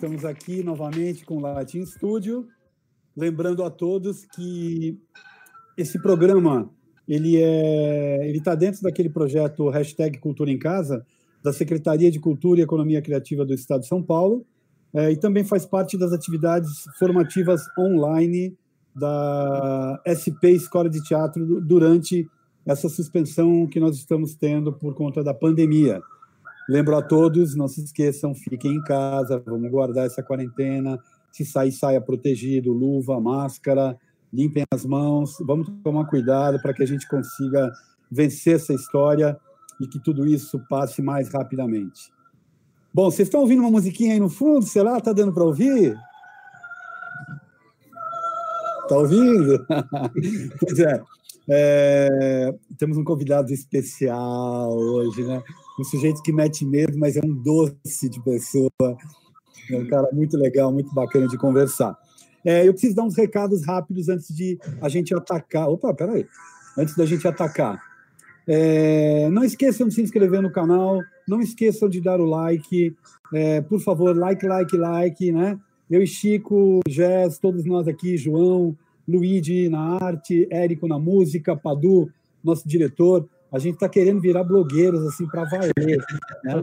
estamos aqui novamente com o Latin Studio. Lembrando a todos que esse programa ele é ele está dentro daquele projeto hashtag Cultura em Casa da Secretaria de Cultura e Economia Criativa do Estado de São Paulo é, e também faz parte das atividades formativas online da SP Escola de Teatro durante essa suspensão que nós estamos tendo por conta da pandemia. Lembro a todos, não se esqueçam, fiquem em casa, vamos guardar essa quarentena. Se sair, saia protegido, luva, máscara, limpem as mãos. Vamos tomar cuidado para que a gente consiga vencer essa história e que tudo isso passe mais rapidamente. Bom, vocês estão ouvindo uma musiquinha aí no fundo? Sei lá, tá dando para ouvir? Tá ouvindo? pois é. É, temos um convidado especial hoje, né? Um sujeito que mete medo, mas é um doce de pessoa. É um cara muito legal, muito bacana de conversar. É, eu preciso dar uns recados rápidos antes de a gente atacar. Opa, peraí. Antes da gente atacar. É, não esqueçam de se inscrever no canal, não esqueçam de dar o like. É, por favor, like, like, like, né? Eu e Chico, Jess, todos nós aqui, João, Luigi na arte, Érico na música, Padu, nosso diretor. A gente está querendo virar blogueiros assim para valer. Né?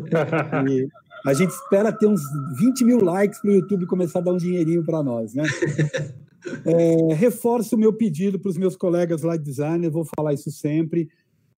E a gente espera ter uns 20 mil likes para o YouTube começar a dar um dinheirinho para nós. Né? É, reforço o meu pedido para os meus colegas light designers, vou falar isso sempre.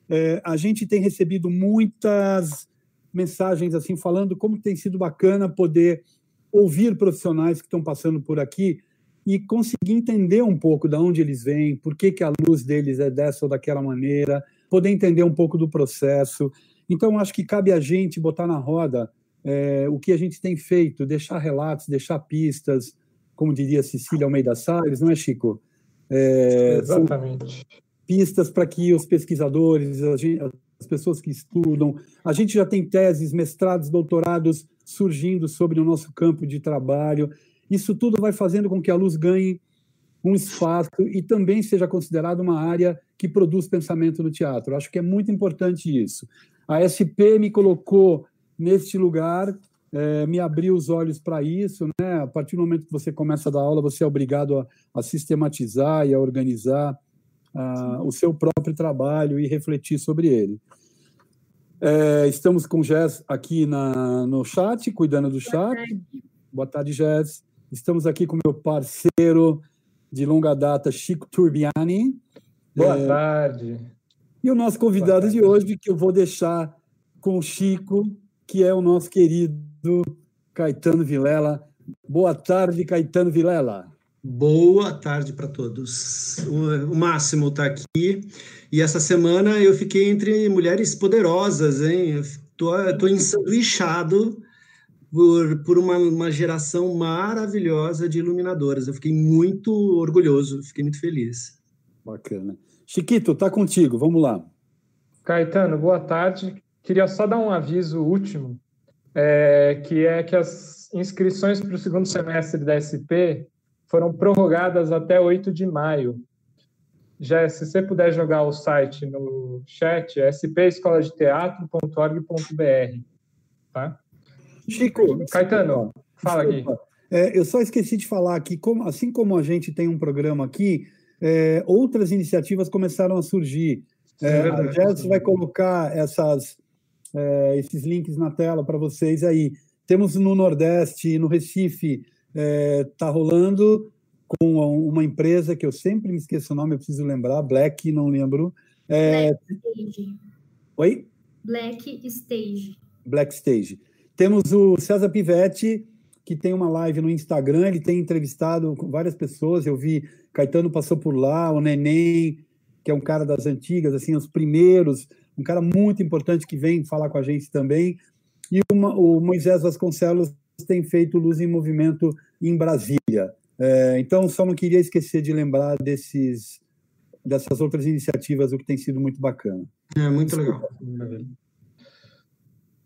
É, a gente tem recebido muitas mensagens assim falando como tem sido bacana poder ouvir profissionais que estão passando por aqui e conseguir entender um pouco de onde eles vêm, por que, que a luz deles é dessa ou daquela maneira, poder entender um pouco do processo. Então, acho que cabe a gente botar na roda é, o que a gente tem feito, deixar relatos, deixar pistas, como diria Cecília Almeida Salles, não é, Chico? É, Exatamente. Pistas para que os pesquisadores, as pessoas que estudam, a gente já tem teses, mestrados, doutorados surgindo sobre o nosso campo de trabalho. Isso tudo vai fazendo com que a luz ganhe um espaço e também seja considerada uma área que produz pensamento no teatro. Acho que é muito importante isso. A SP me colocou neste lugar, é, me abriu os olhos para isso. Né? A partir do momento que você começa a dar aula, você é obrigado a, a sistematizar e a organizar a, o seu próprio trabalho e refletir sobre ele. É, estamos com o Jess aqui na, no chat, cuidando do chat. Boa tarde, Jess. Estamos aqui com meu parceiro de longa data, Chico Turbiani. Boa é, tarde. E o nosso convidado de hoje, que eu vou deixar com o Chico, que é o nosso querido Caetano Vilela. Boa tarde, Caetano Vilela. Boa tarde para todos. O, Máximo está aqui. E essa semana eu fiquei entre mulheres poderosas, hein? Estou ensanduichado por, por uma, uma geração maravilhosa de iluminadoras. Eu fiquei muito orgulhoso, fiquei muito feliz. Bacana. Chiquito, tá contigo, vamos lá. Caetano, boa tarde. Queria só dar um aviso último, é, que é que as inscrições para o segundo semestre da SP foram prorrogadas até 8 de maio. Já, se você puder jogar o site no chat, é spescoladeteatro.org.br, tá? Chico, Caetano, fala aqui. É, eu só esqueci de falar que, como, assim como a gente tem um programa aqui, é, outras iniciativas começaram a surgir. É, a Jess vai colocar essas, é, esses links na tela para vocês aí. Temos no Nordeste, no Recife, está é, rolando com uma empresa que eu sempre me esqueço o nome, eu preciso lembrar, Black, não lembro. É, Black Stage. Oi? Black Stage. Black Stage. Temos o César Pivetti, que tem uma live no Instagram, ele tem entrevistado várias pessoas, eu vi Caetano passou por lá, o Neném, que é um cara das antigas, assim, os primeiros, um cara muito importante que vem falar com a gente também, e uma, o Moisés Vasconcelos tem feito Luz em Movimento em Brasília. É, então, só não queria esquecer de lembrar desses, dessas outras iniciativas, o que tem sido muito bacana. É, muito legal.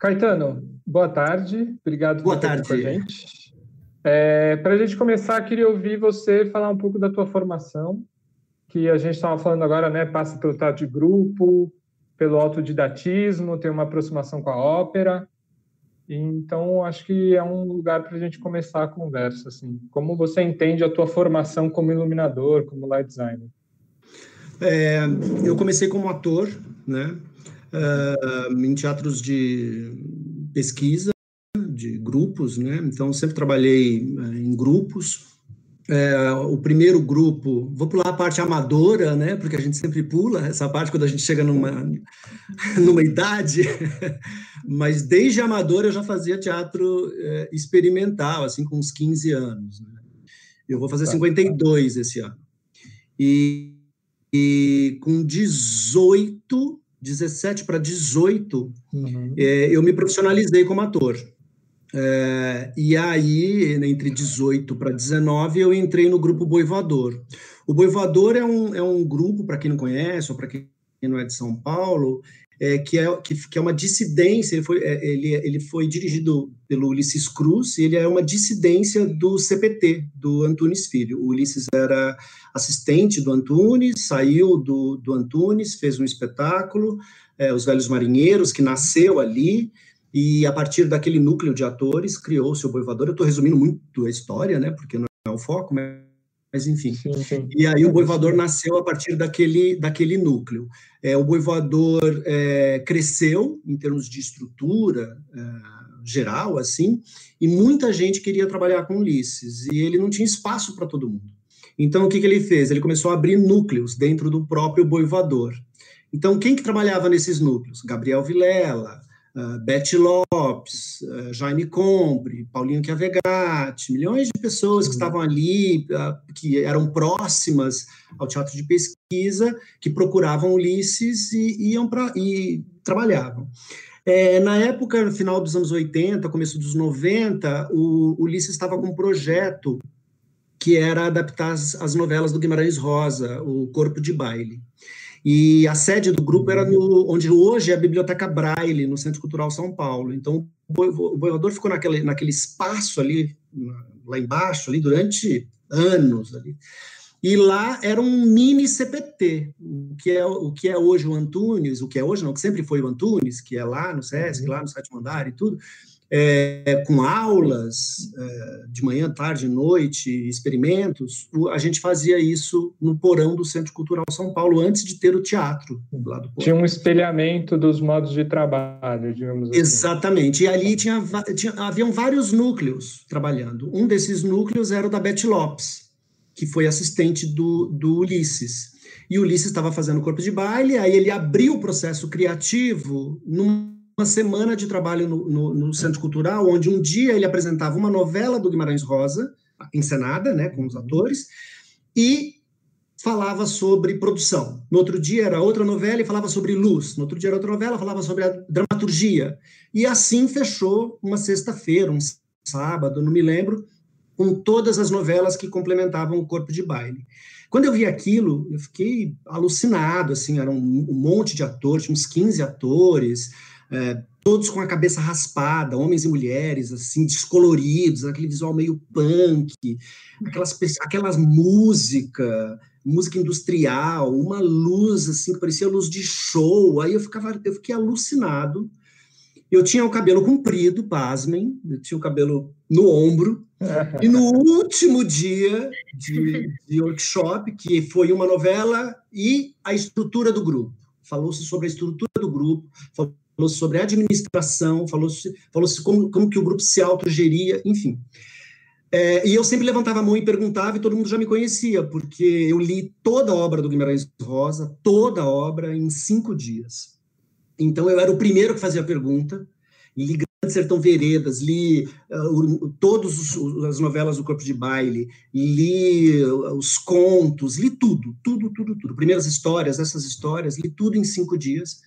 Caetano, boa tarde. Obrigado boa por estar com a gente. É, Para a gente começar, queria ouvir você falar um pouco da tua formação, que a gente estava falando agora, né? Passa pelo trato de grupo, pelo autodidatismo, tem uma aproximação com a ópera. então acho que é um lugar para a gente começar a conversa. Assim, como você entende a tua formação como iluminador, como light designer? É, eu comecei como ator, né? Uh, em teatros de pesquisa, de grupos, né? Então sempre trabalhei uh, em grupos é, o primeiro grupo, vou pular a parte amadora, né? Porque a gente sempre pula essa parte quando a gente chega numa, numa idade. Mas desde amador eu já fazia teatro é, experimental, assim, com uns 15 anos. Né? Eu vou fazer 52 tá. esse ano. E, e com 18, 17 para 18, uhum. é, eu me profissionalizei como ator. É, e aí, entre 18 para 19, eu entrei no grupo Boivador. O Boivador é um, é um grupo, para quem não conhece, ou para quem não é de São Paulo, é, que, é, que, que, é uma dissidência. Ele foi, é, ele, ele foi dirigido pelo Ulisses Cruz, ele é uma dissidência do CPT, do Antunes Filho. O Ulisses era assistente do Antunes, saiu do, do Antunes, fez um espetáculo, é, Os Velhos Marinheiros, que nasceu ali e a partir daquele núcleo de atores criou-se o Boivador. Eu estou resumindo muito a história, né? Porque não é o foco, mas, mas enfim. Sim, sim. E aí o Boivador nasceu a partir daquele, daquele núcleo. É, o Boivador é, cresceu em termos de estrutura é, geral, assim, e muita gente queria trabalhar com Ulisses, e ele não tinha espaço para todo mundo. Então, o que, que ele fez? Ele começou a abrir núcleos dentro do próprio Boivador. Então, quem que trabalhava nesses núcleos? Gabriel Vilela, uh, Beth Lopes, uh, Jaime Combre, Paulinho Chiavegatti, milhões de pessoas que estavam ali, uh, que eram próximas ao teatro de pesquisa, que procuravam Ulisses e iam para e trabalhavam. É, na época, no final dos anos 80, começo dos 90, o, o Ulisses estava com um projeto que era adaptar as, as novelas do Guimarães Rosa, o Corpo de Baile. E a sede do grupo era no, onde hoje é a Biblioteca Braille, no Centro Cultural São Paulo. Então, o boiador ficou naquele, naquele espaço ali, lá embaixo, ali, durante anos. Ali. E lá era um mini CPT, o que é, o que é hoje o Antunes, o que é hoje não, que sempre foi o Antunes, que é lá no SESC, uhum. lá no sétimo andar e tudo, é, com aulas é, de manhã, tarde, noite, experimentos, a gente fazia isso no porão do Centro Cultural São Paulo, antes de ter o teatro lá do porão. Tinha um espelhamento dos modos de trabalho, digamos assim. Exatamente, e ali tinha, tinha, haviam vários núcleos trabalhando. Um desses núcleos era o da Beth Lopes, que foi assistente do, do Ulisses. E o Ulisses estava fazendo corpo de baile, aí ele abriu o processo criativo num uma semana de trabalho no, no, no, Centro Cultural, onde um dia ele apresentava uma novela do Guimarães Rosa, encenada, né, com os atores, e falava sobre produção. No outro dia era outra novela e falava sobre luz. No outro dia era outra novela, falava sobre a dramaturgia. E assim fechou uma sexta-feira, um sábado, não me lembro, com todas as novelas que complementavam o corpo de baile. Quando eu vi aquilo, eu fiquei alucinado, assim, era um, um monte de atores, uns 15 atores, é, todos com a cabeça raspada, homens e mulheres, assim, descoloridos, aquele visual meio punk, aquelas, aquelas música, música industrial, uma luz, assim, que parecia luz de show, aí eu, ficava, eu fiquei alucinado, eu tinha o cabelo comprido, pasmem, eu tinha o cabelo no ombro, e no último dia de, de workshop, que foi uma novela e a estrutura do grupo, falou-se sobre a estrutura do grupo, falou falou sobre administração, falou, falou como, como que o grupo se autogeria, enfim. É, e eu sempre levantava a mão e perguntava, e todo mundo já me conhecia, porque eu li toda a obra do Guimarães Rosa, toda a obra, em cinco dias. Então, eu era o primeiro que fazia a pergunta, li Grande Sertão Veredas, li uh, todas as novelas do Corpo de Baile, li uh, os contos, li tudo, tudo, tudo, tudo. Primeiras histórias, essas histórias, li tudo em cinco dias.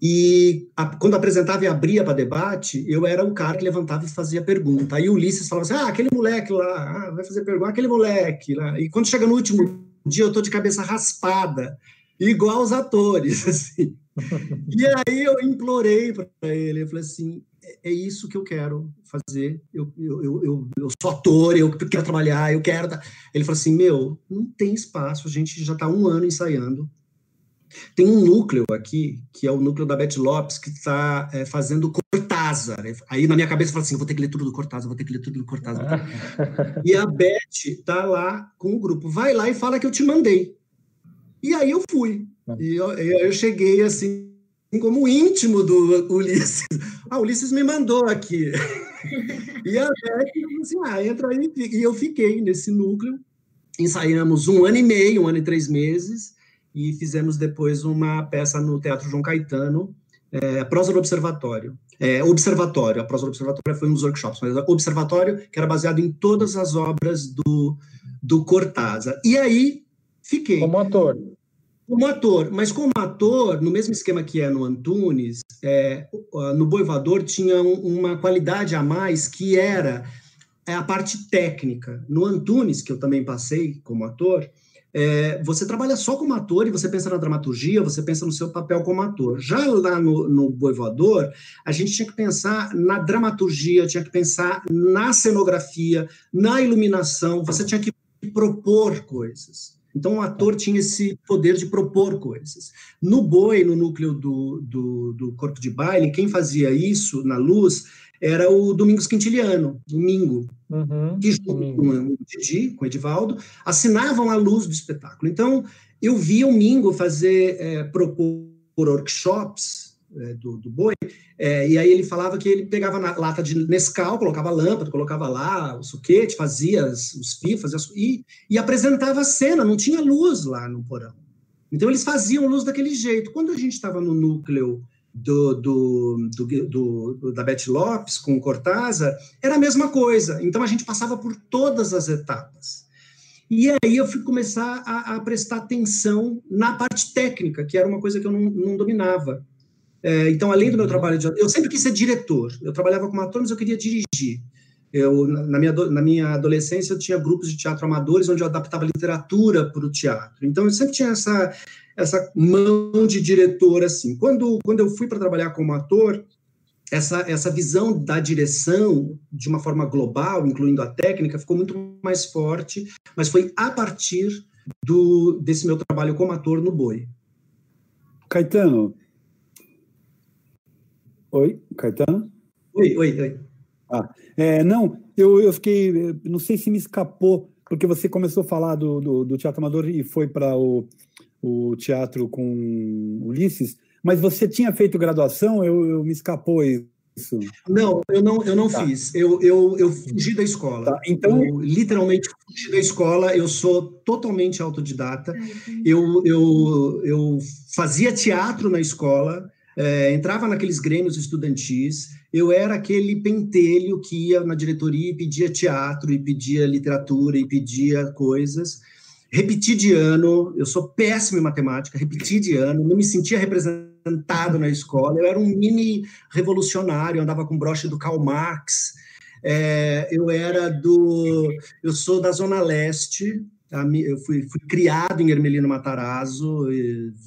E a, quando apresentava e abria para debate, eu era o cara que levantava e fazia pergunta. Aí o Ulisses falava assim: ah, aquele moleque lá, ah, vai fazer pergunta, aquele moleque lá. E quando chega no último dia, eu estou de cabeça raspada, igual os atores, assim. E aí eu implorei para ele, eu falei assim: é, é isso que eu quero fazer. Eu, eu, eu, eu, sou ator, eu quero trabalhar, eu quero. Ele falou assim: meu, não tem espaço, a gente já está um ano ensaiando Tem um núcleo aqui, que é o núcleo da Beth Lopes, que está é, fazendo Cortázar. Aí na minha cabeça eu falo assim: eu vou ter que ler tudo do Cortázar, vou ter que ler tudo do Cortázar. e a Beth está lá com o grupo. Vai lá e fala que eu te mandei. E aí eu fui. E eu, eu cheguei assim, como íntimo do Ulisses. Ah, Ulisses me mandou aqui. e a Beth falou assim: ah, entra aí. E eu fiquei nesse núcleo. Ensaiamos um ano e meio, um ano e três meses e fizemos depois uma peça no Teatro João Caetano, é, Prosa do Observatório. É, observatório, a Prosa do Observatório foi um dos workshops, mas Observatório, que era baseado em todas as obras do, do Cortázar. E aí, fiquei. Como ator. Como ator, mas como ator, no mesmo esquema que é no Antunes, é, no Boivador tinha uma qualidade a mais que era é, a parte técnica. No Antunes, que eu também passei como ator, é, você trabalha só como ator e você pensa na dramaturgia, você pensa no seu papel como ator. Já lá no, no Boi Voador, a gente tinha que pensar na dramaturgia, tinha que pensar na cenografia, na iluminação, você tinha que propor coisas. Então, o ator tinha esse poder de propor coisas. No boi, no núcleo do, do, do corpo de baile, quem fazia isso na luz era o Domingos Quintiliano, Domingo, uhum, que junto domingo. com o Didi, com o Edivaldo, assinavam a luz do espetáculo. Então, eu via o Mingo fazer, é, propor workshops é, do, do Boi, é, e aí ele falava que ele pegava na lata de Nescau, colocava lâmpada, colocava lá o suquete, fazia as, os pifas, e, e apresentava a cena, não tinha luz lá no porão. Então, eles faziam luz daquele jeito. Quando a gente estava no núcleo do, do, do, da Beth Lopes com o Cortázar, era a mesma coisa. Então a gente passava por todas as etapas. E aí eu fui começar a, a prestar atenção na parte técnica, que era uma coisa que eu não, não dominava. É, então, além do meu trabalho de eu sempre quis ser diretor. Eu trabalhava como ator, mas eu queria dirigir. Eu, na, minha, na minha adolescência, eu tinha grupos de teatro amadores onde eu adaptava literatura para o teatro. Então, eu sempre tinha essa, essa mão de diretor assim. Quando, quando eu fui para trabalhar como ator, essa, essa visão da direção de uma forma global, incluindo a técnica, ficou muito mais forte, mas foi a partir do, desse meu trabalho como ator no Boi. Caetano. Oi, Caetano? Oi, oi, oi. Ah, é, não, eu, eu fiquei, não sei se me escapou, porque você começou a falar do, do, do Teatro Amador e foi para o, o teatro com Ulisses, mas você tinha feito graduação, eu, eu me escapou isso. Não, eu não, eu não tá. fiz. Eu, eu, eu fugi da escola. Tá, então, eu, literalmente fugi da escola. Eu sou totalmente autodidata. Eu, eu, eu fazia teatro na escola. É, entrava naqueles grêmios estudantis, eu era aquele pentelho que ia na diretoria e pedia teatro, e pedia literatura, e pedia coisas repeti de ano, eu sou péssimo em matemática, repeti de ano, não me sentia representado na escola, eu era um mini revolucionário, andava com broche do Karl Marx, é, eu era do, eu sou da Zona Leste, eu fui, fui criado em Ermelino Matarazzo,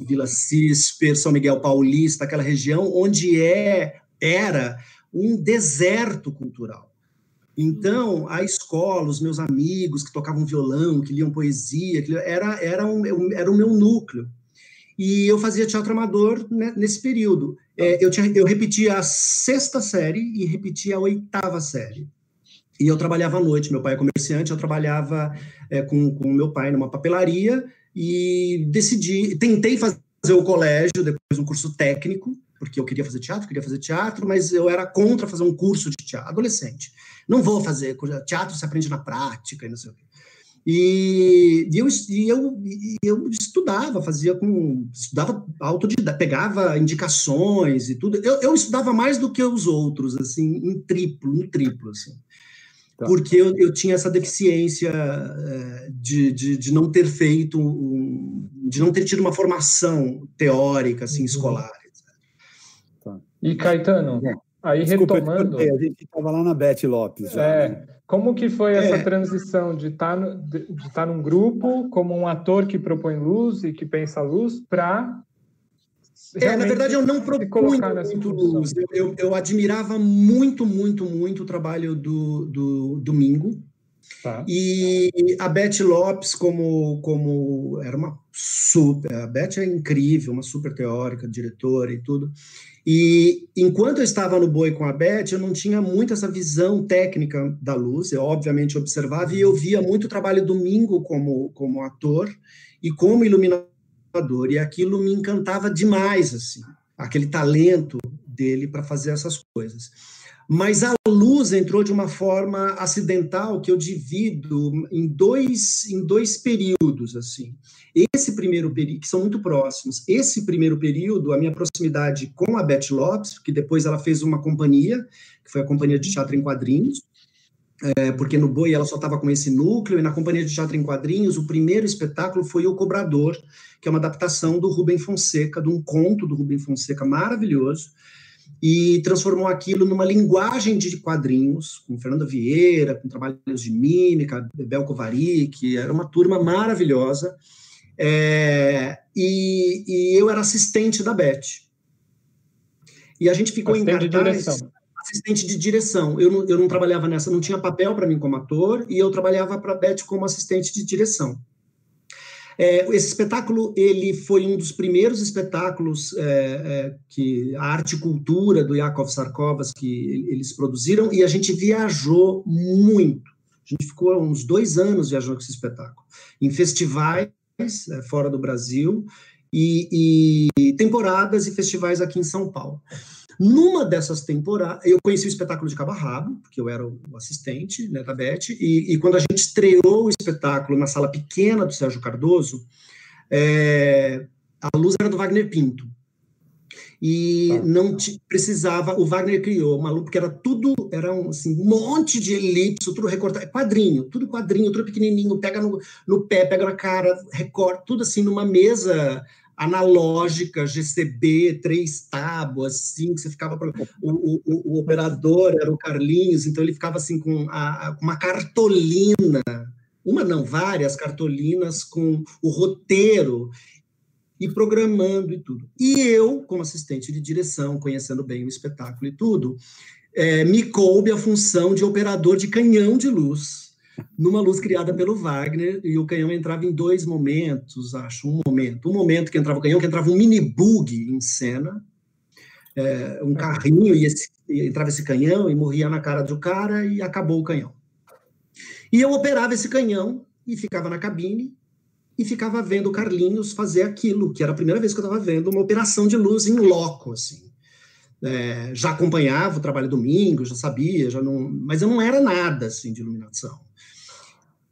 Vila Cisper, São Miguel Paulista, aquela região onde é, era um deserto cultural. Então, a escola, os meus amigos que tocavam violão, que liam poesia, que era, era, um, era o meu núcleo. E eu fazia teatro amador né, nesse período. É, eu, tinha, eu repetia a sexta série e repetia a oitava série. E eu trabalhava à noite, meu pai é comerciante, eu trabalhava é, com o meu pai numa papelaria e decidi, tentei fazer o colégio, depois um curso técnico, porque eu queria fazer teatro, queria fazer teatro, mas eu era contra fazer um curso de teatro, adolescente. Não vou fazer, teatro se aprende na prática e não sei o quê. E, e, eu, e eu, e eu estudava, fazia com. estudava autodidata, pegava indicações e tudo. Eu, eu estudava mais do que os outros, assim, em triplo, no triplo, assim. Tá. Porque eu, eu tinha essa deficiência é, de, de, de não ter feito, um, de não ter tido uma formação teórica, assim, uhum. escolar. E Caetano, é. Aí Desculpa, retomando. A gente estava lá na Beth Lopes já. É. Né? Como que foi essa é. transição de estar, tá de, de estar tá num grupo como um ator que propõe luz e que pensa luz para é, na verdade, eu não propunha muito luz. Eu, eu, eu, admirava muito, muito, muito o trabalho do, do Domingo. Tá. E a Beth Lopes, como, como era uma super. A Beth é incrível, uma super teórica, diretora e tudo. E enquanto eu estava no boi com a Beth, eu não tinha muito essa visão técnica da luz. Eu, obviamente, observava e eu via muito trabalho domingo como, como ator e como iluminador. E aquilo me encantava demais, assim, aquele talento dele para fazer essas coisas. Mas a luz entrou de uma forma acidental que eu divido em dois, em dois períodos, assim. Esse primeiro período, que são muito próximos, esse primeiro período, a minha proximidade com a Beth Lopes, que depois ela fez uma companhia, que foi a Companhia de Teatro em Quadrinhos, é, porque no Boi ela só estava com esse núcleo, e na Companhia de Teatro em Quadrinhos, o primeiro espetáculo foi O Cobrador, que é uma adaptação do Rubem Fonseca, de um conto do Rubem Fonseca maravilhoso, e transformou aquilo numa linguagem de quadrinhos, com Fernanda Vieira, com trabalhos de mímica, Bebel Kovarik, que era uma turma maravilhosa, é, e, e, eu era assistente da Beth. E a gente ficou assistente em cartaz... De assistente de direção. Eu não, eu não trabalhava nessa, não tinha papel para mim como ator, e eu trabalhava para a Beth como assistente de direção. É, esse espetáculo ele foi um dos primeiros espetáculos é, é, que a arte e cultura do Yakov Sarkovas que eles produziram e a gente viajou muito. A gente ficou uns dois anos viajando com esse espetáculo em festivais é, fora do Brasil e, e temporadas e festivais aqui em São Paulo. Numa dessas temporadas, eu conheci o espetáculo de cabo rabo, porque eu era o assistente né, da Beth, e, e, quando a gente estreou o espetáculo na sala pequena do Sérgio Cardoso, é, a luz era do Wagner Pinto. E ah, não te, precisava, o Wagner criou uma luz, porque era tudo, era um, assim, um monte de elipse, tudo recortado, quadrinho, tudo quadrinho, tudo pequenininho, pega no, no pé, pega na cara, recorta, tudo assim, numa mesa analógica, GCB, três tábuas, que você ficava... O, o, o, operador era o Carlinhos, então ele ficava assim com a, uma cartolina, uma não, várias cartolinas com o roteiro e programando e tudo. E eu, como assistente de direção, conhecendo bem o espetáculo e tudo, é, me coube a função de operador de canhão de luz, numa luz criada pelo Wagner, e o canhão entrava em dois momentos, acho, um momento. Um momento que entrava o canhão, que entrava um mini bug em cena, é, um carrinho, e, esse, e entrava esse canhão e morria na cara do cara, e acabou o canhão. E eu operava esse canhão, e ficava na cabine, e ficava vendo o Carlinhos fazer aquilo, que era a primeira vez que eu estava vendo uma operação de luz em loco, assim. É, já acompanhava o trabalho domingo, já sabia, já não, mas eu não era nada assim de iluminação.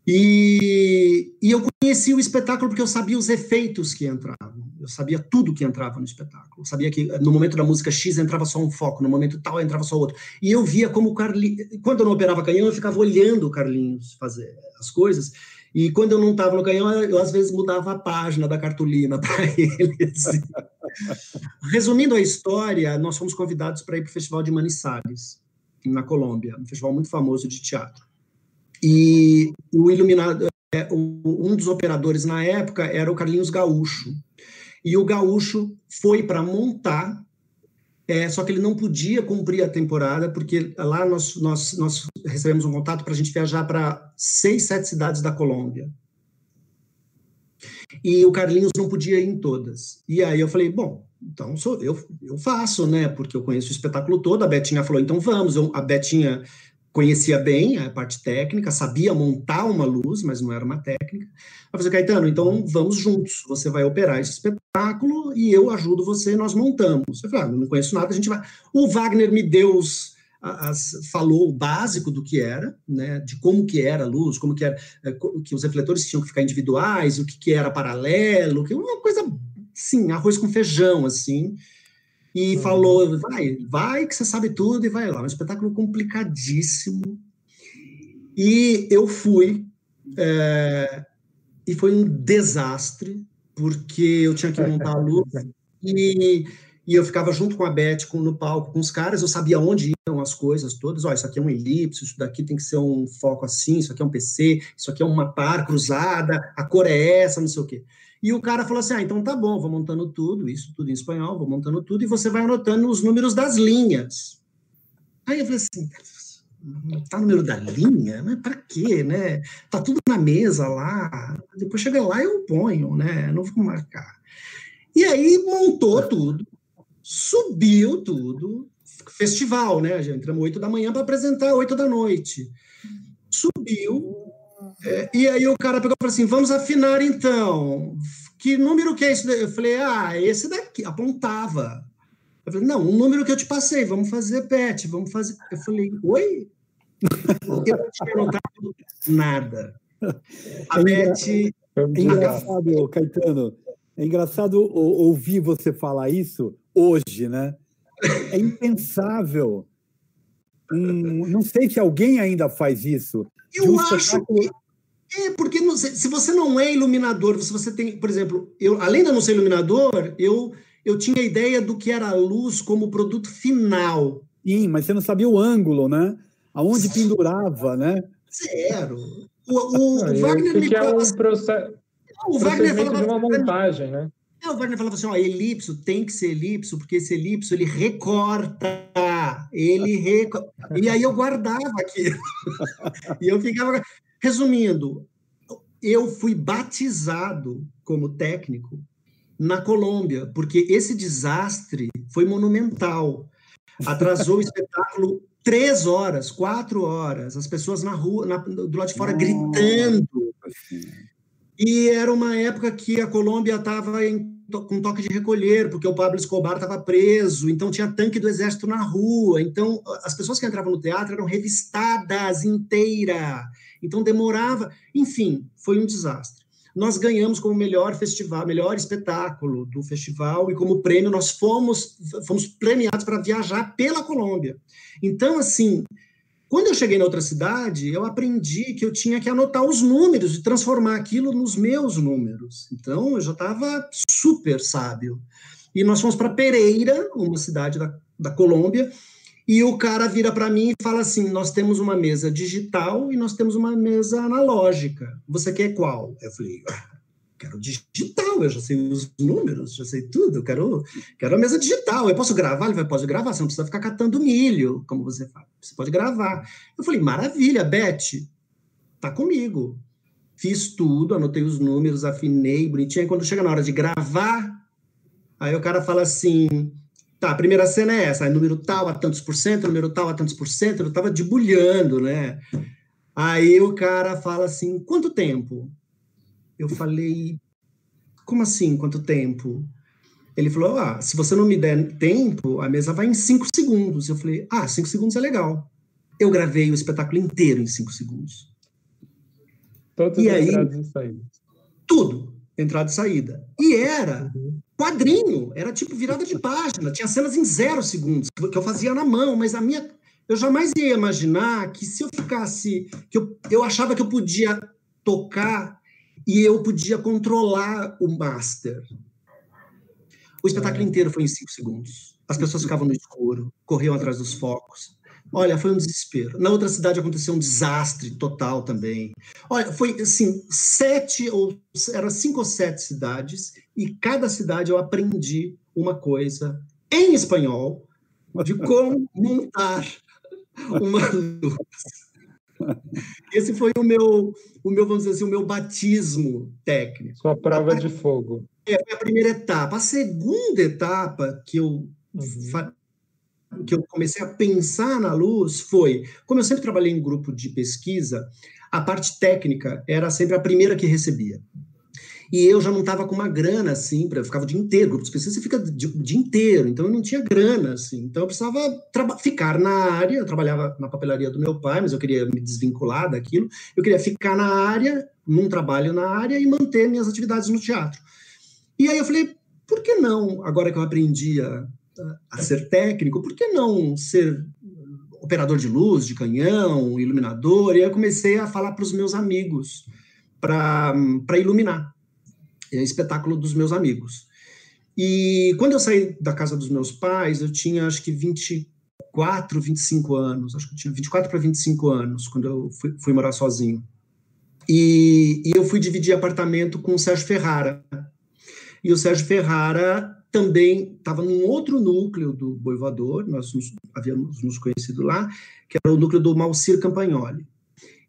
E, e, eu conheci o espetáculo porque eu sabia os efeitos que entravam. Eu sabia tudo que entrava no espetáculo. Eu sabia que no momento da música X entrava só um foco, no momento tal entrava só outro. E eu via como o Carlinhos. Quando eu não operava canhão, eu ficava olhando o Carlinhos fazer as coisas. E quando eu não estava no canhão, eu às vezes mudava a página da cartolina para ele. Assim. Resumindo a história, nós fomos convidados para ir para o Festival de Manizales, na Colômbia, um festival muito famoso de teatro. E o iluminado, é, um dos operadores na época era o Carlinhos Gaúcho. E o Gaúcho foi para montar, é, só que ele não podia cumprir a temporada, porque lá nós, nós, nós recebemos um contato para a gente viajar para seis, sete cidades da Colômbia. E o Carlinhos não podia ir em todas. E aí eu falei, bom, então sou eu, eu faço, né? Porque eu conheço o espetáculo todo. A Betinha falou, então vamos. Eu, a Betinha conhecia bem a parte técnica, sabia montar uma luz, mas não era uma técnica. Eu falei, Caetano, então vamos juntos. Você vai operar esse espetáculo e eu ajudo você, nós montamos. Eu falei, ah, não conheço nada, a gente vai. O Wagner me deu os, as, falou o básico do que era, né, de como que era a luz, como que era, é, que os refletores tinham que ficar individuais, o que, que era paralelo, que uma coisa, sim, arroz com feijão, assim, e uhum. falou, vai, vai que você sabe tudo e vai lá. Um espetáculo complicadíssimo. E eu fui, é, e foi um desastre, porque eu tinha que montar a luz, e, e eu ficava junto com a Beth com, no palco com os caras, eu sabia onde iam as coisas todas, ó, isso aqui é um elipse, isso daqui tem que ser um foco assim, isso aqui é um PC, isso aqui é uma par cruzada, a cor é essa, não sei o quê. E o cara falou assim: ah, então tá bom, vou montando tudo, isso tudo em espanhol, vou montando tudo, e você vai anotando os números das linhas. Aí eu falei assim: tá no meio da linha, mas para quê, né? Tá tudo na mesa lá, depois chega lá e eu ponho, né? Não vou marcar. E aí montou tudo, subiu tudo, festival, né? Gente entramos 8 da manhã para apresentar 8 da noite. Subiu, é, e aí o cara pegou e falou assim: vamos afinar então. Que número que é esse? Eu falei, ah, esse daqui, apontava. Eu falei, não, o número que eu te passei, vamos fazer pet, vamos fazer. Eu falei, oi? Eu não tinha notado nada. A É Beth. É engraçado, Caetano, é engraçado ouvir você falar isso hoje, né? É impensável. Hum, não sei se alguém ainda faz isso. Eu um acho que é, porque não, se você não é iluminador, se você tem, por exemplo, eu, além de não ser iluminador, eu, eu tinha a ideia do que era a luz como produto final. Sim, mas você não sabia o ângulo, né? Aonde Sim. pendurava, né? Zero. O, o, o Wagner me é um processo, o Wagner falava, de uma montagem, né? É, o Wagner falava assim, ó, elipso tem que ser elipso, porque esse elipso ele recorta, ele recorta. E aí eu guardava aquilo. e eu ficava Resumindo, eu fui batizado como técnico na Colômbia, porque esse desastre foi monumental. Atrasou o espetáculo três horas, quatro horas, as pessoas na rua, na, do lado de fora, Nossa. gritando. E era uma época que a Colômbia estava com toque de recolher, porque o Pablo Escobar estava preso, então tinha tanque do exército na rua. Então, as pessoas que entravam no teatro eram revistadas inteira. Então demorava, enfim, foi um desastre. Nós ganhamos como melhor festival, melhor espetáculo do festival e como prêmio nós fomos fomos premiados para viajar pela Colômbia. Então assim, quando eu cheguei na outra cidade, eu aprendi que eu tinha que anotar os números e transformar aquilo nos meus números. Então eu já estava super sábio. E nós fomos para Pereira, uma cidade da, da Colômbia, e o cara vira para mim e fala assim: Nós temos uma mesa digital e nós temos uma mesa analógica. Você quer qual? Eu falei: ah, Quero digital, eu já sei os números, já sei tudo, eu quero, quero a mesa digital. Eu posso gravar? Ele vai, pode gravar, você não precisa ficar catando milho, como você faz. Você pode gravar. Eu falei: Maravilha, Beth, tá comigo. Fiz tudo, anotei os números, afinei bonitinho. Aí quando chega na hora de gravar, aí o cara fala assim: Tá, a primeira cena é essa, número tal a tantos por cento, número tal a tantos por cento, eu tava debulhando, né? Aí o cara fala assim, quanto tempo? Eu falei, como assim, quanto tempo? Ele falou, ah, se você não me der tempo, a mesa vai em cinco segundos. Eu falei, ah, cinco segundos é legal. Eu gravei o espetáculo inteiro em cinco segundos. Todas e as aí, entradas e saídas. Tudo, entrada e saída. E era uhum quadrinho, era tipo virada de página, tinha cenas em zero segundos, que eu fazia na mão, mas a minha. Eu jamais ia imaginar que se eu ficasse. que eu, eu achava que eu podia tocar e eu podia controlar o master. O espetáculo é. inteiro foi em cinco segundos. As pessoas ficavam no escuro, corriam atrás dos focos. Olha, foi um desespero. Na outra cidade aconteceu um desastre total também. Olha, foi assim, sete ou era cinco ou sete cidades e cada cidade eu aprendi uma coisa em espanhol de como montar uma luz. Esse foi o meu, o meu, vamos dizer assim, o meu batismo técnico. Sua prova a, de fogo. É, foi a primeira etapa. A segunda etapa que eu uhum que eu comecei a pensar na luz foi, como eu sempre trabalhei em grupo de pesquisa, a parte técnica era sempre a primeira que recebia. E eu já não estava com uma grana, assim, para ficava o dia inteiro, grupo de pesquisa você fica o dia inteiro, então eu não tinha grana, assim, então eu precisava ficar na área, eu trabalhava na papelaria do meu pai, mas eu queria me desvincular daquilo, eu queria ficar na área, num trabalho na área e manter minhas atividades no teatro. E aí eu falei, por que não, agora que eu aprendi a a ser técnico, por que não ser operador de luz, de canhão, iluminador? E aí eu comecei a falar para os meus amigos para iluminar. É espetáculo dos meus amigos. E quando eu saí da casa dos meus pais, eu tinha acho que 24, 25 anos, acho que eu tinha 24 para 25 anos, quando eu fui, fui morar sozinho. E, e, eu fui dividir apartamento com o Sérgio Ferrara, e o Sérgio Ferrara também estava num outro núcleo do Boivador, nós nos, havíamos nos conhecido lá, que era o núcleo do Malcir Campagnoli.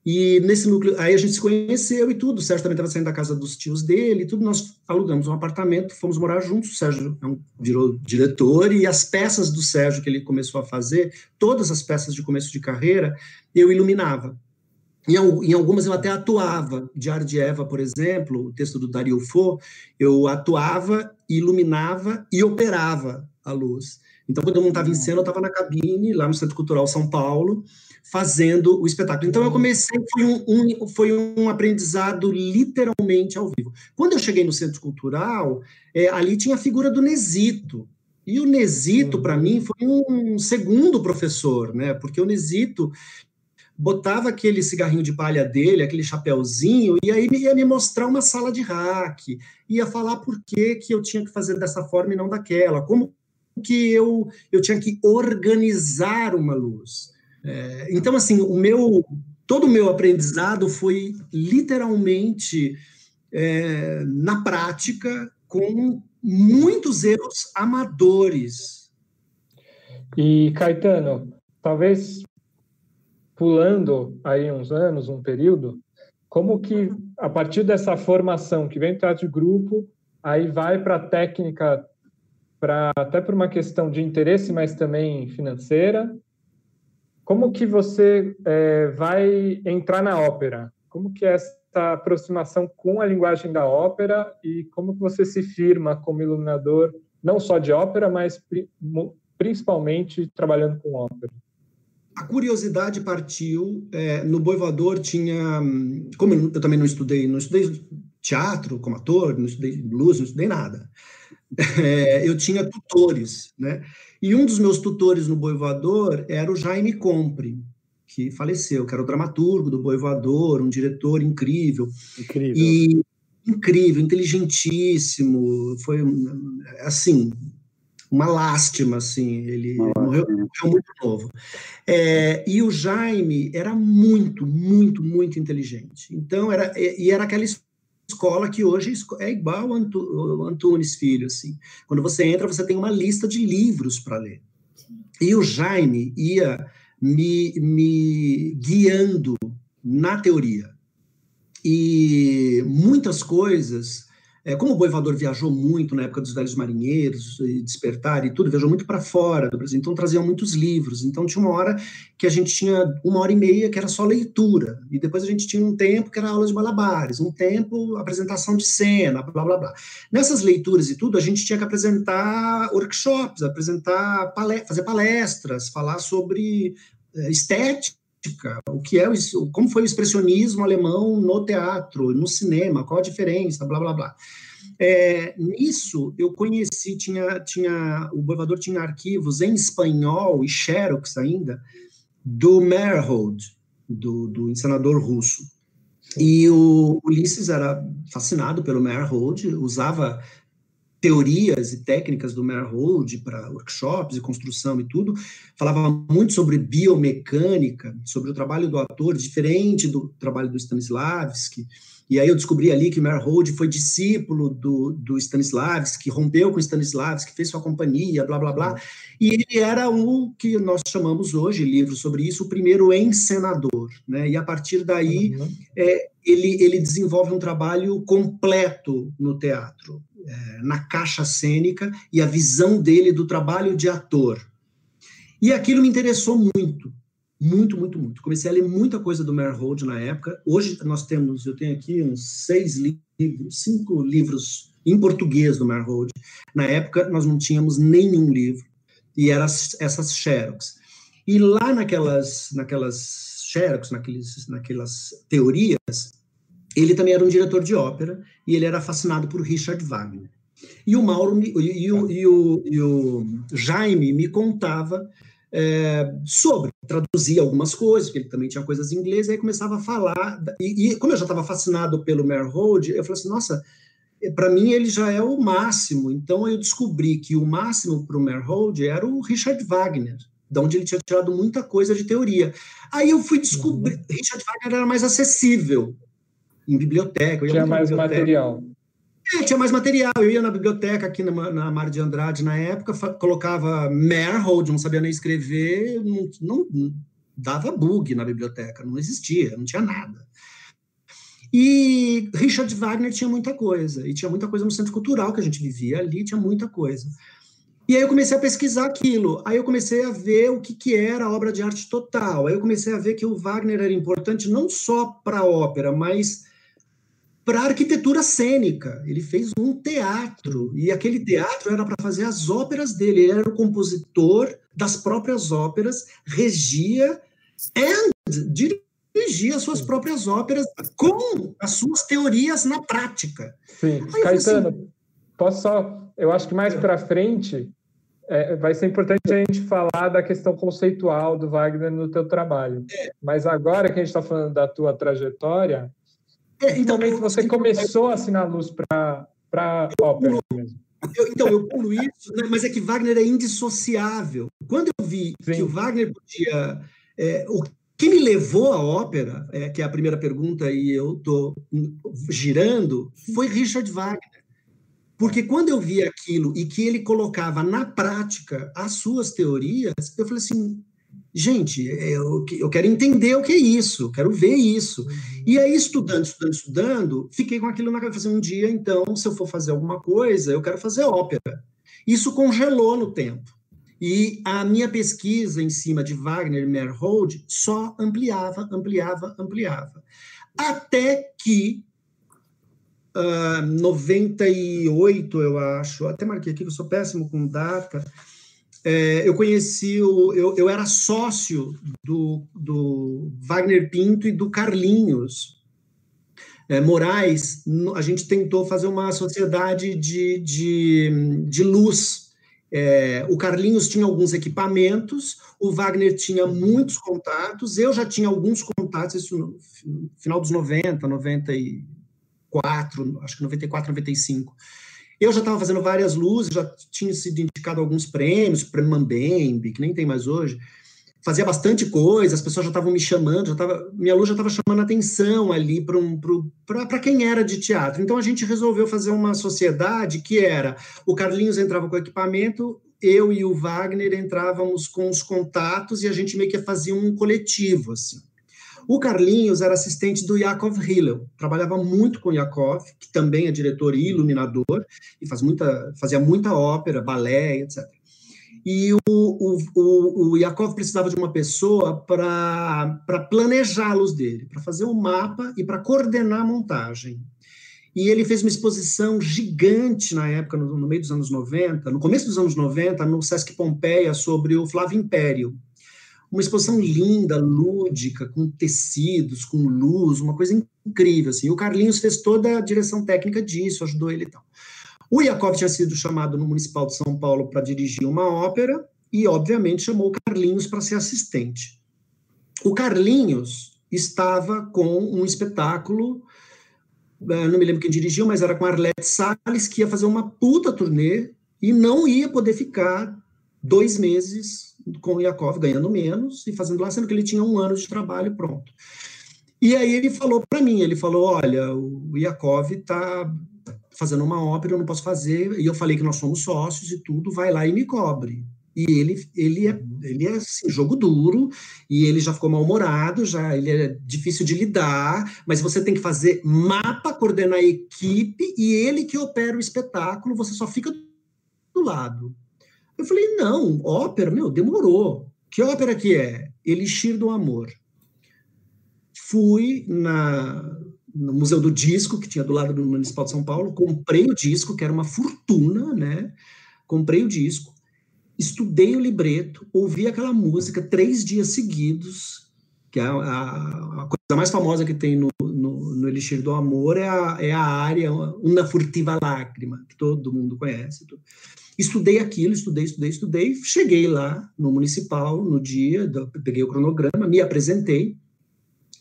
E nesse núcleo, aí a gente se conheceu e tudo. O Sérgio também estava saindo da casa dos tios dele e tudo. Nós alugamos um apartamento, fomos morar juntos. O Sérgio é virou diretor e as peças do Sérgio que ele começou a fazer, todas as peças de começo de carreira, eu iluminava. Em, em algumas eu até atuava. Diário de Eva, por exemplo, o texto do Dario Fo, eu atuava, iluminava e operava a luz. Então, quando eu não estava em cena, eu estava na cabine, lá no Centro Cultural São Paulo, fazendo o espetáculo. Então, eu comecei, foi um, um, foi um aprendizado literalmente ao vivo. Quando eu cheguei no Centro Cultural, é, ali tinha a figura do Nesito. E o Nesito, para mim, foi um segundo professor, né? Porque o Nesito botava aquele cigarrinho de palha dele, aquele chapéuzinho, e aí ia me mostrar uma sala de hack, ia falar por que, que eu tinha que fazer dessa forma e não daquela, como que eu, eu tinha que organizar uma luz. É, então, assim, o meu todo o meu aprendizado foi literalmente é, na prática, com muitos erros amadores. E, Caetano, talvez pulando aí uns anos, um período, como que, a partir dessa formação que vem do de grupo, aí vai para a técnica, pra, até por uma questão de interesse, mas também financeira, como que você é, vai entrar na ópera? Como que é essa aproximação com a linguagem da ópera e como que você se firma como iluminador, não só de ópera, mas principalmente trabalhando com ópera? A curiosidade partiu, é, no Boivador tinha, como eu também não estudei, não estudei teatro como ator, não estudei blues, não estudei nada. É, eu tinha tutores, né? E um dos meus tutores no Boi Voador era o Jaime Compre, que faleceu, que era o dramaturgo do Boi Voador, um diretor incrível. Incrível. E incrível, inteligentíssimo, foi assim, uma lástima, assim, ele morreu, morreu, muito novo. É, e o Jaime era muito, muito, muito inteligente. Então, era, e era aquela escola que hoje é igual ao Antunes Filho, assim. Quando você entra, você tem uma lista de livros para ler. E o Jaime ia me, me guiando na teoria. E muitas coisas é, como o Boivador viajou muito na época dos Velhos Marinheiros, e Despertar e tudo, viajou muito para fora do Brasil, então traziam muitos livros. Então tinha uma hora que a gente tinha uma hora e meia que era só leitura, e depois a gente tinha um tempo que era aula de malabares, um tempo apresentação de cena, blá blá blá. Nessas leituras e tudo, a gente tinha que apresentar workshops, apresentar palestras, fazer palestras, falar sobre é, estética o que é o, como foi o expressionismo alemão no teatro, no cinema, qual a diferença, blá blá blá. É, nisso eu conheci, tinha, tinha o Boivador tinha arquivos em espanhol e xerox ainda do Meyerhold, do, do encenador russo. E o Ulisses era fascinado pelo Meyerhold, usava teorias e técnicas do Meyerhold para workshops e construção e tudo, falava muito sobre biomecânica, sobre o trabalho do ator, diferente do trabalho do Stanislavski, e aí eu descobri ali que o Meyerhold foi discípulo do, do Stanislavski, rompeu com o Stanislavski, fez sua companhia, blá, blá, blá, e ele era o que nós chamamos hoje, livro sobre isso, o primeiro encenador, né, e a partir daí uhum. é, ele, ele desenvolve um trabalho completo no teatro, é, na caixa cênica e a visão dele do trabalho de ator. E aquilo me interessou muito, muito, muito, muito. Comecei a ler muita coisa do Meyerhold na época. Hoje nós temos, eu tenho aqui uns seis livros, cinco livros em português do Meyerhold. Na época nós não tínhamos nenhum livro e eram essas xerox. E lá naquelas, naquelas xerox, naqueles, naquelas teorias, ele também era um diretor de ópera e ele era fascinado por Richard Wagner. E o Mauro e, e, o, e, o, e o Jaime me contava é, sobre, traduzia algumas coisas, porque ele também tinha coisas em inglês, e aí começava a falar, e, como eu já estava fascinado pelo Meyerhold, eu falei assim, nossa, para mim ele já é o máximo, então eu descobri que o máximo para o Meyerhold era o Richard Wagner, de onde ele tinha tirado muita coisa de teoria. Aí eu fui descobrir, uhum. Richard Wagner era mais acessível, em biblioteca. Tinha mais biblioteca. material. É, tinha mais material. Eu ia na biblioteca aqui na, na Mar de Andrade na época, colocava Merhold, não sabia nem escrever, não, não, não dava bug na biblioteca, não existia, não tinha nada. E Richard Wagner tinha muita coisa, e tinha muita coisa no centro cultural que a gente vivia ali, tinha muita coisa. E aí eu comecei a pesquisar aquilo. Aí eu comecei a ver o que, que era a obra de arte total. Aí eu comecei a ver que o Wagner era importante não só para a ópera, mas para arquitetura cênica. Ele fez um teatro, e aquele teatro era para fazer as óperas dele. Ele era o compositor das próprias óperas, regia e dirigia as suas próprias óperas com as suas teorias na prática. Sim, Aí, Caetano, assim, posso só. Eu acho que mais para frente é, vai ser importante a gente falar da questão conceitual do Wagner no teu trabalho. É. Mas agora que a gente está falando da tua trajetória, é, então, momento você começou a assinar luz para a ópera mesmo. Eu, então, eu pulo isso, né, mas é que Wagner é indissociável. Quando eu vi Sim. que o Wagner podia. É, o que me levou à ópera, é, que é a primeira pergunta e eu estou girando, foi Richard Wagner. Porque quando eu vi aquilo e que ele colocava na prática as suas teorias, eu falei assim: gente, eu, eu quero entender o que é isso, eu quero ver isso. E aí, estudando, estudando, estudando, fiquei com aquilo na cabeça. Um dia, então, se eu for fazer alguma coisa, eu quero fazer ópera. Isso congelou no tempo. E a minha pesquisa em cima de Wagner e Meyerhold só ampliava, ampliava, ampliava. Até que uh, ah, 98, eu acho, até marquei aqui que eu sou péssimo com data, é, eu conheci, o, eu, eu era sócio do, do Wagner Pinto e do Carlinhos é, Moraes, a gente tentou fazer uma sociedade de, de, de luz. É, o Carlinhos tinha alguns equipamentos, o Wagner tinha muitos contatos, eu já tinha alguns contatos, isso no final dos 90, 90 e 94, acho que 94, 95. Eu já estava fazendo várias luzes, já tinha sido indicado alguns prêmios, prêmio Mambembe, que nem tem mais hoje. Fazia bastante coisa, as pessoas já estavam me chamando, já tava, minha luz já estava chamando atenção ali para um, quem era de teatro. Então a gente resolveu fazer uma sociedade que era: o Carlinhos entrava com o equipamento, eu e o Wagner entrávamos com os contatos e a gente meio que fazia um coletivo, assim. O Carlinhos era assistente do Yakov Hillel, trabalhava muito com Yakov, que também é diretor e iluminador, e faz muita, fazia muita ópera, balé, etc. E o, o, o, o Yakov precisava de uma pessoa para planejar a luz dele, para fazer um mapa e para coordenar a montagem. E ele fez uma exposição gigante na época, no, no meio dos anos 90, no começo dos anos 90, no Sesc Pompeia, sobre o Flávio Império uma exposição linda, lúdica, com tecidos, com luz, uma coisa incrível. Assim. O Carlinhos fez toda a direção técnica disso, ajudou ele e tal. O Yakov tinha sido chamado no Municipal de São Paulo para dirigir uma ópera e, obviamente, chamou o Carlinhos para ser assistente. O Carlinhos estava com um espetáculo, eh, não me lembro quem dirigiu, mas era com Arlete Salles, que ia fazer uma puta turnê e não ia poder ficar dois meses com o Yakov ganhando menos e fazendo lá, sendo que ele tinha um ano de trabalho pronto. E aí ele falou para mim, ele falou, olha, o Yakov está fazendo uma ópera, eu não posso fazer, e eu falei que nós somos sócios e tudo, vai lá e me cobre. E ele, ele é, ele é assim, jogo duro, e ele já ficou mal-humorado, já ele é difícil de lidar, mas você tem que fazer mapa, coordenar a equipe, e ele que opera o espetáculo, você só fica do lado. Eu falei, não, ópera, meu, demorou. Que ópera que é? Elixir do Amor. Fui na, no Museu do Disco, que tinha do lado do Municipal de São Paulo, comprei o disco, que era uma fortuna, né? Comprei o disco, estudei o libreto, ouvi aquela música três dias seguidos, que é a, a, a coisa mais famosa que tem no, no, no, Elixir do Amor é a, é a área Una Furtiva Lágrima, que todo mundo conhece. Estudei aquilo, estudei, estudei, estudei. Cheguei lá no municipal no dia, peguei o cronograma, me apresentei.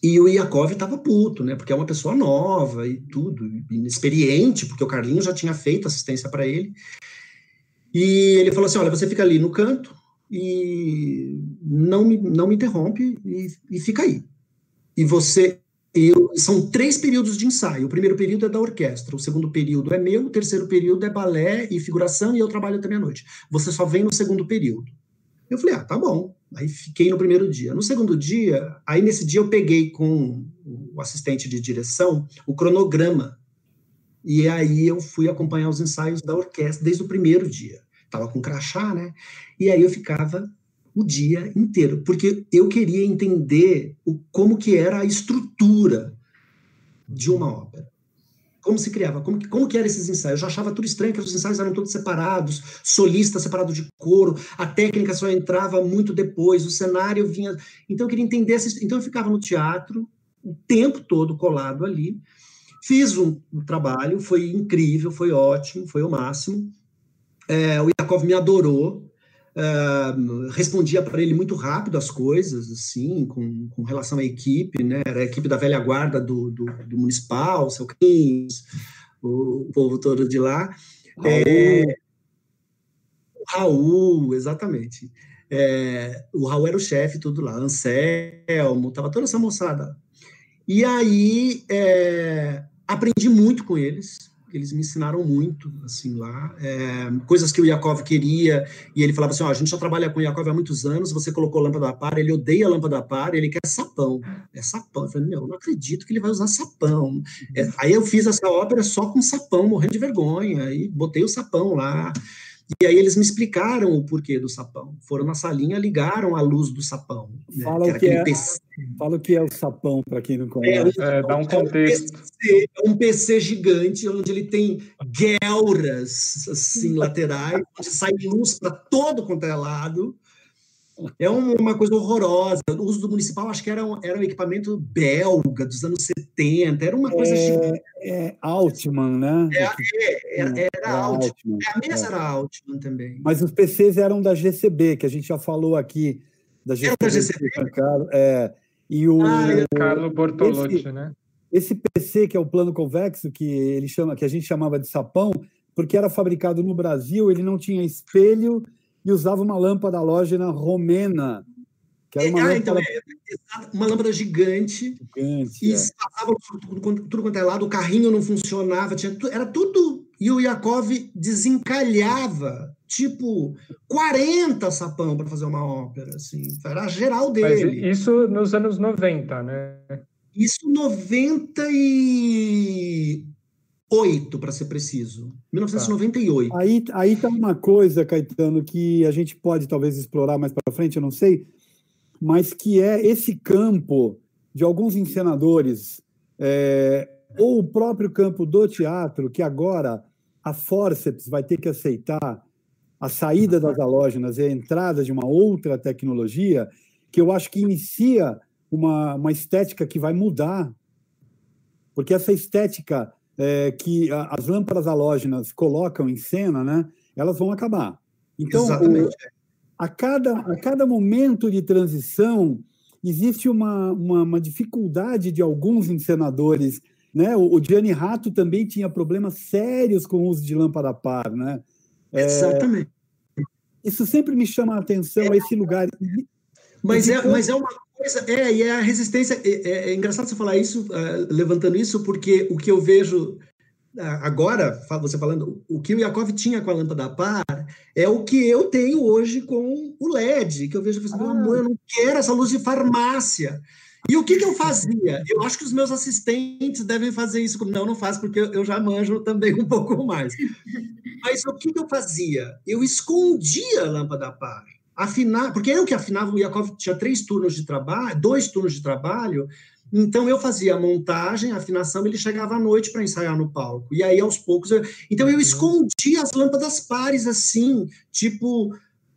E o Iakov estava puto, né? Porque é uma pessoa nova e tudo, inexperiente, porque o Carlinho já tinha feito assistência para ele. E ele falou assim: Olha, você fica ali no canto e não me, não me interrompe e, e fica aí. E você eu, são três períodos de ensaio. O primeiro período é da orquestra, o segundo período é meu, o terceiro período é balé e figuração, e eu trabalho até meia-noite. Você só vem no segundo período. Eu falei, ah, tá bom. Aí fiquei no primeiro dia. No segundo dia, aí nesse dia eu peguei com o assistente de direção o cronograma. E aí eu fui acompanhar os ensaios da orquestra desde o primeiro dia. Tava com crachá, né? E aí eu ficava o dia inteiro, porque eu queria entender o, como que era a estrutura de uma ópera. Como se criava, como, como que eram esses ensaios. Eu já achava tudo estranho, que os ensaios eram todos separados, solista separado de coro, a técnica só entrava muito depois, o cenário vinha... Então eu queria entender, essa, então eu ficava no teatro o tempo todo colado ali, fiz um, um trabalho, foi incrível, foi ótimo, foi o máximo, é, o Yakov me adorou, Uh, respondia para ele muito rápido as coisas, assim, com, com, relação à equipe, né? Era a equipe da velha guarda do, do, do municipal, o seu Carlinhos, o, o, povo todo de lá. Raul, é, Raul exatamente. É, o Raul era o chefe, tudo lá, Anselmo, tava toda essa moçada. E aí é, aprendi muito com eles, eles me ensinaram muito, assim, lá, é, coisas que o Yakov queria, e ele falava assim, ó, a gente já trabalha com o Yakov há muitos anos, você colocou lâmpada par, ele odeia lâmpada par, ele quer sapão, é sapão, eu falei, meu, não acredito que ele vai usar sapão, é, aí eu fiz essa ópera só com sapão, morrendo de vergonha, e botei o sapão lá, e aí eles me explicaram o porquê do sapão. Foram na salinha, ligaram a luz do sapão. Né? Fala, que o que é, PC. fala o que é o sapão, para quem não é, conhece. É, dá um contexto. É um, PC, é um PC gigante, onde ele tem guelras assim, laterais, onde sai luz para todo quanto é lado. É uma coisa horrorosa. O uso do municipal, acho que era um, era um equipamento belga dos anos 70, era uma coisa. É, é Altman, né? É, é, era, era, era Altman. Altman. A mesa é. era Altman também. Mas os PCs eram da GCB, que a gente já falou aqui. Da GCB. Era da GCB? É, e o. Ah, Carlo Bortolotti, esse, né? Esse PC, que é o plano convexo, que, ele chama, que a gente chamava de sapão, porque era fabricado no Brasil, ele não tinha espelho e usava uma lâmpada halógena romena, que era uma, ah, então, lâmpada... Então, é, uma lâmpada gigante, gigante e é. passava tudo, tudo quanto é lado, o carrinho não funcionava, tinha, era tudo. E o Yakov desencalhava, tipo, 40 sapão para fazer uma ópera, assim, era geral dele. Mas isso nos anos 90, né? Isso 90 e 8, para ser preciso. 1998. Tá. Aí, aí tá uma coisa, Caetano, que a gente pode talvez explorar mais para frente, eu não sei, mas que é esse campo de alguns encenadores, é, ou o próprio campo do teatro, que agora a Forceps vai ter que aceitar a saída das halógenas e a entrada de uma outra tecnologia, que eu acho que inicia uma, uma estética que vai mudar. Porque essa estética é, que a, as lâmpadas halógenas colocam em cena, né, elas vão acabar. Então, o, a, cada, a cada momento de transição, existe uma, uma, uma dificuldade de alguns encenadores. Né? O, o Gianni Rato também tinha problemas sérios com o uso de lâmpada par. Né? É, Exatamente. Isso sempre me chama a atenção, é, esse lugar. Mas é, mas é uma coisa, é, e é a resistência. É, é, é engraçado você falar isso, uh, levantando isso, porque o que eu vejo uh, agora, você falando, o que o Yakov tinha com a lâmpada a par é o que eu tenho hoje com o LED, que eu vejo, ah. amor, eu não quero essa luz de farmácia. E o que, que eu fazia? Eu acho que os meus assistentes devem fazer isso. Não, não faço, porque eu já manjo também um pouco mais. Mas o que, que eu fazia? Eu escondia a lâmpada a par afinar, porque eu que afinava, o Yakov tinha três turnos de trabalho, dois turnos de trabalho, então eu fazia a montagem, a afinação, ele chegava à noite para ensaiar no palco. E aí aos poucos, eu... então eu uhum. escondia as lâmpadas pares assim, tipo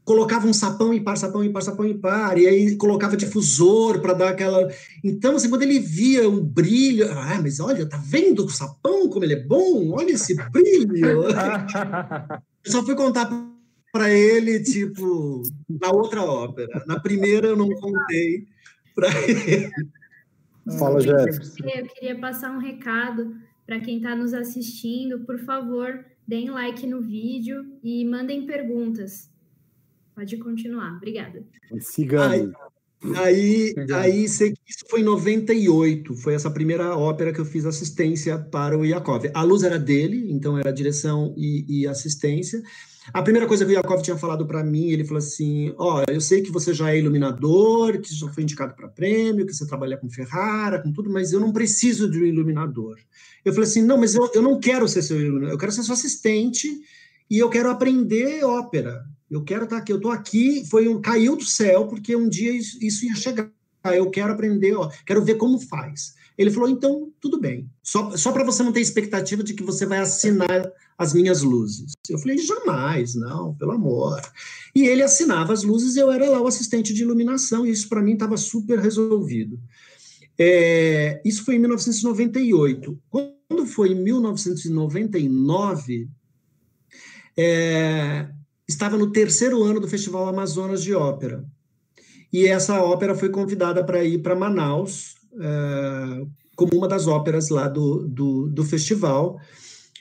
colocava um sapão par, sapão par, sapão par, e aí colocava difusor para dar aquela. Então, assim, quando ele via um brilho, ah, mas olha, tá vendo o sapão como ele é bom? Olha esse brilho. eu só fui contar para ele, tipo, na outra ópera. Na primeira eu não contei para ele. Fala, Jéssica. Eu queria passar um recado para quem está nos assistindo. Por favor, deem like no vídeo e mandem perguntas. Pode continuar. Obrigada. Sigamos. Aí, aí isso foi em 98, foi essa primeira ópera que eu fiz assistência para o Yakov. A luz era dele, então era direção e, e assistência. A primeira coisa que o Yakov tinha falado para mim, ele falou assim: Ó, oh, eu sei que você já é iluminador, que já foi indicado para prêmio, que você trabalha com Ferrara, com tudo, mas eu não preciso de um iluminador. Eu falei assim: não, mas eu, eu não quero ser seu iluminador, eu quero ser seu assistente e eu quero aprender ópera. Eu quero estar tá aqui, eu estou aqui, foi um caiu do céu porque um dia isso, isso ia chegar. Eu quero aprender, ó, quero ver como faz. Ele falou: então, tudo bem. Só, só para você não ter expectativa de que você vai assinar as minhas luzes. Eu falei: jamais, não, pelo amor. E ele assinava as luzes, eu era lá o assistente de iluminação, e isso para mim estava super resolvido. É, isso foi em 1998. Quando foi em 1999, é, estava no terceiro ano do Festival Amazonas de Ópera. E essa ópera foi convidada para ir para Manaus, como uma das óperas lá do, do, do festival.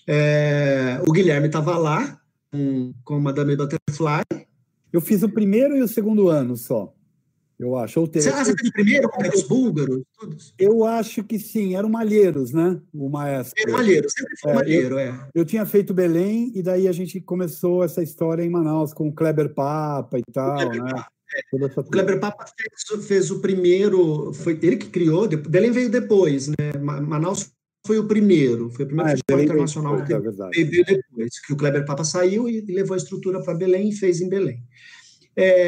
É, o Guilherme estava lá, com, com Madame Butterfly. Eu fiz o primeiro e o segundo ano só eu acho. Ou ter... Você acha que primeiro com os búlgaros? Todos? Eu acho que sim, eram Malheiros, né? O maestro. Era Malheiro, sempre foi é, Malheiro, é. Eu, eu, tinha feito Belém e daí a gente começou essa história em Manaus com o Kleber Papa e tal, Kleber né? Papa. É. O Kleber Papa fez, fez, o primeiro, foi ele que criou, Belém veio depois, né? Manaus foi o primeiro, foi o primeiro ah, festival internacional depois, que é veio depois, que o Kleber Papa saiu e levou a estrutura para Belém e fez em Belém. É,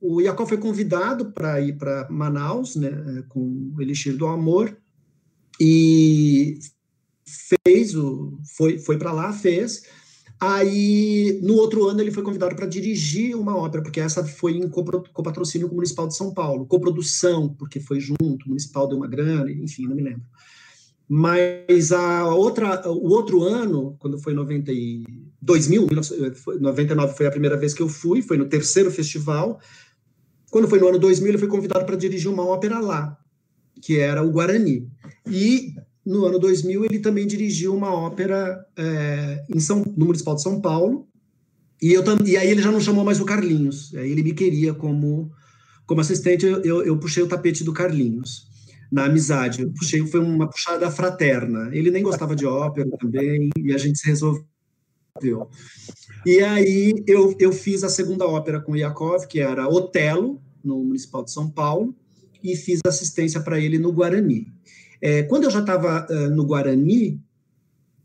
o Iacó foi convidado para ir para Manaus, né, é, com o Elixir do Amor, e fez o foi foi para lá, fez. Aí, no outro ano, ele foi convidado para dirigir uma ópera, porque essa foi em copatrocínio com o Municipal de São Paulo. Coprodução, porque foi junto, o Municipal deu uma grana, enfim, não me lembro. Mas a outra, o outro ano, quando foi 90 e 2000, 99 foi a primeira vez que eu fui, foi no terceiro festival, quando foi no ano 2000, ele foi convidado para dirigir uma ópera lá, que era o Guarani. E no ano 2000, ele também dirigiu uma ópera é, em São, no Municipal de São Paulo. E, eu, e aí ele já não chamou mais o Carlinhos. Aí ele me queria como, como assistente. Eu, eu, eu puxei o tapete do Carlinhos na amizade. Eu puxei, foi uma puxada fraterna. Ele nem gostava de ópera também, e a gente se resolveu. E aí eu, eu fiz a segunda ópera com o que era Otelo, no Municipal de São Paulo, e fiz assistência para ele no Guarani. É, quando eu já estava uh, no Guarani,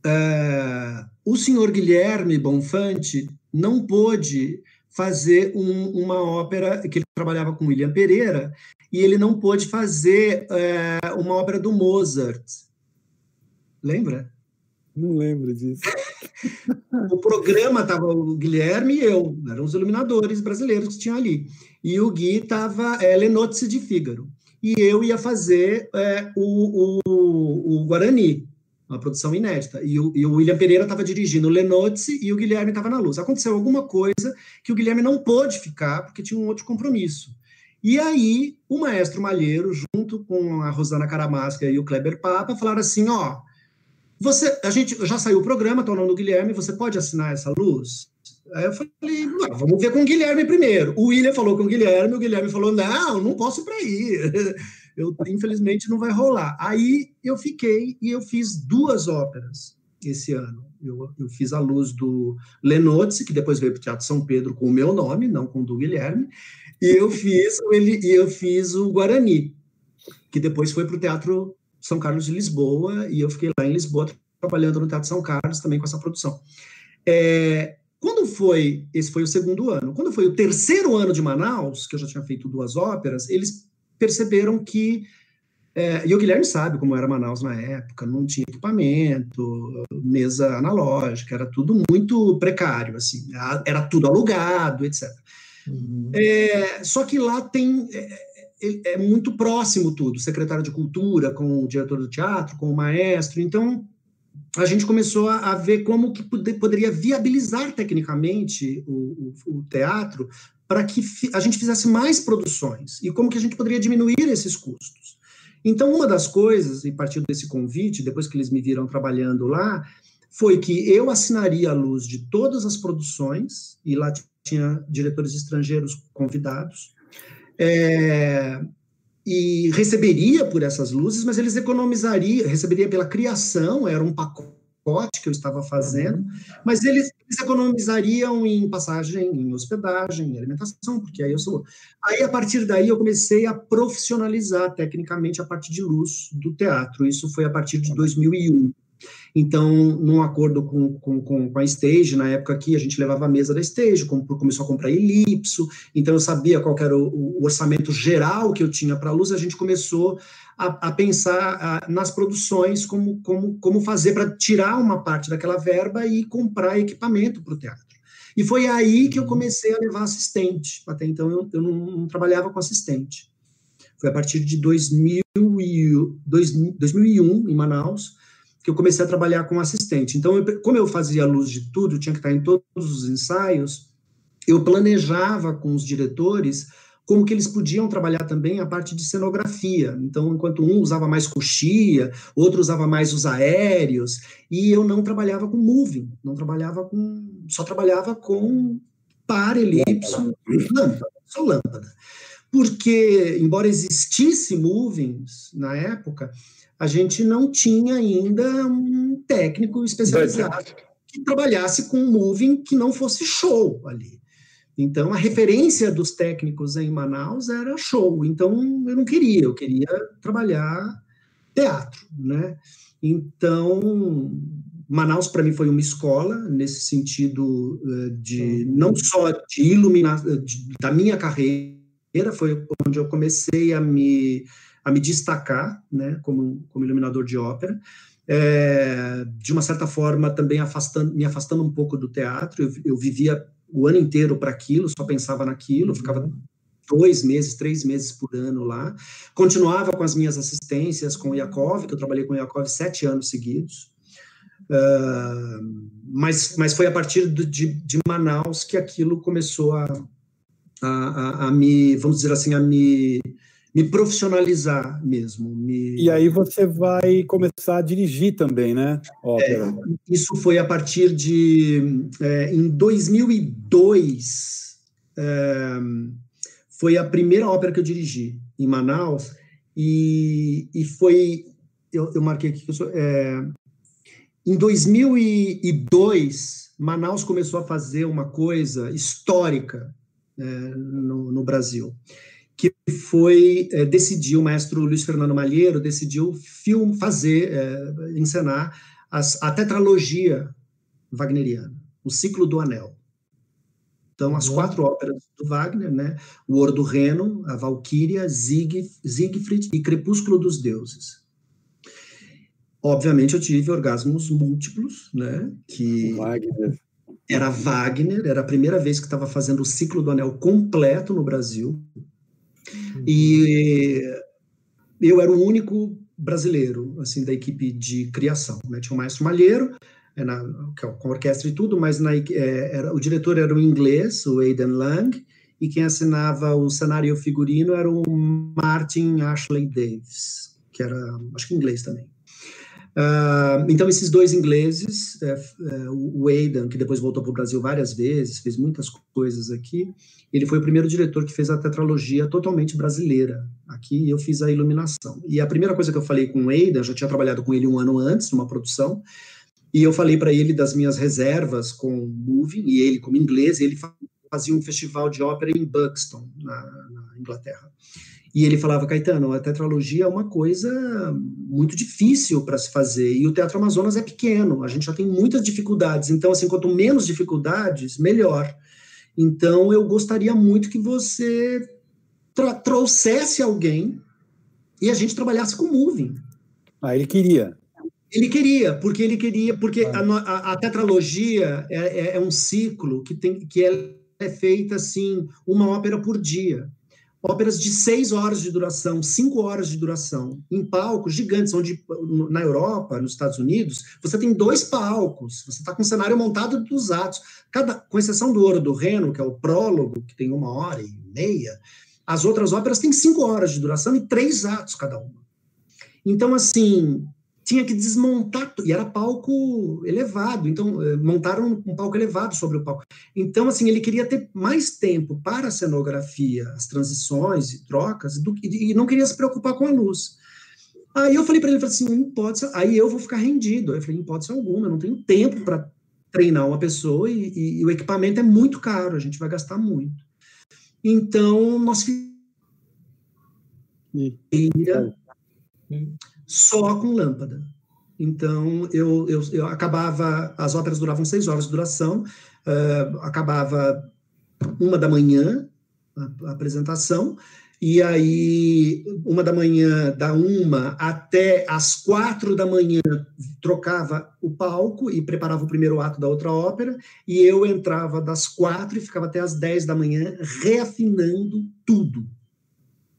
uh, o senhor Guilherme Bonfante não pôde fazer um, uma ópera que ele trabalhava com William Pereira e ele não pôde fazer uh, uma ópera do Mozart. Lembra? Não lembro disso. o programa estava o Guilherme e eu, eram os iluminadores brasileiros que tinham ali. E o Gui estava é, Lenotse de Fígaro. E eu ia fazer é, o, o, o, Guarani, uma produção inédita. E o, e o William Pereira estava dirigindo o Lenotse e o Guilherme estava na luz. Aconteceu alguma coisa que o Guilherme não pôde ficar, porque tinha um outro compromisso. E aí, o maestro Malheiro, junto com a Rosana Caramasca e o Kleber Papa, falaram assim: ó você, a gente já saiu o programa, está o nome do Guilherme, você pode assinar essa luz? Aí eu falei, vamos ver com o Guilherme primeiro. O William falou com o Guilherme, o Guilherme falou, não, não posso ir para aí. Eu, infelizmente, não vai rolar. Aí eu fiquei e eu fiz duas óperas esse ano. Eu, eu fiz a luz do Lenotze, que depois veio para o Teatro São Pedro com o meu nome, não com o do Guilherme, e eu fiz, ele, e eu fiz o Guarani, que depois foi para o Teatro são Carlos de Lisboa, e eu fiquei lá em Lisboa trabalhando no Teatro São Carlos também com essa produção. É, quando foi, esse foi o segundo ano, quando foi o terceiro ano de Manaus, que eu já tinha feito duas óperas, eles perceberam que, é, e o Guilherme sabe como era Manaus na época, não tinha equipamento, mesa analógica, era tudo muito precário, assim, era tudo alugado, etc. Uhum. É, só que lá tem, é, é muito próximo tudo, secretário de cultura com o diretor do teatro, com o maestro, então a gente começou a, a ver como que poderia viabilizar tecnicamente o, o, o teatro para que a gente fizesse mais produções e como que a gente poderia diminuir esses custos. Então, uma das coisas, e partir desse convite, depois que eles me viram trabalhando lá, foi que eu assinaria a luz de todas as produções, e lá tinha diretores estrangeiros convidados, é, e receberia por essas luzes, mas eles economizariam, receberia pela criação, era um pacote que eu estava fazendo, uhum. mas eles, eles, economizariam em passagem, em hospedagem, em alimentação, porque aí eu sou. Aí, a partir daí, eu comecei a profissionalizar tecnicamente a parte de luz do teatro. Isso foi a partir de 2001. Então, num acordo com, com, com, a Stage, na época que a gente levava a mesa da Stage, começou a comprar elipso, então eu sabia qual era o, o orçamento geral que eu tinha para a luz, a gente começou a, a pensar a, nas produções, como, como, como fazer para tirar uma parte daquela verba e comprar equipamento para o teatro. E foi aí que eu comecei a levar assistente. Até então eu, eu não, não, trabalhava com assistente. Foi a partir de 2000 e, 2001, em Manaus, que eu comecei a trabalhar com assistente. Então, eu, como eu fazia a luz de tudo, tinha que estar em todos os ensaios, eu planejava com os diretores como que eles podiam trabalhar também a parte de cenografia. Então, enquanto um usava mais coxia, outro usava mais os aéreos, e eu não trabalhava com moving, não trabalhava com, só trabalhava com par, elipse, lâmpada, só lâmpada. Porque, embora existisse movings na época, a gente não tinha ainda um técnico especializado que trabalhasse com moving que não fosse show ali. Então, a referência dos técnicos em Manaus era show. Então, eu não queria, eu queria trabalhar teatro, né? Então, Manaus para mim foi uma escola nesse sentido eh, de não só de iluminar da minha carreira, foi onde eu comecei a me a me destacar, né, como como iluminador de ópera. É, de uma certa forma também afastando, me afastando um pouco do teatro, eu, eu vivia o ano inteiro para aquilo, só pensava naquilo, uhum. ficava dois meses, três meses por ano lá. Continuava com as minhas assistências com o Yakov, que eu trabalhei com o Yakov sete anos seguidos. Uh, mas, mas foi a partir de, de Manaus que aquilo começou a, a, a, a, me, vamos dizer assim, a me, me profissionalizar mesmo. Me... E aí você vai começar a dirigir também, né? É, isso foi a partir de. É, em 2002, é, foi a primeira ópera que eu dirigi em Manaus, e, e foi. Eu, eu marquei aqui que eu sou. É, em 2002, Manaus começou a fazer uma coisa histórica é, no, no Brasil que foi é, decidiu o maestro Luiz Fernando Malheiro decidiu film, fazer é, encenar as, a tetralogia wagneriana, o ciclo do Anel. Então as uhum. quatro óperas do Wagner, né, o Ouro do Reno, a Valquíria, Sieg, Siegfried e Crepúsculo dos Deuses. Obviamente eu tive orgasmos múltiplos, né, que Wagner. era Wagner, era a primeira vez que estava fazendo o ciclo do Anel completo no Brasil. E eu era o único brasileiro, assim, da equipe de criação, né? Tinha o Maestro Malheiro, é na, é com orquestra e tudo, mas na, é, era, o diretor era o inglês, o Aidan Lang, e quem assinava o cenário e o figurino era o Martin Ashley Davis, que era, acho que inglês também. Uh, então, esses dois ingleses, é, é, o Aidan, que depois voltou para o Brasil várias vezes, fez muitas coisas aqui, ele foi o primeiro diretor que fez a tetralogia totalmente brasileira aqui, eu fiz a iluminação. E a primeira coisa que eu falei com o Aidan, já tinha trabalhado com ele um ano antes, numa produção, e eu falei para ele das minhas reservas com Moving, e ele, como inglês, ele fazia um festival de ópera em Buxton, na, na Inglaterra. E ele falava, Caetano, a tetralogia é uma coisa muito difícil para se fazer, e o Teatro Amazonas é pequeno, a gente já tem muitas dificuldades, então, assim, quanto menos dificuldades, melhor. Então, eu gostaria muito que você trouxesse alguém e a gente trabalhasse com moving. Ah, ele queria. Ele queria, porque ele queria, porque ah. a, a, tetralogia é, é, é, um ciclo que tem que é, é feita assim, uma ópera por dia óperas de seis horas de duração, cinco horas de duração, em palcos gigantes, onde na Europa, nos Estados Unidos, você tem dois palcos, você está com o cenário montado dos atos, cada, com exceção do Ouro do Reno, que é o prólogo, que tem uma hora e meia, as outras óperas têm cinco horas de duração e três atos cada uma. Então, assim, tinha que desmontar, e era palco elevado, então eh, montaram um palco elevado sobre o palco. Então, assim, ele queria ter mais tempo para a cenografia, as transições e trocas, do, e não queria se preocupar com a luz. Aí eu falei para ele, falei assim, pode ser, aí eu vou ficar rendido. Eu falei, pode ser alguma, eu não tenho tempo para treinar uma pessoa e, e, e, o equipamento é muito caro, a gente vai gastar muito. Então, nós fizemos só com lâmpada. Então, eu, eu, eu, acabava, as óperas duravam seis horas de duração, uh, acabava uma da manhã a, a, apresentação, e aí, uma da manhã, da uma até as quatro da manhã, trocava o palco e preparava o primeiro ato da outra ópera, e eu entrava das quatro e ficava até as dez da manhã reafinando tudo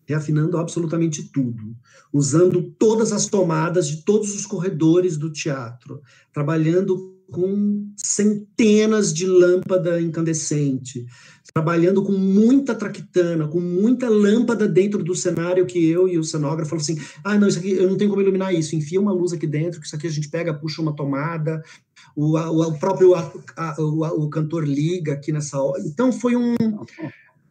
reafinando absolutamente tudo, usando todas as tomadas de todos os corredores do teatro, trabalhando com centenas de lâmpada incandescente, trabalhando com muita traquitana, com muita lâmpada dentro do cenário que eu e o cenógrafo falamos assim, ah, não, isso aqui, eu não tenho como iluminar isso, enfia uma luz aqui dentro, que isso aqui a gente pega, puxa uma tomada, o, o próprio a, a, o, o cantor liga aqui nessa hora. Então foi um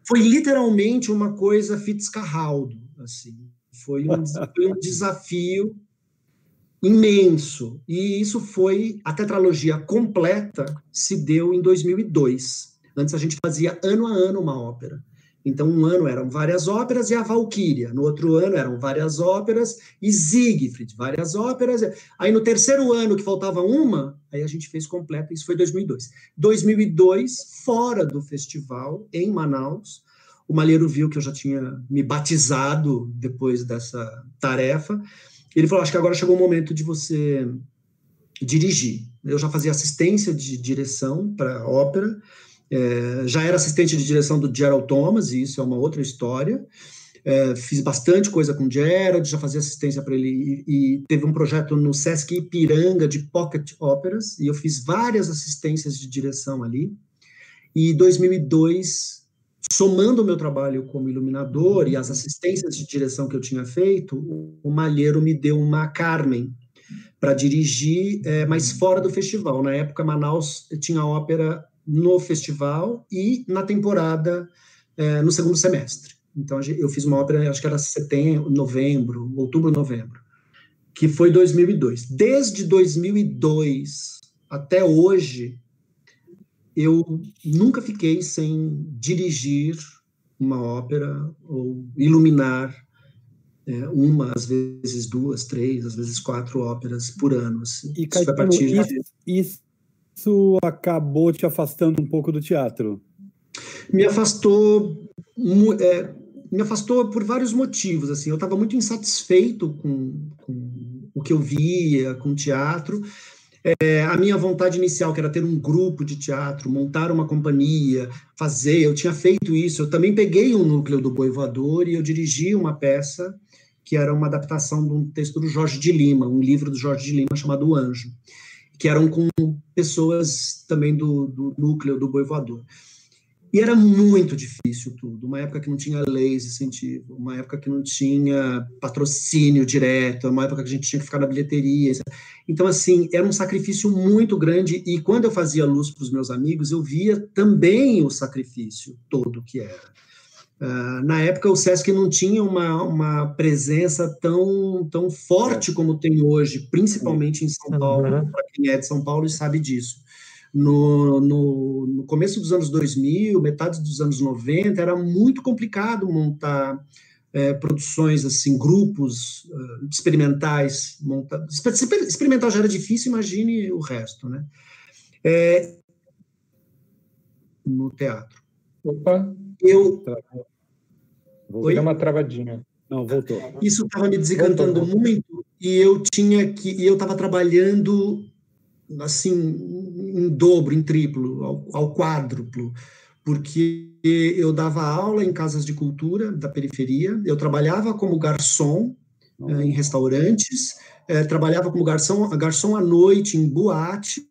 foi literalmente uma coisa Fitzcarraldo, assim. Foi um, foi um desafio imenso. E isso foi a tetralogia completa se deu em 2002. Antes a gente fazia ano a ano uma ópera. Então, um ano eram várias óperas e a Valquíria. No outro ano eram várias óperas e Siegfried, várias óperas. Aí, no terceiro ano, que faltava uma, aí a gente fez completa. Isso foi 2002. 2002, fora do festival, em Manaus, o Malheiro viu que eu já tinha me batizado depois dessa tarefa. Ele falou: Acho que agora chegou o momento de você dirigir. Eu já fazia assistência de direção para ópera é, já era assistente de direção do Gerald Thomas, e isso é uma outra história. É, fiz bastante coisa com o Gerald, já fazia assistência para ele, e, e, teve um projeto no Sesc Ipiranga de pocket operas, e eu fiz várias assistências de direção ali. E 2002, somando o meu trabalho como iluminador e as assistências de direção que eu tinha feito, o Malheiro me deu uma Carmen para dirigir, é, mas fora do festival. Na época, Manaus tinha ópera no festival e na temporada é, no segundo semestre. Então eu fiz uma ópera, acho que era setembro, novembro, outubro, novembro, que foi 2002. Desde 2002 até hoje, eu nunca fiquei sem dirigir uma ópera ou iluminar é, uma, às vezes duas, três, às vezes quatro óperas por ano. Assim. E, Caetano, isso, isso, isso acabou te afastando um pouco do teatro? Me afastou, é, me afastou por vários motivos. Assim, eu estava muito insatisfeito com, com, o que eu via, com o teatro. É, a minha vontade inicial, que era ter um grupo de teatro, montar uma companhia, fazer, eu tinha feito isso. Eu também peguei um núcleo do Boi Voador e eu dirigi uma peça que era uma adaptação de um texto do Jorge de Lima, um livro do Jorge de Lima chamado O Anjo que eram com pessoas também do, do núcleo do boi voador. E era muito difícil tudo, uma época que não tinha leis de incentivo, uma época que não tinha patrocínio direto, uma época que a gente tinha que ficar na bilheteria. Então, assim, era um sacrifício muito grande, e quando eu fazia luz para os meus amigos, eu via também o sacrifício todo que era. Uh, na época, o SESC não tinha uma, uma presença tão, tão forte como tem hoje, principalmente em São Paulo, uhum. para quem é de São Paulo e sabe disso. No, no, no, começo dos anos 2000, metade dos anos 90, era muito complicado montar é, produções, assim, grupos uh, experimentais. Montar, experimental já era difícil, imagine o resto, né? É, no teatro. Opa! Eu. Voltou. Deu uma travadinha. Não, voltou. Isso estava me desencantando voltou, voltou. muito e eu tinha que. E eu estava trabalhando assim, em dobro, em triplo, ao, ao quádruplo, porque eu dava aula em casas de cultura da periferia, eu trabalhava como garçom eh, em restaurantes, eh, trabalhava como garçom, garçom à noite em boates,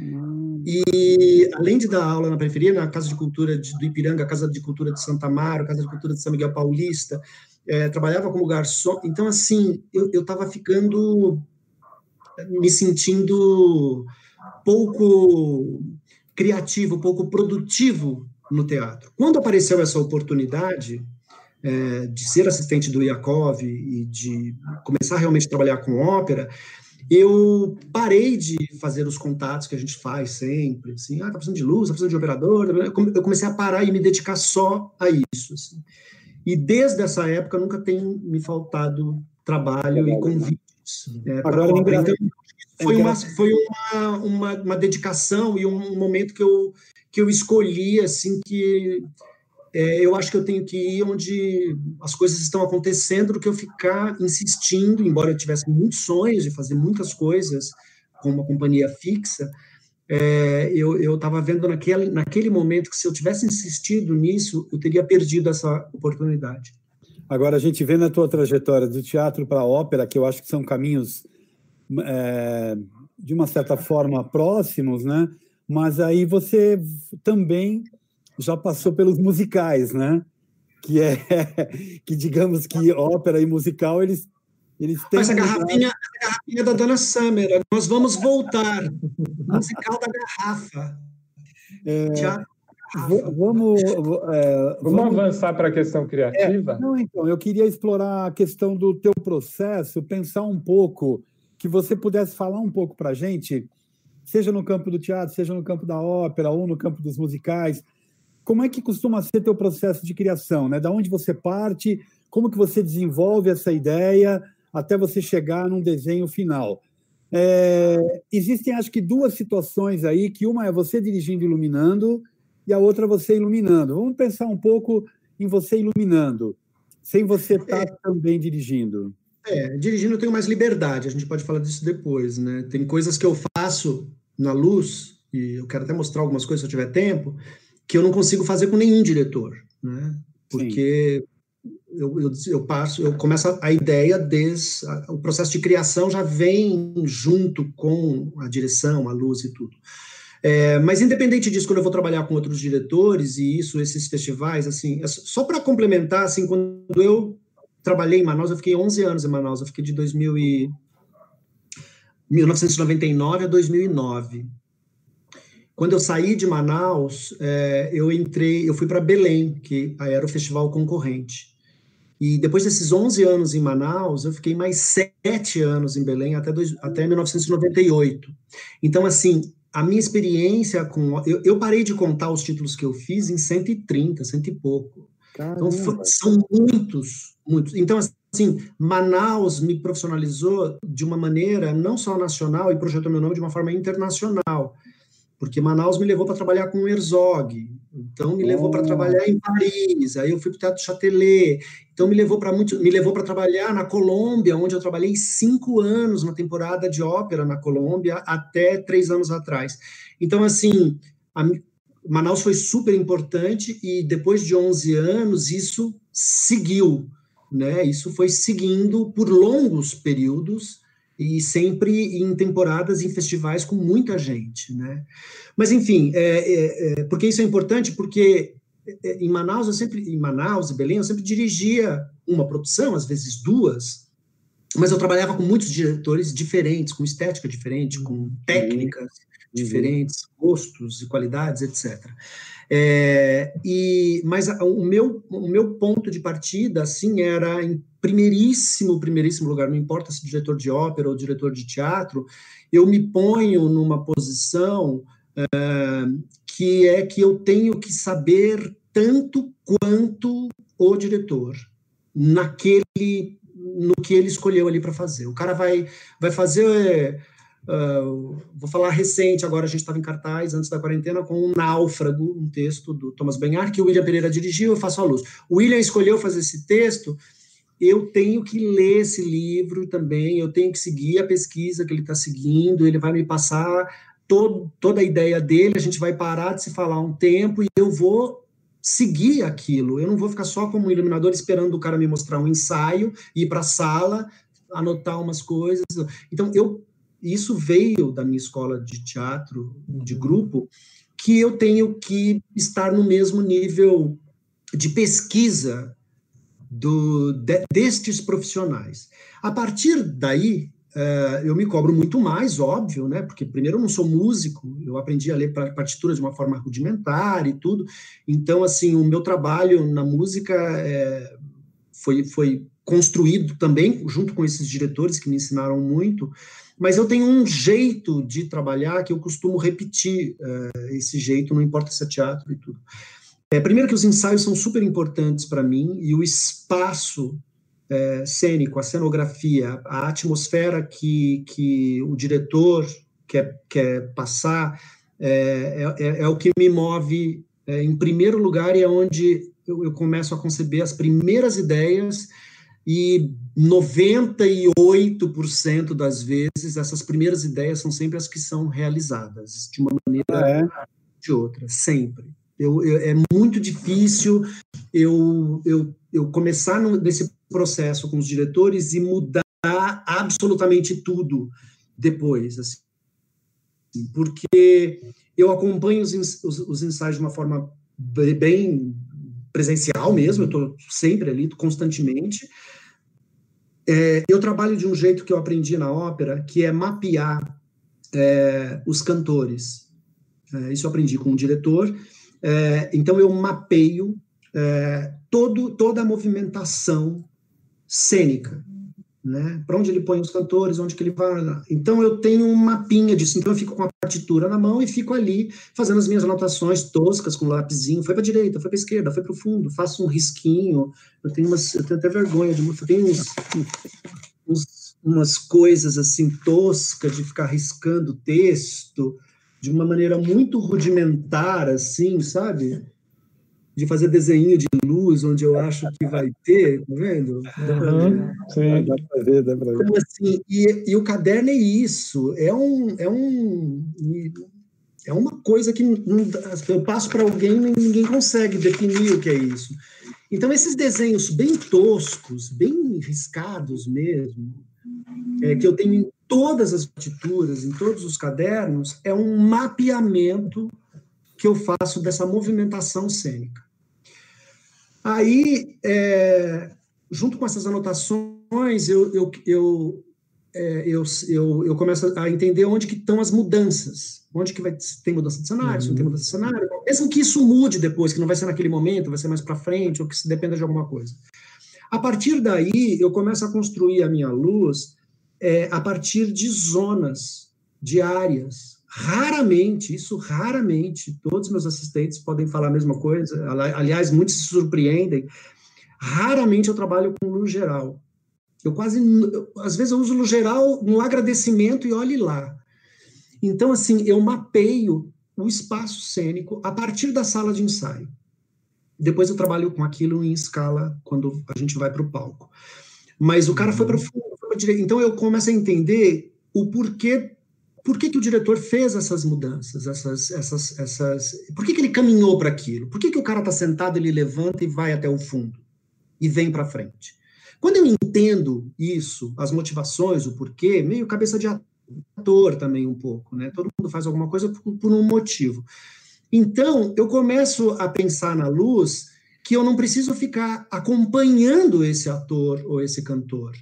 e além de dar aula na periferia, na Casa de Cultura de, do Ipiranga, Casa de Cultura de Santa Amaro, Casa de Cultura de São Miguel Paulista, é, trabalhava como garçom. Então, assim, eu estava ficando me sentindo pouco criativo, pouco produtivo no teatro. Quando apareceu essa oportunidade é, de ser assistente do Yakov e de começar realmente a trabalhar com ópera, eu parei de fazer os contatos que a gente faz sempre, assim, ah, tá precisando de luz, tá precisando de operador, eu comecei a parar e me dedicar só a isso, assim. E desde essa época nunca tem me faltado trabalho e convites. É, Agora, então, foi, uma, foi uma, uma, uma, dedicação e um momento que eu, que eu escolhi, assim, que é, eu acho que eu tenho que ir onde as coisas estão acontecendo do que eu ficar insistindo, embora eu tivesse muitos sonhos de fazer muitas coisas com uma companhia fixa, é, eu estava vendo naquele, naquele momento que se eu tivesse insistido nisso, eu teria perdido essa oportunidade. Agora, a gente vê na tua trajetória do teatro para a ópera, que eu acho que são caminhos, é, de uma certa forma, próximos, né? Mas aí você também já passou pelos musicais, né? Que é que digamos que ópera e musical eles eles têm essa garrafinha, essa garrafinha da Dona Summer, nós vamos voltar. musical da garrafa. É, vamos é, vamos avançar para a questão criativa. É, não, então eu queria explorar a questão do teu processo, pensar um pouco que você pudesse falar um pouco para a gente, seja no campo do teatro, seja no campo da ópera ou no campo dos musicais como é que costuma ser teu processo de criação, né? Da onde você parte, como que você desenvolve essa ideia até você chegar num desenho final. É, existem, acho que, duas situações aí, que uma é você dirigindo e iluminando, e a outra é você iluminando. Vamos pensar um pouco em você iluminando, sem você estar tá é, também dirigindo. É, dirigindo eu tenho mais liberdade, a gente pode falar disso depois, né? Tem coisas que eu faço na luz, e eu quero até mostrar algumas coisas se eu tiver tempo, que eu não consigo fazer com nenhum diretor, né? Porque eu, eu, eu, passo, eu começo a ideia desde o processo de criação já vem junto com a direção, a luz e tudo. É, mas independente disso, quando eu vou trabalhar com outros diretores e isso, esses festivais, assim, é só para complementar, assim, quando eu trabalhei em Manaus, eu fiquei 11 anos em Manaus, eu fiquei de 2000 e 1999 a 2009. Quando eu saí de Manaus, é, eu entrei, eu fui para Belém, que era o festival concorrente. E depois desses 11 anos em Manaus, eu fiquei mais sete anos em Belém até, dois, até 1998. Então, assim, a minha experiência com. Eu, eu, parei de contar os títulos que eu fiz em 130, cento e pouco. Caramba. Então, são muitos, muitos. Então, assim, Manaus me profissionalizou de uma maneira não só nacional e projetou meu nome de uma forma internacional porque Manaus me levou para trabalhar com o Herzog, então me levou para trabalhar em Paris, aí eu fui para o Teatro Châtelet, então me levou para muito, me levou para trabalhar na Colômbia, onde eu trabalhei cinco anos na temporada de ópera na Colômbia até três anos atrás. Então assim, a, Manaus foi super importante e depois de 11 anos isso seguiu, né? Isso foi seguindo por longos períodos e sempre em temporadas, em festivais com muita gente, né? Mas enfim, é, é, é, porque isso é importante? Porque é, em Manaus eu sempre, em Manaus e Belém eu sempre dirigia uma produção, às vezes duas, mas eu trabalhava com muitos diretores diferentes, com estética diferente, com uhum. técnicas uhum. diferentes, gostos e qualidades, etc. É, e mas o meu o meu ponto de partida assim era em primeiríssimo primeiríssimo lugar não importa se diretor de ópera ou diretor de teatro eu me ponho numa posição é, que é que eu tenho que saber tanto quanto o diretor naquele no que ele escolheu ali para fazer o cara vai vai fazer Uh, vou falar recente, agora a gente estava em cartaz, antes da quarentena, com um Náufrago, um texto do Thomas Banhar, que o William Pereira dirigiu, eu faço a luz. O William escolheu fazer esse texto, eu tenho que ler esse livro também, eu tenho que seguir a pesquisa que ele está seguindo, ele vai me passar todo, toda a ideia dele, a gente vai parar de se falar um tempo e eu vou seguir aquilo. Eu não vou ficar só como iluminador esperando o cara me mostrar um ensaio, ir para a sala, anotar umas coisas. Então, eu isso veio da minha escola de teatro, de uhum. grupo, que eu tenho que estar no mesmo nível de pesquisa do, de, destes profissionais. A partir daí, uh, eu me cobro muito mais, óbvio, né? Porque primeiro eu não sou músico, eu aprendi a ler partitura de uma forma rudimentar e tudo. Então, assim, o meu trabalho na música é, foi, foi construído também junto com esses diretores que me ensinaram muito. Mas eu tenho um jeito de trabalhar que eu costumo repetir uh, esse jeito, não importa se é teatro e tudo. É, primeiro que os ensaios são super importantes para mim e o espaço é, cênico, a cenografia, a atmosfera que, que o diretor quer, quer passar é, é, é, é o que me move é, em primeiro lugar e é onde eu, eu começo a conceber as primeiras ideias e 98% das vezes essas primeiras ideias são sempre as que são realizadas de uma maneira ah, é? de outra, sempre. Eu, eu, é muito difícil eu, eu, eu começar no, nesse processo com os diretores e mudar absolutamente tudo depois, assim, porque eu acompanho os, os, os ensaios de uma forma bem presencial mesmo, eu estou sempre ali, constantemente. É, eu trabalho de um jeito que eu aprendi na ópera, que é mapear é, os cantores. É, isso eu aprendi com o diretor, é, então eu mapeio é, todo, toda a movimentação cênica, né? Para onde ele põe os cantores, onde que ele vai. Então eu tenho um mapinha disso. Então eu fico com a partitura na mão e fico ali fazendo as minhas anotações toscas com o lápisinho. Foi para direita, foi para esquerda, foi para o fundo. Faço um risquinho. Eu tenho umas, eu tenho até vergonha de, eu tenho uns, uns, umas coisas assim toscas de ficar riscando texto de uma maneira muito rudimentar, assim, sabe? De fazer desenho de luz onde eu acho que vai ter, tá vendo? Uhum, sim. Dá para ver, dá para ver. Então, assim, e, e, o caderno é isso, é um, é um, é uma coisa que não, eu passo para alguém e ninguém consegue definir o que é isso. Então, esses desenhos bem toscos, bem riscados mesmo, é, que eu tenho todas as partituras, em todos os cadernos, é um mapeamento que eu faço dessa movimentação cênica. Aí, é, junto com essas anotações, eu, eu, eu, é, eu, eu, eu, começo a entender onde que estão as mudanças, onde que vai tem mudança de cenário, se não tem uhum. mudança de cenário, mesmo que isso mude depois, que não vai ser naquele momento, vai ser mais para frente, ou que se dependa de alguma coisa. A partir daí, eu começo a construir a minha luz é, a partir de zonas, de áreas, Raramente, isso raramente, todos meus assistentes podem falar a mesma coisa, aliás, muitos se surpreendem. Raramente eu trabalho com luz geral. Eu quase, às vezes eu uso luz geral no agradecimento e olhe lá. Então, assim, eu mapeio o espaço cênico a partir da sala de ensaio. Depois eu trabalho com aquilo em escala quando a gente vai para o palco. Mas o cara foi para o Então eu começo a entender o porquê por que, que o diretor fez essas mudanças, essas, essas, essas, por que, que ele caminhou para aquilo? Por que, que o cara está sentado, ele levanta e vai até o fundo e vem para frente? Quando eu entendo isso, as motivações, o porquê, meio cabeça de ator também um pouco, né? Todo mundo faz alguma coisa por, por um motivo. Então, eu começo a pensar na luz que eu não preciso ficar acompanhando esse ator ou esse cantor.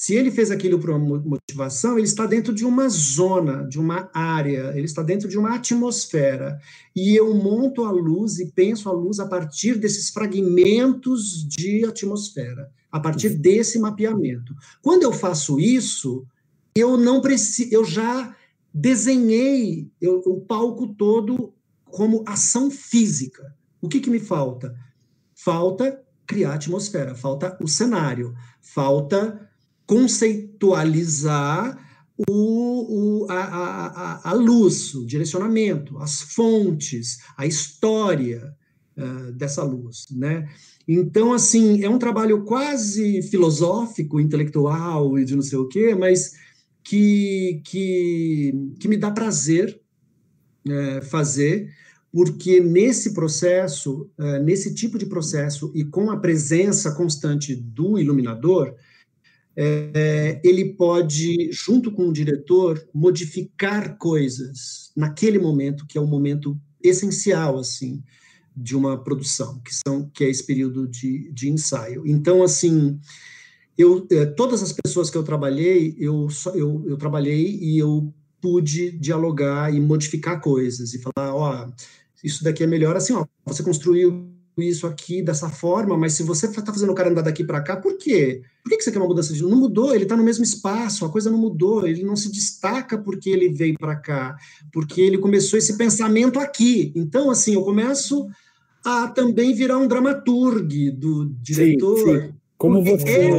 Se ele fez aquilo por uma motivação, ele está dentro de uma zona, de uma área, ele está dentro de uma atmosfera. E eu monto a luz e penso a luz a partir desses fragmentos de atmosfera, a partir desse mapeamento. Quando eu faço isso, eu não preciso, eu já desenhei eu, o palco todo como ação física. O que, que me falta? Falta criar atmosfera, falta o cenário, falta conceitualizar o, o, a, a, a, luz, o direcionamento, as fontes, a história uh, dessa luz, né? Então, assim, é um trabalho quase filosófico, intelectual e de não sei o quê, mas que, que, que me dá prazer é, fazer, porque nesse processo, é, nesse tipo de processo e com a presença constante do iluminador, é, ele pode, junto com o diretor, modificar coisas naquele momento, que é um momento essencial, assim, de uma produção, que, são, que é esse período de, de ensaio. Então, assim, eu, é, todas as pessoas que eu trabalhei, eu, eu, eu trabalhei e eu pude dialogar e modificar coisas e falar, ó, isso daqui é melhor assim, ó, você construiu isso aqui dessa forma, mas se você está fazendo o cara andar daqui para cá, por quê? Por que você quer uma mudança de Não mudou, ele está no mesmo espaço, a coisa não mudou, ele não se destaca porque ele veio para cá, porque ele começou esse pensamento aqui. Então, assim, eu começo a também virar um dramaturgo do diretor. Sim, sim. Como você.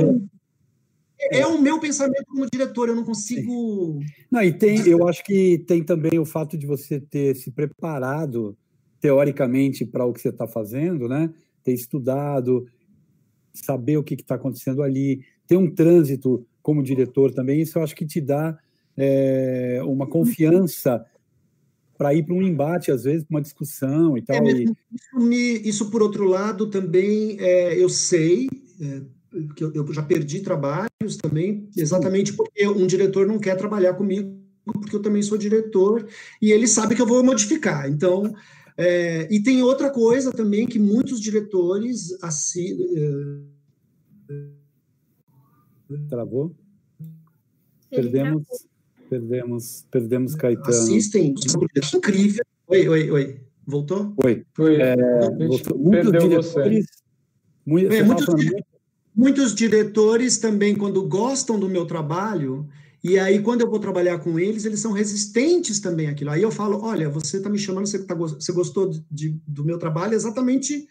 É, é, o meu pensamento como diretor, eu não consigo. Não, e tem, eu acho que tem também o fato de você ter se preparado teoricamente para o que você está fazendo, né? Ter estudado, saber o que está acontecendo ali, ter um trânsito como diretor também, isso eu acho que te dá é, uma confiança para ir para um embate, às vezes, uma discussão e tal. É, isso, me, isso, por outro lado, também é, eu sei, é, que eu, eu, já perdi trabalhos também, exatamente porque um diretor não quer trabalhar comigo, porque eu também sou diretor, e ele sabe que eu vou modificar. Então, é, e tem outra coisa também que muitos diretores assim. Travou? Perdemos, perdemos, perdemos Caetano. Assistem, é incrível. Oi, oi, oi. Voltou? Oi. oi. É, voltou. Muitos diretores. Muito, é, muitos, muitos diretores também, quando gostam do meu trabalho, e aí, quando eu vou trabalhar com eles, eles são resistentes também àquilo. Aí eu falo: olha, você está me chamando, você, tá, você gostou de, do meu trabalho exatamente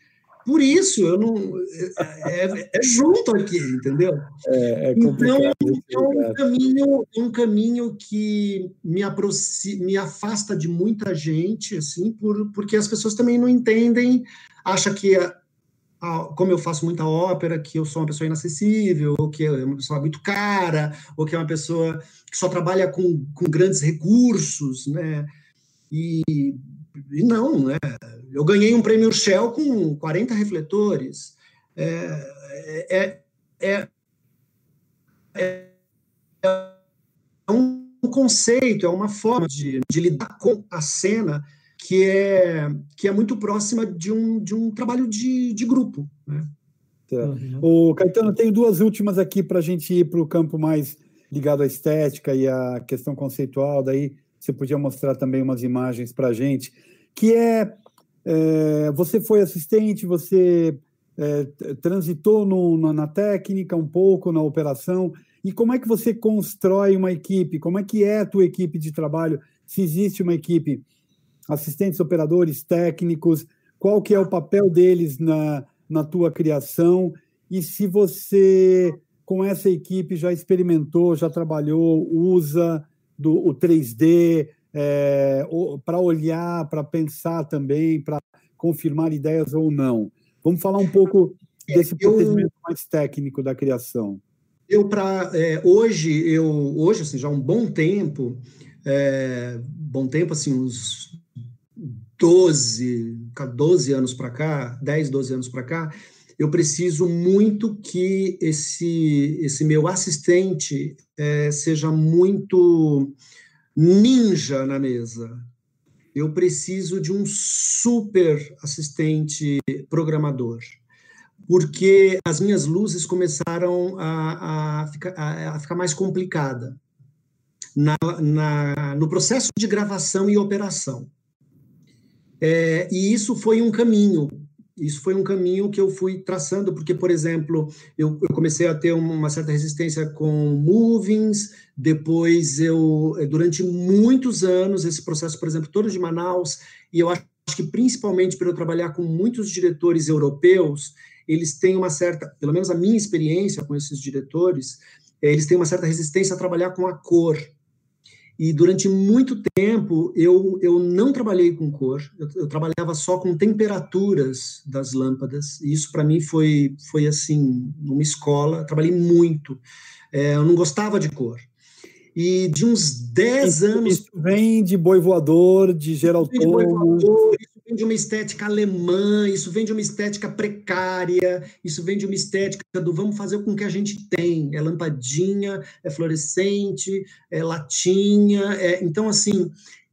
por isso. Eu não. É, é, é junto aqui, entendeu? É, é então, é um caminho, é um caminho que me, aproxima, me afasta de muita gente, assim, por, porque as pessoas também não entendem, acha que como eu faço muita ópera, que eu sou uma pessoa inacessível, ou que é uma pessoa muito cara, ou que é uma pessoa que só trabalha com, com grandes recursos, né? E, e não, né? Eu ganhei um prêmio Shell com 40 refletores. É, é, é, é, é um conceito, é uma forma de, de lidar com a cena que é, que é muito próxima de um, de um trabalho de, de grupo. Né? Tá. Uhum. O Caetano, tem duas últimas aqui para a gente ir para o campo mais ligado à estética e à questão conceitual. Daí você podia mostrar também umas imagens para a gente, que é, é, você foi assistente, você é, transitou no, na técnica um pouco, na operação, e como é que você constrói uma equipe? Como é que é a tua equipe de trabalho? Se existe uma equipe assistentes operadores técnicos, qual que é o papel deles na, na tua criação e se você, com essa equipe, já experimentou, já trabalhou, usa do, o 3D é, para olhar, para pensar também, para confirmar ideias ou não. Vamos falar um pouco desse procedimento eu, mais técnico da criação. Eu para é, hoje eu hoje assim já há um bom tempo é, bom tempo assim uns 12, 12 anos para cá, 10, 12 anos para cá, eu preciso muito que esse, esse meu assistente é, seja muito ninja na mesa. Eu preciso de um super assistente programador, porque as minhas luzes começaram a, a, ficar, a, a ficar mais complicada na, na, no processo de gravação e operação. É, e isso foi um caminho, isso foi um caminho que eu fui traçando, porque, por exemplo, eu, eu, comecei a ter uma certa resistência com movings, depois eu, é, durante muitos anos, esse processo, por exemplo, todo de Manaus, e eu acho que principalmente para eu trabalhar com muitos diretores europeus, eles têm uma certa, pelo menos a minha experiência com esses diretores, é, eles têm uma certa resistência a trabalhar com a cor, e durante muito tempo eu, eu não trabalhei com cor, eu, eu trabalhava só com temperaturas das lâmpadas. E isso para mim foi, foi assim, numa escola, trabalhei muito. É, eu não gostava de cor. E de uns 10 anos. Isso vem de boi voador, de Geraldo. De boi voador, vem de uma estética alemã, isso vem de uma estética precária, isso vem de uma estética do vamos fazer com o que a gente tem. É lampadinha, é fluorescente, é latinha. É... Então, assim,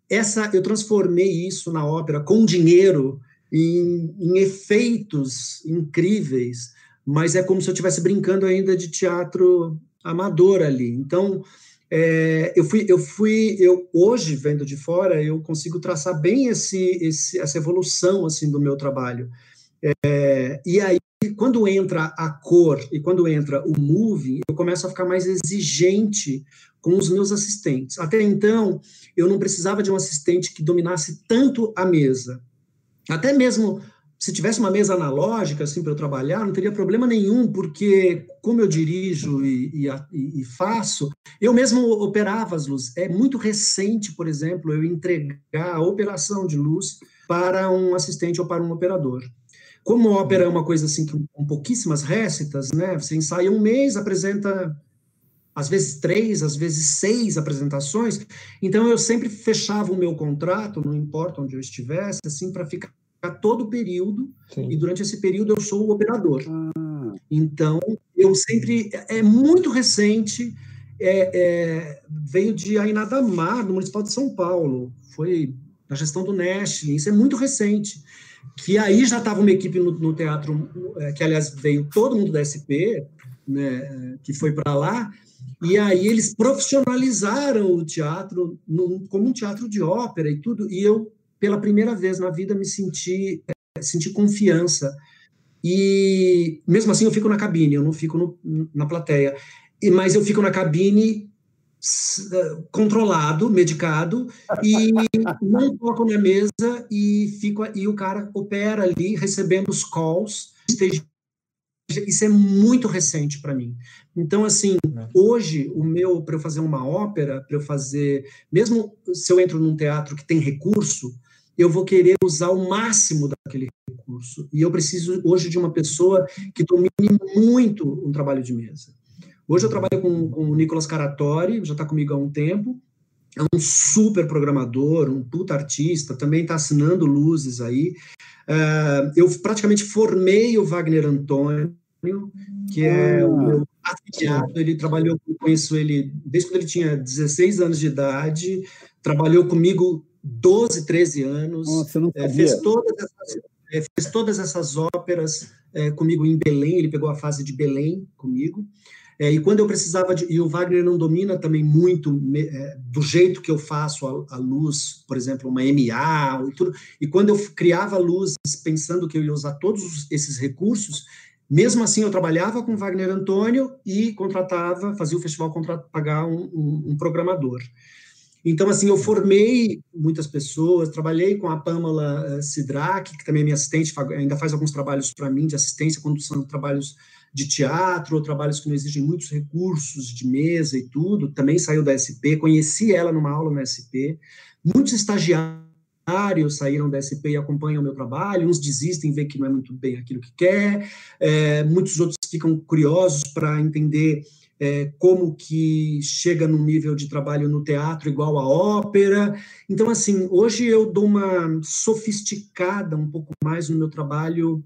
essa eu transformei isso na ópera com dinheiro em, em efeitos incríveis mas é como se eu estivesse brincando ainda de teatro amador ali. Então, é, eu fui, eu fui, eu hoje vendo de fora, eu consigo traçar bem esse, esse essa evolução assim do meu trabalho. É, e aí, quando entra a cor e quando entra o moving, eu começo a ficar mais exigente com os meus assistentes. Até então, eu não precisava de um assistente que dominasse tanto a mesa. Até mesmo se tivesse uma mesa analógica assim para eu trabalhar, não teria problema nenhum, porque como eu dirijo e, e, e, faço, eu mesmo operava as luzes. É muito recente, por exemplo, eu entregar a operação de luz para um assistente ou para um operador. Como ópera é uma coisa assim com pouquíssimas récitas, né? Você ensaia um mês, apresenta às vezes três, às vezes seis apresentações. Então eu sempre fechava o meu contrato, não importa onde eu estivesse, assim, para ficar todo o período, Sim. e durante esse período eu sou o operador. Ah. Então, eu sempre. É muito recente, é, é, veio de Ainadamar, no Municipal de São Paulo, foi na gestão do Nest, isso é muito recente. Que aí já estava uma equipe no, no teatro, é, que aliás veio todo mundo da SP, né, que foi para lá, e aí eles profissionalizaram o teatro como um teatro de ópera e tudo, e eu pela primeira vez na vida, me senti, é, senti confiança. E mesmo assim, eu fico na cabine, eu não fico no, na plateia. E, mas eu fico na cabine é, controlado, medicado, e não toco na mesa e fico e o cara opera ali recebendo os calls. Isso é muito recente para mim. Então, assim, é. hoje, o meu, para eu fazer uma ópera, para eu fazer, mesmo se eu entro num teatro que tem recurso, eu vou querer usar o máximo daquele recurso. E eu preciso hoje de uma pessoa que domine muito um trabalho de mesa. Hoje eu trabalho com, com o Nicolas Caratori, já está comigo há um tempo. É um super programador, um puta artista, também está assinando luzes aí. Uh, eu praticamente formei o Wagner Antônio, que é ah, o meu afiliado. Ele trabalhou, conheço ele desde quando ele tinha 16 anos de idade, trabalhou comigo 12, 13 anos. Nossa, é, fez, todas essas, é, fez todas essas óperas é, comigo em Belém, ele pegou a fase de Belém comigo. É, e quando eu precisava de. E o Wagner não domina também muito é, do jeito que eu faço a, a, luz, por exemplo, uma MA e tudo. E quando eu criava luzes pensando que eu ia usar todos esses recursos, mesmo assim eu trabalhava com Wagner Antônio e contratava, fazia o festival pagar um, um, um programador. Então, assim, eu formei muitas pessoas, trabalhei com a Pamela eh, Sidrak, que também é minha assistente, ainda faz alguns trabalhos para mim de assistência, quando são trabalhos de teatro, ou trabalhos que não exigem muitos recursos de mesa e tudo, também saiu da SP, conheci ela numa aula na SP. Muitos estagiários saíram da SP e acompanham o meu trabalho, uns desistem, veem que não é muito bem aquilo que quer, é, muitos outros ficam curiosos para entender é, como que chega num nível de trabalho no teatro igual à ópera. Então, assim, hoje eu dou uma sofisticada um pouco mais no meu trabalho,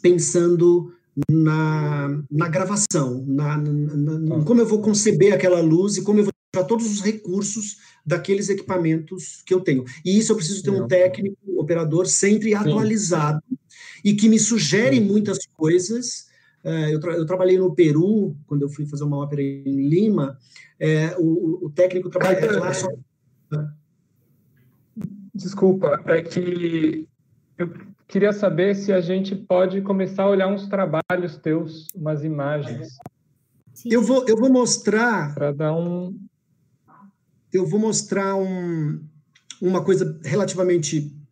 pensando na, na gravação, na, na, na tá. como eu vou conceber aquela luz e como eu vou para todos os recursos daqueles equipamentos que eu tenho. E isso eu preciso ter um técnico, operador sempre Sim. atualizado e que me sugere Sim. muitas coisas eu, tra eu, trabalhei no Peru, quando eu fui fazer uma ópera em Lima, é, o, o, técnico trabalha lá só... Desculpa, é que eu queria saber se a gente pode começar a olhar uns trabalhos teus, umas imagens. Eu vou, eu vou mostrar... Para dar um... Eu vou mostrar um, uma coisa relativamente é,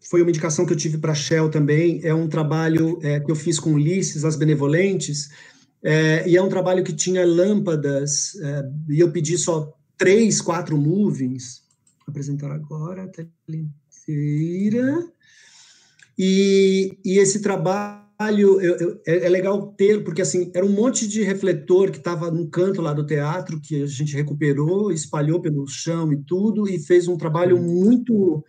foi uma indicação que eu tive para a Shell também, é um trabalho é, que eu fiz com Ulisses, As Benevolentes, é, e é um trabalho que tinha lâmpadas, é, e eu pedi só três, quatro movings, vou apresentar agora, a tela inteira, e, e esse trabalho eu, eu, é, é, legal ter, porque assim, era um monte de refletor que estava no canto lá do teatro, que a gente recuperou, espalhou pelo chão e tudo, e fez um trabalho muito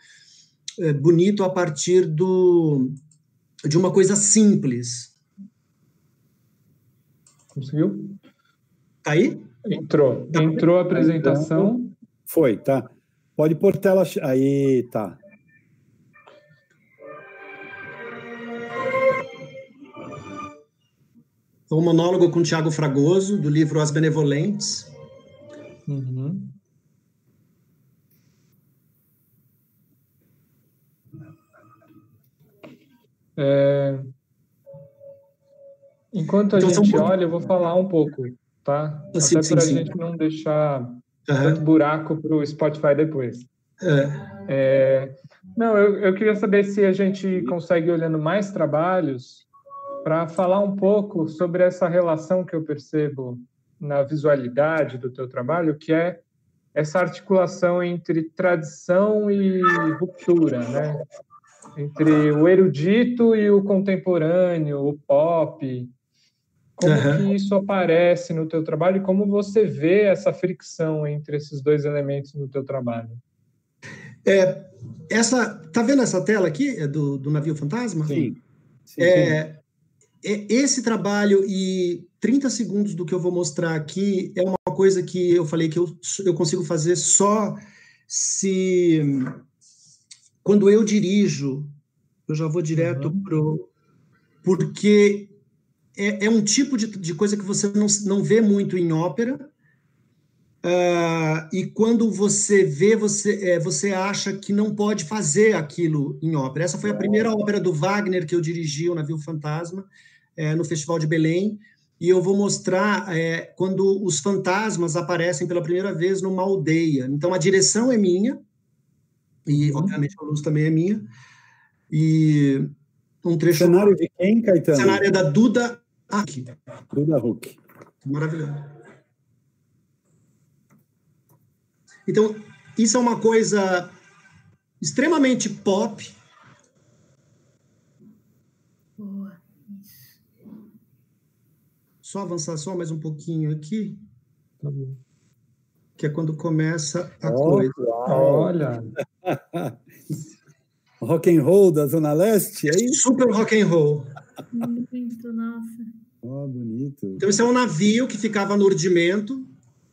bonito a partir do, de uma coisa simples. Conseguiu? Tá aí? Entrou. Tá Entrou a apresentação. Foi, tá. Pode pôr tela. Aí, tá. Um monólogo com Tiago Fragoso, do livro As Benevolentes. Uhum. É... Enquanto a então, gente olha, eu vou falar um pouco, tá? Assim, Até para a gente não deixar uhum. tanto buraco para o Spotify depois. É. É... Não, eu, eu queria saber se a gente consegue, olhando mais trabalhos, para falar um pouco sobre essa relação que eu percebo na visualidade do teu trabalho, que é essa articulação entre tradição e ruptura, né? Entre o erudito e o contemporâneo, o pop. Como uhum. que isso aparece no teu trabalho e como você vê essa fricção entre esses dois elementos no teu trabalho? É, essa, tá vendo essa tela aqui é do, do navio fantasma? Sim. sim, é, sim. é, esse trabalho e 30 segundos do que eu vou mostrar aqui é uma coisa que eu falei que eu, eu consigo fazer só se quando eu dirijo, eu já vou direto uhum. pro porque é, é um tipo de, de, coisa que você não, não vê muito em ópera. Uh, e quando você vê, você, é, você acha que não pode fazer aquilo em ópera. Essa foi a primeira ópera do Wagner que eu dirigi, o Navio Fantasma, é, no Festival de Belém. E eu vou mostrar é, quando os fantasmas aparecem pela primeira vez numa aldeia. Então, a direção é minha, e, uhum. obviamente, a luz também é minha. E um trecho... Cenário de quem, Caetano? Cenário é da Duda Aqui. Duda Huck. Maravilhoso. Então, isso é uma coisa extremamente pop. Boa. Só avançar só mais um pouquinho aqui. Tá bom. Que é quando começa a oh, coisa. Olha. rock and roll da Zona Leste, é isso? Super rock and roll. Muito, nossa. Oh, bonito. Então, esse é um navio que ficava no urdimento.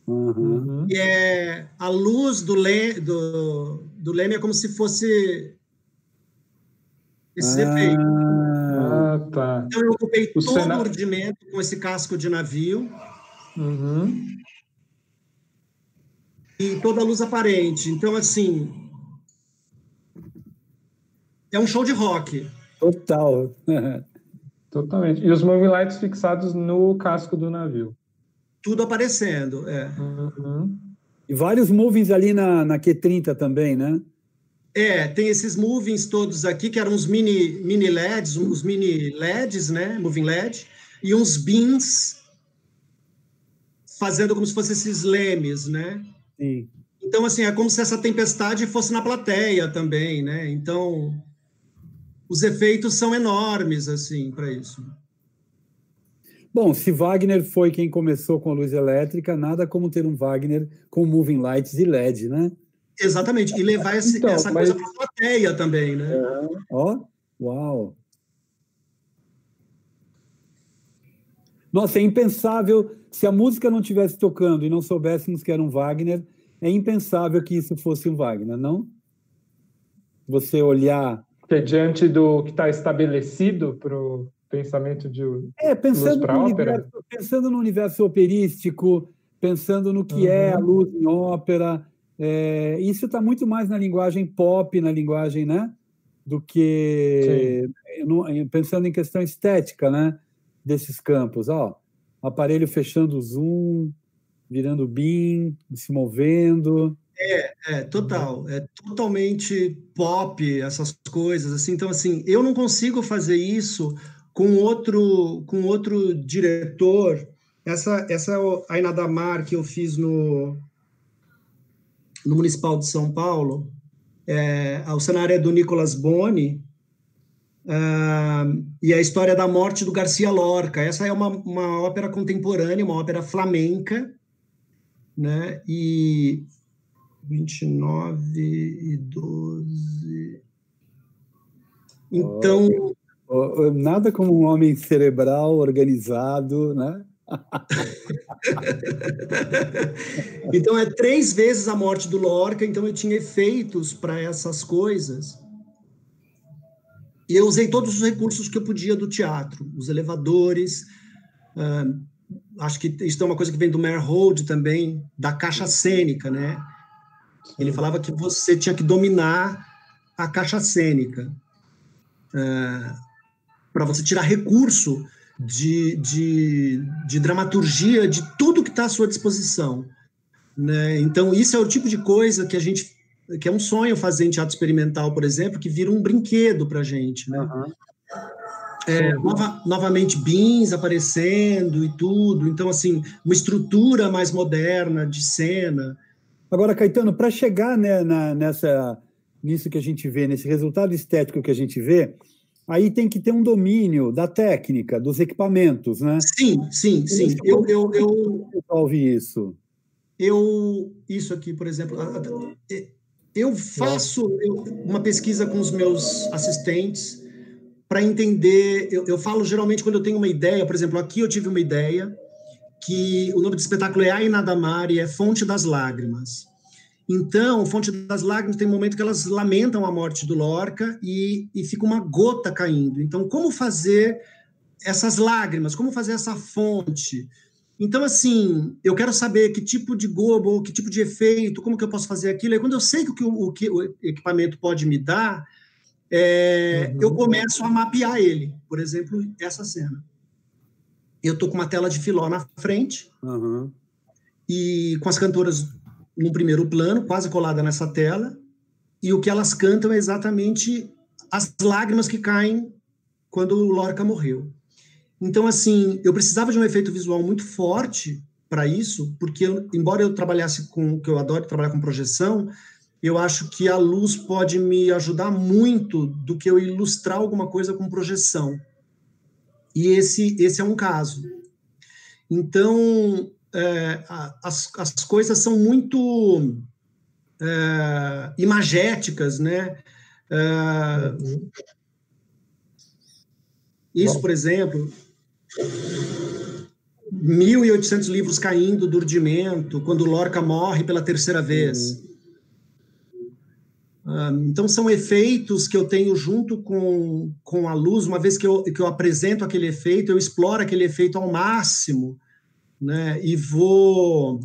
Uhum. E é a luz do, le, do, do leme é como se fosse esse ah, efeito. Ah, tá. Então, eu ocupei o todo o urdimento com esse casco de navio. Uhum. E toda a luz aparente. Então, assim. É um show de rock. Total. Totalmente. E os moving lights fixados no casco do navio. Tudo aparecendo, é. Uhum. E vários movings ali na, na Q30 também, né? É, tem esses movings todos aqui, que eram os mini, mini LEDs, os mini LEDs, né? Moving LED, e uns beams fazendo como se fossem esses lemes, né? Sim. Então, assim, é como se essa tempestade fosse na plateia também, né? Então, os efeitos são enormes assim para isso. Bom, se Wagner foi quem começou com a luz elétrica, nada como ter um Wagner com moving lights e LED, né? Exatamente, e levar esse, então, essa mas... coisa para a plateia também, né? É. Ó, uau! Nossa, é impensável, se a música não estivesse tocando e não soubéssemos que era um Wagner, é impensável que isso fosse um Wagner, não? Você olhar que diante do que está estabelecido para o pensamento de é pensando no universo, pensando no universo operístico pensando no que uhum. é a luz em ópera é, isso está muito mais na linguagem pop na linguagem né do que no, pensando em questão estética né desses campos. Ó aparelho fechando o zoom virando beam se movendo é, é, total. É totalmente pop, essas coisas, assim. Então, assim, eu não consigo fazer isso com outro, com outro diretor. Essa, essa é Aina Damar que eu fiz no, no Municipal de São Paulo. É, o cenário é do Nicolas Boni, uh, e a história da morte do Garcia Lorca. Essa é uma, uma ópera contemporânea, uma ópera flamenca, né? E 29 e 12. Então. Oh, nada como um homem cerebral, organizado, né? então é três vezes a morte do Lorca, então eu tinha efeitos para essas coisas. E eu usei todos os recursos que eu podia do teatro, os elevadores, Uh, acho que isso é uma coisa que vem do Hold também, da caixa cênica, né? Ele falava que você tinha que dominar a caixa cênica uh, para você tirar recurso de, de, de dramaturgia de tudo que está à sua disposição. Né? Então, isso é o tipo de coisa que a gente que é um sonho fazer em teatro experimental, por exemplo, que vira um brinquedo para a gente. Né? Uhum. É, nova, novamente, bins aparecendo e tudo. Então, assim, uma estrutura mais moderna de cena. Agora, Caetano, para chegar né, na, nessa, nisso que a gente vê, nesse resultado estético que a gente vê, aí tem que ter um domínio da técnica, dos equipamentos, né? Sim, sim, sim. Eu, eu, eu resolve isso. Eu, isso aqui, por exemplo, eu faço uma pesquisa com os meus assistentes para entender. Eu, eu, falo geralmente quando eu tenho uma ideia, por exemplo, aqui eu tive uma ideia que o nome do espetáculo é Ai Nadamar e é Fonte das Lágrimas. Então, Fonte das Lágrimas tem um momento que elas lamentam a morte do Lorca e, e fica uma gota caindo. Então, como fazer essas lágrimas? Como fazer essa fonte? Então, assim, eu quero saber que tipo de gobo, que tipo de efeito, como que eu posso fazer aquilo. E quando eu sei que o, que o equipamento pode me dar, é, uhum. eu começo a mapear ele. Por exemplo, essa cena. Eu tô com uma tela de filó na frente uhum. e com as cantoras no primeiro plano, quase colada nessa tela, e o que elas cantam é exatamente as lágrimas que caem quando o Lorca morreu. Então, assim, eu precisava de um efeito visual muito forte para isso, porque eu, embora eu trabalhasse com, que eu adoro trabalhar com projeção, eu acho que a luz pode me ajudar muito do que eu ilustrar alguma coisa com projeção. E esse, esse é um caso. Então, é, as, as coisas são muito é, imagéticas, né? É, isso, por exemplo, 1.800 livros caindo do urdimento, quando Lorca morre pela terceira vez. Então, são efeitos que eu tenho junto com, com a luz. Uma vez que eu, que eu apresento aquele efeito, eu exploro aquele efeito ao máximo, né? E vou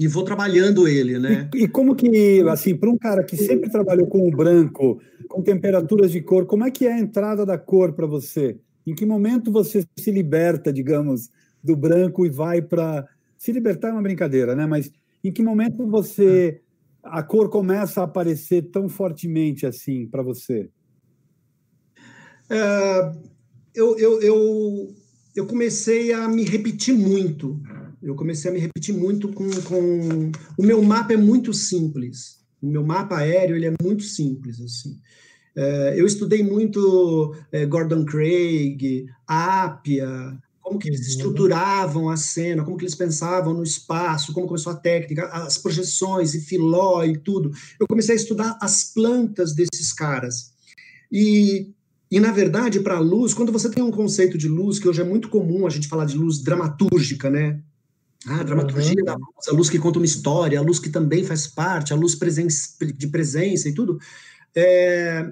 e vou trabalhando ele, né? E, e como que, assim, para um cara que sempre trabalhou com o branco, com temperaturas de cor, como é que é a entrada da cor para você? Em que momento você se liberta, digamos, do branco e vai para. Se libertar é uma brincadeira, né? Mas em que momento você. A cor começa a aparecer tão fortemente assim para você? É, eu, eu, eu, eu comecei a me repetir muito. Eu comecei a me repetir muito com, com... O meu mapa é muito simples. O meu mapa aéreo ele é muito simples, assim. É, eu estudei muito é, Gordon Craig, Apia, como que eles uhum. estruturavam a cena, como que eles pensavam no espaço, como começou a técnica, as projeções e filó e tudo. Eu comecei a estudar as plantas desses caras. E, e na verdade, para a luz, quando você tem um conceito de luz, que hoje é muito comum a gente falar de luz dramatúrgica, né? Ah, a dramaturgia uhum. da luz, a luz que conta uma história, a luz que também faz parte, a luz presen de presença e tudo. É,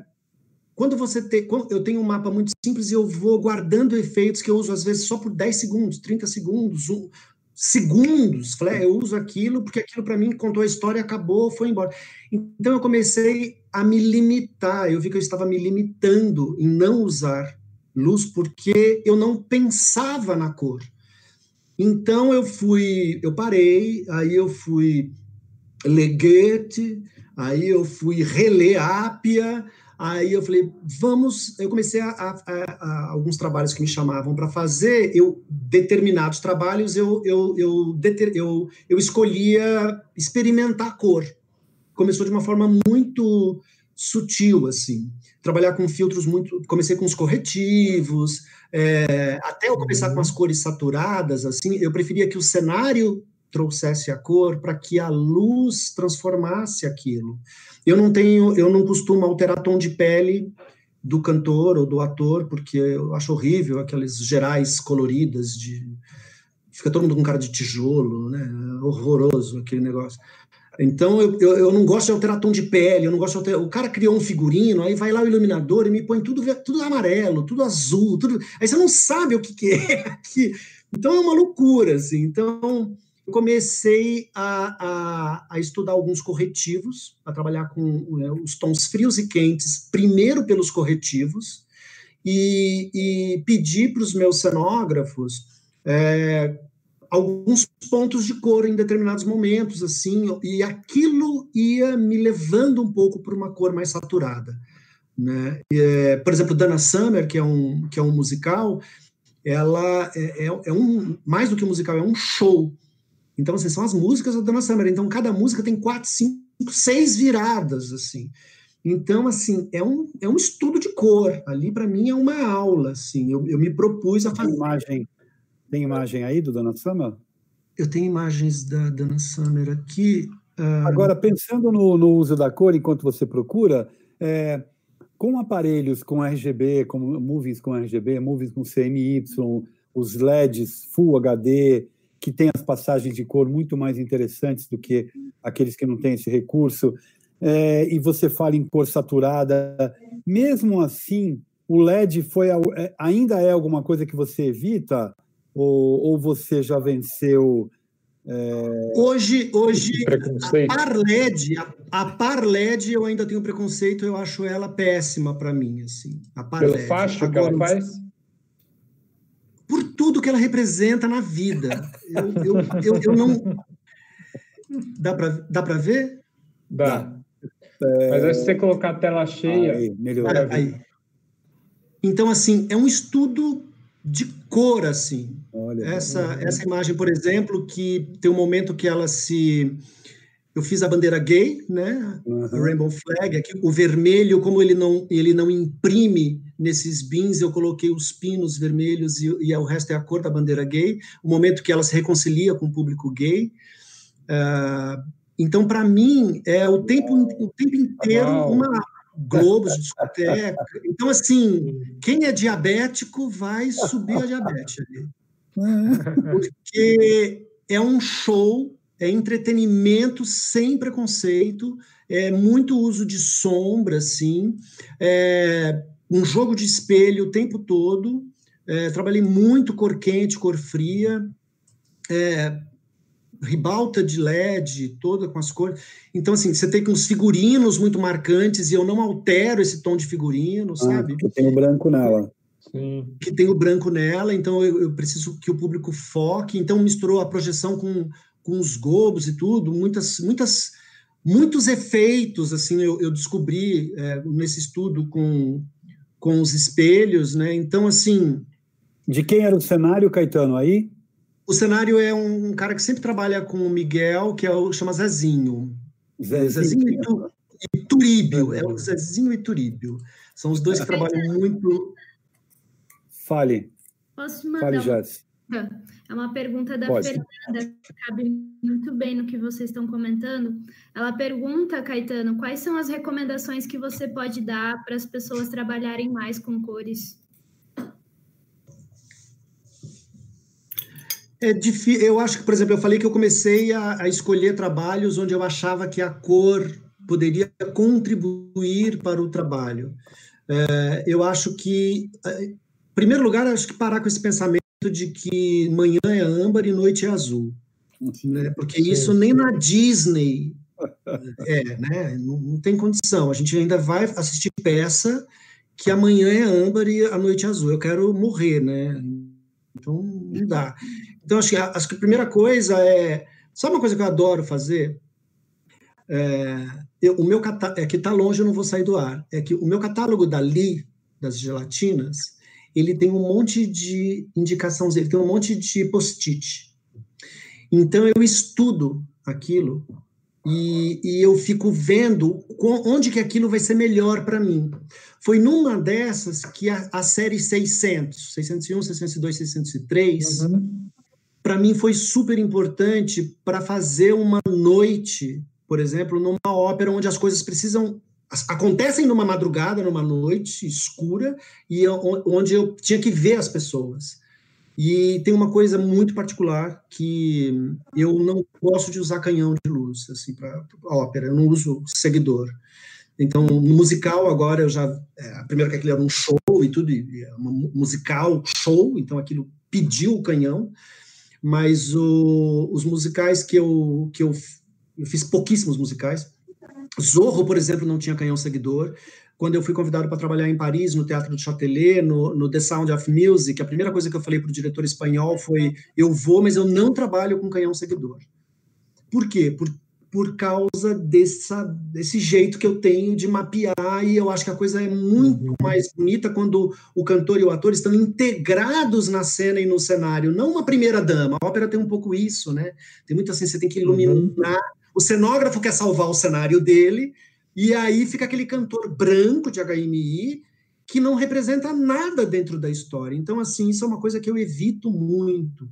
quando você tem. Eu tenho um mapa muito simples e eu vou guardando efeitos que eu uso, às vezes, só por 10 segundos, 30 segundos, um, segundos. Falei, eu uso aquilo porque aquilo para mim contou a história, acabou, foi embora. Então eu comecei a me limitar. Eu vi que eu estava me limitando em não usar luz porque eu não pensava na cor. Então eu fui, eu parei, aí eu fui ler Goethe, aí eu fui reler Ápia, Aí eu falei, vamos. Eu comecei a, a, a alguns trabalhos que me chamavam para fazer. Eu determinados trabalhos eu eu, eu, eu eu escolhia experimentar cor. Começou de uma forma muito sutil assim. Trabalhar com filtros muito. Comecei com os corretivos. É, até eu começar com as cores saturadas, assim, eu preferia que o cenário trouxesse a cor para que a luz transformasse aquilo. Eu não tenho, eu não costumo alterar tom de pele do cantor ou do ator, porque eu acho horrível aquelas gerais coloridas de fica todo mundo com cara de tijolo, né? Horroroso aquele negócio. Então, eu, eu, eu, não gosto de alterar tom de pele, eu não gosto de alterar... O cara criou um figurino, aí vai lá o iluminador e me põe tudo, tudo amarelo, tudo azul, tudo... Aí você não sabe o que, que é aqui. Então, é uma loucura, assim. Então, eu comecei a, a, a estudar alguns corretivos, a trabalhar com né, os tons frios e quentes, primeiro pelos corretivos, e, e pedi para os meus cenógrafos é, alguns pontos de cor em determinados momentos, assim, e aquilo ia me levando um pouco para uma cor mais saturada. Né? É, por exemplo, Dana Summer, que é um, que é um musical, ela é, é, é, um, mais do que um musical, é um show. Então, assim, são as músicas da Dana Summer. Então, cada música tem quatro, cinco, seis viradas, assim. Então, assim, é um, é um estudo de cor. Ali, para mim, é uma aula, assim. Eu, eu me propus a fazer... Imagem tem imagem aí do Dana Summer? Eu tenho imagens da Dana Summer aqui. Uh... Agora, pensando no, no, uso da cor enquanto você procura, é, com aparelhos com RGB, com movies com RGB, movies com CMY, os LEDs Full HD, que tem as passagens de cor muito mais interessantes do que aqueles que não têm esse recurso, é, e você fala em cor saturada, mesmo assim, o LED foi é, ainda é alguma coisa que você evita? Ou, ou você já venceu? É... Hoje, hoje a Parled, a, a Parled eu ainda tenho preconceito, eu acho ela péssima para mim, assim. A Parled. Pelo facho Agora, que ela faz? Tudo que ela representa na vida. Eu, eu, eu, eu não. Dá para dá para ver? Dá. É... Mas se você colocar a tela cheia. Aí, melhor. Aí. Então, assim, é um estudo de cor, assim. Olha, essa, essa imagem, por exemplo, que tem um momento que ela se. Eu fiz a bandeira gay, né? Uhum. A Rainbow Flag, aqui, o vermelho, como ele não, ele não imprime nesses bins, eu coloquei os pinos vermelhos e, e o resto é a cor da bandeira gay. O momento que ela se reconcilia com o público gay. Uh, então, para mim, é o tempo, o tempo inteiro uma globos discoteca. Então, assim, quem é diabético vai subir a diabetes ali. Porque é um show, é entretenimento sem preconceito, é muito uso de sombra, assim, é um jogo de espelho o tempo todo. É, trabalhei muito cor quente, cor fria. É, ribalta de LED, toda com as cores. Então, assim, você tem uns figurinos muito marcantes e eu não altero esse tom de figurino, ah, sabe? Que tem o branco nela. Sim. Que tem o branco nela, então eu, eu, preciso que o público foque. Então, misturou a projeção com, com os globos e tudo, muitas, muitas, muitos efeitos, assim, eu, eu descobri é, nesse estudo com, com os espelhos, né? Então, assim. De quem era o cenário, Caetano, aí? O cenário é um, cara que sempre trabalha com o Miguel, que é o chama Zezinho. Zezinho, Zezinho e, tu, e Turíbio. É o Zezinho e Turíbio. São os dois que trabalham muito. Fale. Posso te mandar? Fale, uma... É uma pergunta da Pode. Fernanda, que cabe muito bem no que vocês estão comentando. Ela pergunta, Caetano, quais são as recomendações que você pode dar para as pessoas trabalharem mais com cores? É difícil. Eu acho que, por exemplo, eu falei que eu comecei a, a, escolher trabalhos onde eu achava que a cor poderia contribuir para o trabalho. É, eu acho que, é, em primeiro lugar, acho que parar com esse pensamento de que manhã é âmbar e noite é azul, né? Porque isso nem na Disney é, né? Não, não tem condição. A gente ainda vai assistir peça que amanhã é âmbar e a noite é azul. Eu quero morrer, né? Então não dá. Então, acho que, acho que a primeira coisa é. Sabe uma coisa que eu adoro fazer? É, eu, o meu é que está longe, eu não vou sair do ar. É que o meu catálogo da Li, das gelatinas, ele tem um monte de indicações, ele tem um monte de post-it. Então, eu estudo aquilo e, e, eu fico vendo onde que aquilo vai ser melhor para mim. Foi numa dessas que a, a, série 600, 601, 602, 603, uhum para mim foi super importante para fazer uma noite, por exemplo, numa ópera onde as coisas precisam acontecem numa madrugada, numa noite escura e onde eu tinha que ver as pessoas. E tem uma coisa muito particular que eu não gosto de usar canhão de luz assim para ópera, eu não uso seguidor. Então, no musical agora eu já é, primeiro que aquilo era um show e tudo, e é musical show, então aquilo pediu o canhão, mas o, os musicais que eu que eu, eu fiz pouquíssimos musicais. Zorro, por exemplo, não tinha canhão seguidor quando eu fui convidado para trabalhar em Paris, no Teatro do Châtelet, no, no, The Sound of Music, a primeira coisa que eu falei para o diretor espanhol foi: eu vou, mas eu não trabalho com canhão seguidor. Por quê? Por, por causa dessa, desse jeito que eu tenho de mapear, e eu acho que a coisa é muito uhum. mais bonita quando o cantor e o ator estão integrados na cena e no cenário, não uma primeira dama. A ópera tem um pouco isso, né? Tem muito assim, você tem que iluminar. O cenógrafo quer salvar o cenário dele, e aí fica aquele cantor branco de HMI que não representa nada dentro da história. Então, assim, isso é uma coisa que eu evito muito.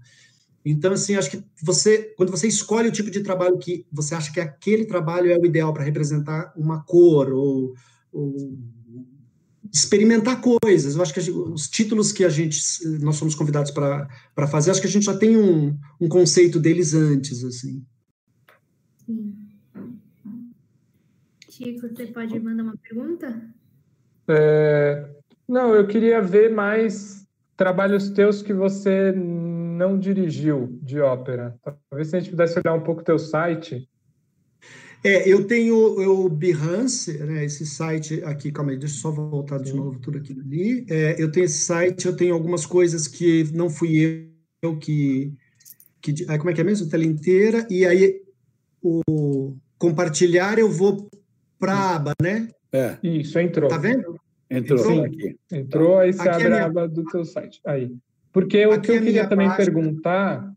Então, assim, acho que você, quando você escolhe o tipo de trabalho que você acha que aquele trabalho é o ideal para representar uma cor ou, ou, experimentar coisas, eu acho que gente, os títulos que a gente, nós somos convidados para fazer, acho que a gente já tem um, um conceito deles antes, assim. Sim. Chico, você pode mandar uma pergunta? É, não, eu queria ver mais trabalhos teus que você não dirigiu de ópera. Talvez se a gente pudesse olhar um pouco o teu site. É, eu tenho o Behance, né, esse site aqui, calma aí, deixa eu só voltar de novo tudo aquilo ali. É, eu tenho esse site, eu tenho algumas coisas que não fui eu que... que como é que é mesmo? Tela inteira, e aí o compartilhar eu vou para a aba, né? É. Isso, entrou. Tá vendo? Entrou. Sim, aqui. Entrou, aí você aqui abre é minha... a aba do teu site. Aí. Porque o que eu é queria também página. perguntar.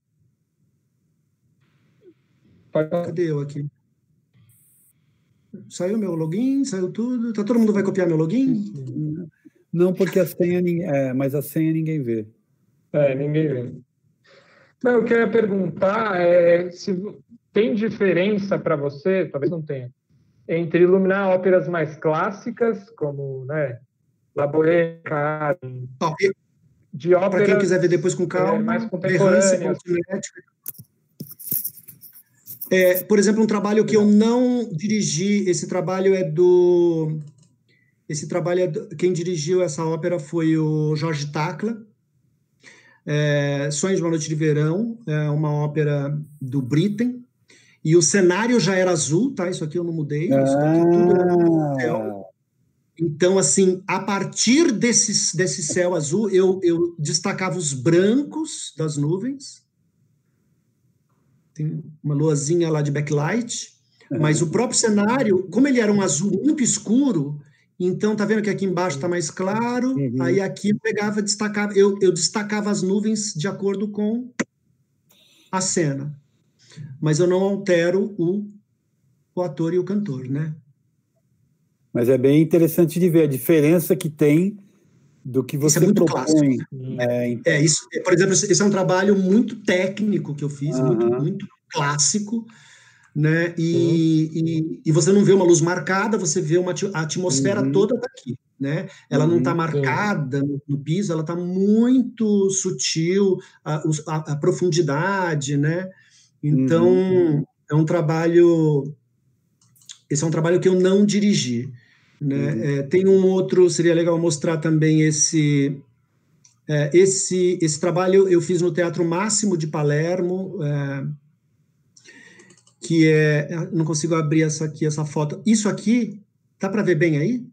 Cadê eu aqui? Saiu meu login, saiu tudo. Tá, todo mundo vai copiar meu login? Não, porque a senha, é, mas a senha ninguém vê. É, ninguém vê. Não, eu queria perguntar é, se tem diferença para você, talvez não tenha, entre iluminar óperas mais clássicas, como né, La Bohème, oh, de óperas... Para quem quiser ver depois com calma, é, mais contemporâneas. É, por exemplo, um trabalho que eu não dirigi, esse trabalho é do... Esse trabalho, é do, quem dirigiu essa ópera foi o Jorge Tacla, é, Sonhos de uma Noite de Verão, é uma ópera do Britten, e o cenário já era azul, tá? Isso aqui eu não mudei. Ah. Isso aqui tudo era céu. Então, assim, a partir desse, desse céu azul, eu, eu destacava os brancos das nuvens. Tem uma luazinha lá de backlight. Mas o próprio cenário, como ele era um azul muito escuro, então tá vendo que aqui embaixo está mais claro, uhum. aí aqui eu pegava, destacava, eu, eu destacava as nuvens de acordo com a cena mas eu não altero o, o ator e o cantor, né? Mas é bem interessante de ver a diferença que tem do que você isso é muito propõe. Clássico. É, então... é, isso, por exemplo, esse é um trabalho muito técnico que eu fiz, uhum. muito, muito clássico, né? E, uhum. e, e, você não vê uma luz marcada, você vê uma a atmosfera uhum. toda daqui, né? Ela não está marcada no, no, piso, ela está muito sutil, a, a, a profundidade, né? Então, uhum. é um trabalho. Esse é um trabalho que eu não dirigi. Né? Uhum. É, tem um outro, seria legal mostrar também esse. É, esse, esse trabalho eu fiz no Teatro Máximo de Palermo, é, que é. Não consigo abrir essa aqui, essa foto. Isso aqui, dá para ver bem aí?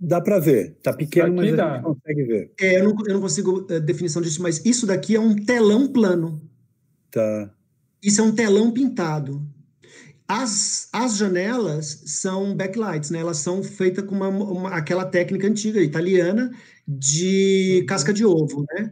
Dá para ver. Tá pequeno, mas dá. a gente consegue ver. É, eu, não, eu não consigo a é, definição disso, mas isso daqui é um telão plano. Tá. Isso é um telão pintado. As, as janelas são backlights, né? Elas são feitas com uma, uma, aquela técnica antiga italiana de casca de ovo, né?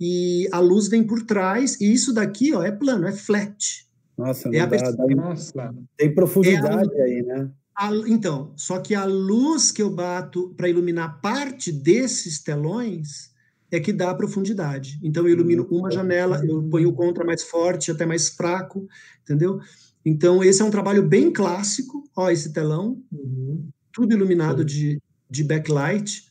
E a luz vem por trás, e isso daqui, ó, é plano, é flat. Nossa, é dá, dá, Nossa. tem profundidade é a, aí, né? A, então, só que a luz que eu bato para iluminar parte desses telões é que dá profundidade. Então eu ilumino uma janela, eu ponho o contra mais forte, até mais fraco, entendeu? Então esse é um trabalho bem clássico, ó, esse telão, uhum. tudo iluminado de, de backlight.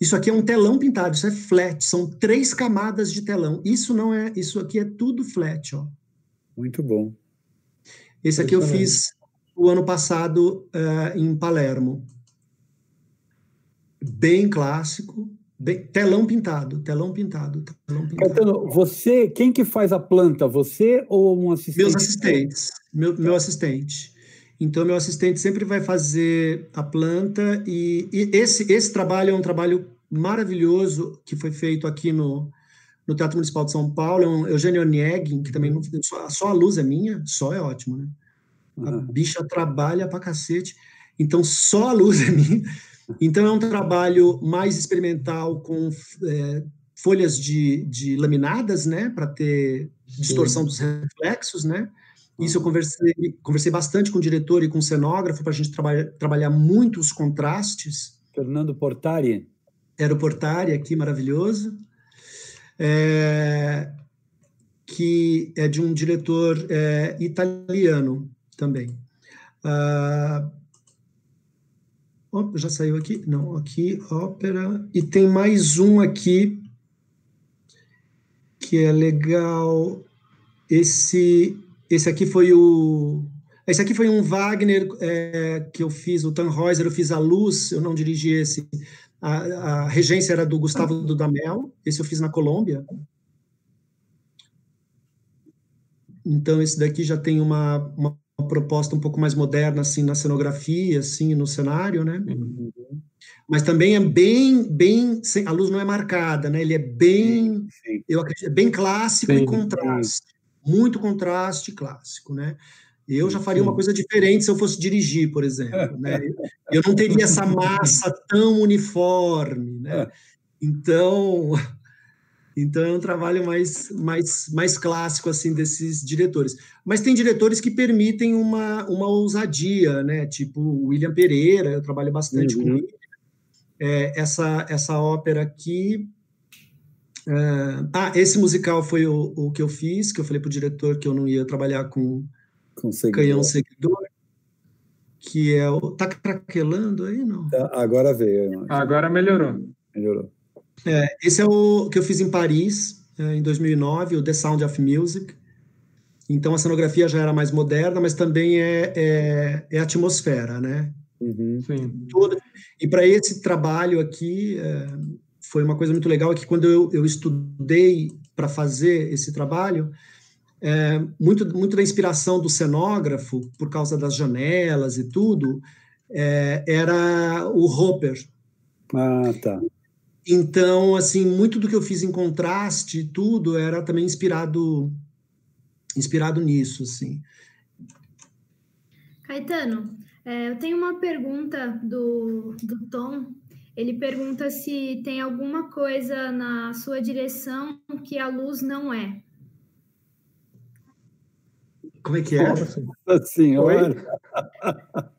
Isso aqui é um telão pintado, isso é flat, são três camadas de telão. Isso não é, isso aqui é tudo flat, ó. Muito bom. Esse aqui eu fiz o ano passado uh, em Palermo. Bem clássico, telão pintado, telão pintado, telão pintado. Você, quem que faz a planta? Você ou um assistente? Meus assistentes, meu, meu assistente. Então, meu assistente sempre vai fazer a planta e, e, esse, esse trabalho é um trabalho maravilhoso que foi feito aqui no, no Teatro Municipal de São Paulo, é um Eugênio Onegin, que também não, só, só, a luz é minha, só é ótimo, né? A uhum. bicha trabalha pra cacete, então só a luz é minha. Então é um trabalho mais experimental com é, folhas de, de laminadas, né, para ter distorção Sim. dos reflexos, né? Isso eu conversei, conversei bastante com o diretor e com o cenógrafo para a gente trabalhar, trabalhar muito os contrastes. Fernando Portari. Era o Portari aqui, maravilhoso. É, que é de um diretor é, italiano também. Ah, já saiu aqui? Não, aqui, ópera. E tem mais um aqui que é legal. Esse esse aqui foi o. Esse aqui foi um Wagner é, que eu fiz, o Tannhäuser, eu fiz a luz, eu não dirigi esse. A, a regência era do Gustavo Dudamel, esse eu fiz na Colômbia. Então, esse daqui já tem uma, uma proposta um pouco mais moderna, assim, na cenografia, assim, no cenário, né? Uhum. Mas também é bem, bem, a luz não é marcada, né? Ele é bem, sim, sim. eu acredito, é bem clássico sim, e contraste muito contraste clássico, né? Eu já faria uma coisa diferente se eu fosse dirigir, por exemplo, né? Eu não teria essa massa tão uniforme, né? É. Então, então é um trabalho mais, mais, mais clássico assim desses diretores. Mas tem diretores que permitem uma, uma ousadia, né? Tipo o William Pereira, eu trabalho bastante uhum. com ele. É, essa essa ópera aqui Uh, ah, esse musical foi o, o que eu fiz, que eu falei para o diretor que eu não ia trabalhar com, com seguidor. canhão seguidor, que é o. Tá craquelando aí, não? Tá, agora veio. Agora melhorou. Melhorou. É, esse é o que eu fiz em Paris, é, em 2009, o The Sound of Music. Então a cenografia já era mais moderna, mas também é, é, é atmosfera, né? Uhum. Sim. Toda, e para esse trabalho aqui, é, foi uma coisa muito legal, é que quando eu, eu estudei para fazer esse trabalho, é, muito, muito da inspiração do cenógrafo, por causa das janelas e tudo, é, era o Hopper. Ah, tá. Então, assim, muito do que eu fiz em contraste e tudo era também inspirado inspirado nisso, assim. Caetano, é, eu tenho uma pergunta do, do Tom ele pergunta se tem alguma coisa na sua direção que a luz não é. Como é que é? Nossa senhora!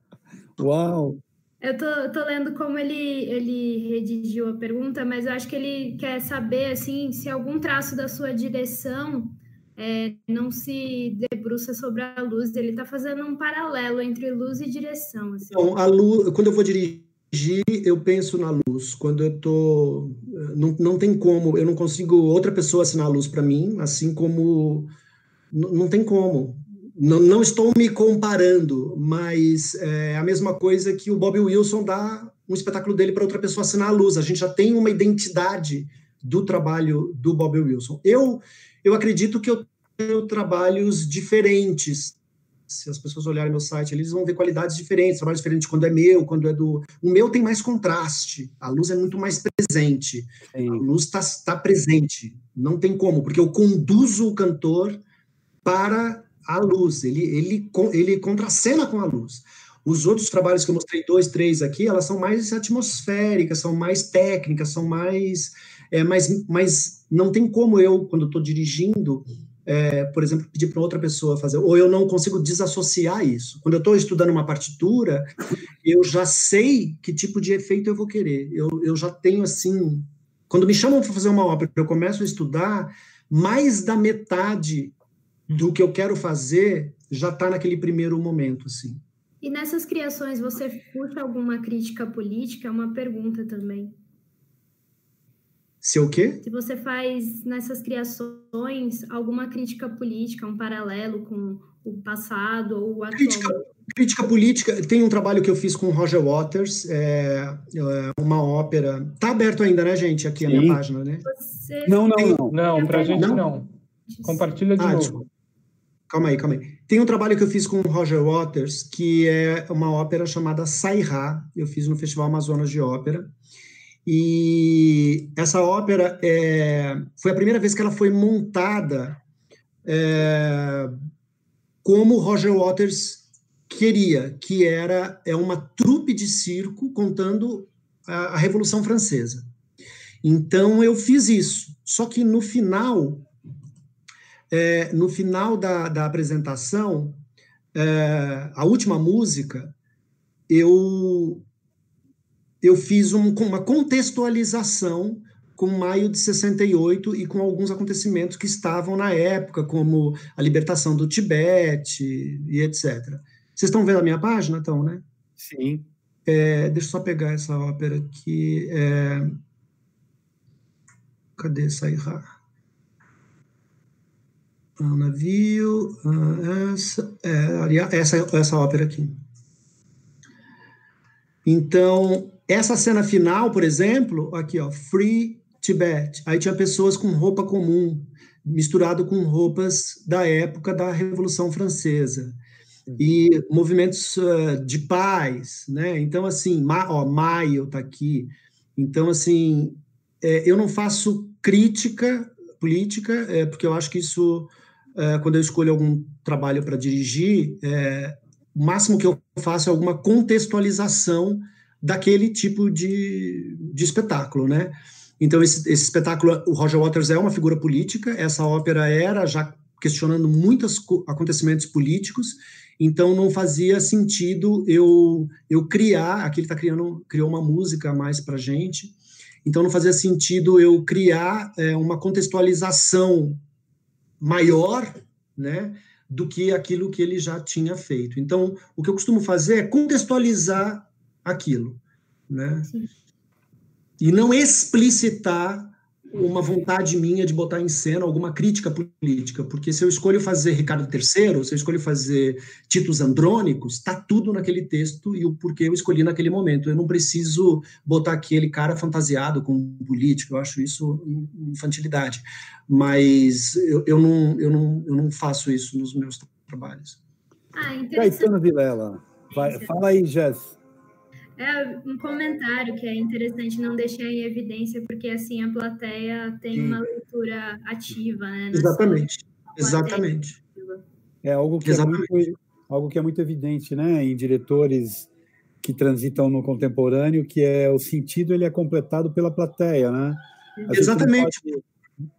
Uau! Eu tô, tô lendo como ele, ele redigiu a pergunta, mas eu acho que ele quer saber assim se algum traço da sua direção é, não se debruça sobre a luz. Ele está fazendo um paralelo entre luz e direção. Assim. Então, a luz, quando eu vou dirigir eu penso na luz. Quando eu tô. Não, não tem como, eu não consigo outra pessoa assinar a luz para mim, assim como. Não, não tem como. Não, não estou me comparando, mas é a mesma coisa que o Bob Wilson dá um espetáculo dele para outra pessoa assinar a luz. A gente já tem uma identidade do trabalho do Bob Wilson. Eu, eu acredito que eu tenho trabalhos diferentes se as pessoas olharem meu site, eles vão ver qualidades diferentes, trabalhos diferentes quando é meu, quando é do. O meu tem mais contraste, a luz é muito mais presente. Sim. A luz está tá presente, não tem como, porque eu conduzo o cantor para a luz, ele, ele, ele contracena com a luz. Os outros trabalhos que eu mostrei, dois, três aqui, elas são mais atmosféricas, são mais técnicas, são mais. É, mais, mais não tem como eu, quando estou dirigindo, é, por exemplo, pedir para outra pessoa fazer, ou eu não consigo desassociar isso. Quando eu estou estudando uma partitura, eu já sei que tipo de efeito eu vou querer. Eu, eu já tenho assim. Quando me chamam para fazer uma ópera, eu começo a estudar, mais da metade do que eu quero fazer já está naquele primeiro momento, assim. E nessas criações você puxa alguma crítica política? É uma pergunta também. Se o quê? Se você faz nessas criações alguma crítica política, um paralelo com o passado ou o atual. Crítica, crítica política, tem um trabalho que eu fiz com o Roger Waters, é, é uma ópera. Tá aberto ainda, né, gente? Aqui Sim. a minha página, né? Você... Não, não, não. Não, pra gente não. não. Compartilha de ah, novo. Desculpa. Calma aí, calma aí. Tem um trabalho que eu fiz com o Roger Waters, que é uma ópera chamada Sairá. Eu fiz no Festival Amazonas de Ópera. E essa ópera é, foi a primeira vez que ela foi montada é, como Roger Waters queria, que era é uma trupe de circo contando a, a Revolução Francesa. Então eu fiz isso. Só que no final, é, no final da, da apresentação, é, a última música, eu eu fiz um, uma contextualização com maio de 68 e com alguns acontecimentos que estavam na época, como a libertação do Tibete e etc. Vocês estão vendo a minha página, então, né? Sim. É, deixa eu só pegar essa ópera aqui. É... Cadê Sairá? Um navio, ah, essa, é, essa, essa ópera aqui. Então, essa cena final, por exemplo, aqui, ó, Free Tibet. Aí tinha pessoas com roupa comum, misturado com roupas da época da Revolução Francesa. E movimentos uh, de paz, né? Então, assim, ma ó, Maio tá aqui. Então, assim, é, eu não faço crítica política, é, porque eu acho que isso, é, quando eu escolho algum trabalho para dirigir, é, o máximo que eu faço é alguma contextualização daquele tipo de, de espetáculo, né? Então, esse, esse espetáculo, o Roger Waters é uma figura política, essa ópera era já questionando muitos acontecimentos políticos, então não fazia sentido eu, eu criar, aqui ele está criando, criou uma música mais para gente, então não fazia sentido eu criar é, uma contextualização maior, né, do que aquilo que ele já tinha feito. Então, o que eu costumo fazer é contextualizar aquilo, né? Sim. E não explicitar uma vontade minha de botar em cena alguma crítica política, porque se eu escolho fazer Ricardo III, se eu escolho fazer títulos andrônicos, está tudo naquele texto e o porquê eu escolhi naquele momento. Eu não preciso botar aquele cara fantasiado com político, eu acho isso infantilidade. Mas eu, eu, não, eu, não, eu não faço isso nos meus trabalhos. Ah, Caetano Vilela, vai, fala aí, Jess. É um comentário que é interessante não deixar em evidência, porque assim a plateia tem Sim. uma leitura ativa, né? Exatamente. Exatamente. É algo que é, muito, algo que é muito evidente, né, em diretores que transitam no contemporâneo, que é o sentido ele é completado pela plateia, né? Exatamente.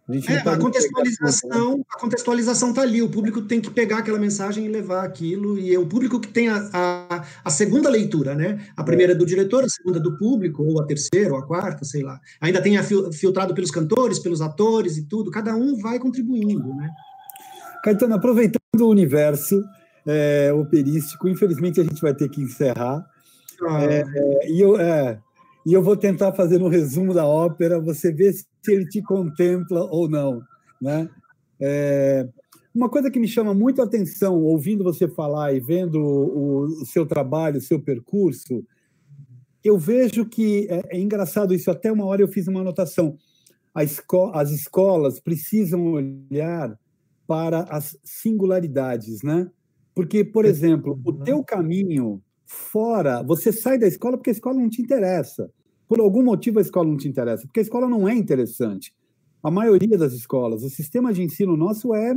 A, é, a contextualização, a contextualização está ali. O público tem que pegar aquela mensagem e levar aquilo. E é o público que tem a, a, a segunda leitura, né? A primeira é do diretor, a segunda do público, ou a terceira, ou a quarta, sei lá. Ainda tem a filtrado pelos cantores, pelos atores e tudo. Cada um vai contribuindo, né? Caetano, aproveitando o universo é, operístico, infelizmente a gente vai ter que encerrar. Ah. É, é, e eu, é, e eu vou tentar fazer um resumo da ópera, você vê se ele te contempla ou não. Né? É, uma coisa que me chama muito a atenção, ouvindo você falar e vendo o, o seu trabalho, o seu percurso, eu vejo que é, é, engraçado isso. Até uma hora eu fiz uma anotação. Esco as escolas precisam olhar para as singularidades, né? Porque, por exemplo, o teu caminho fora, você sai da escola porque a escola não te interessa. Por algum motivo a escola não te interessa, porque a escola não é interessante. A maioria das escolas, o sistema de ensino nosso é,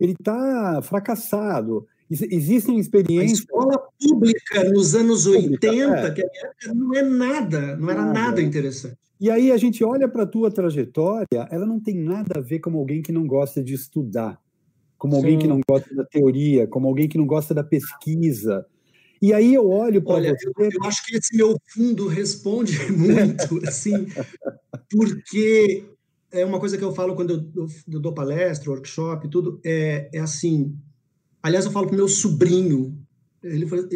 ele está fracassado. Existem experiências. A escola pública nos anos pública, 80, é. que não é nada, não era nada, nada interessante. E aí a gente olha para a tua trajetória, ela não tem nada a ver com alguém que não gosta de estudar, como alguém Sim. que não gosta da teoria, como alguém que não gosta da pesquisa, e aí eu olho para você. Eu, eu, acho que esse meu fundo responde muito, assim, porque é uma coisa que eu falo quando eu, eu, eu dou palestra, workshop, tudo, é, é assim. Aliás, eu falo para meu sobrinho, ele foi,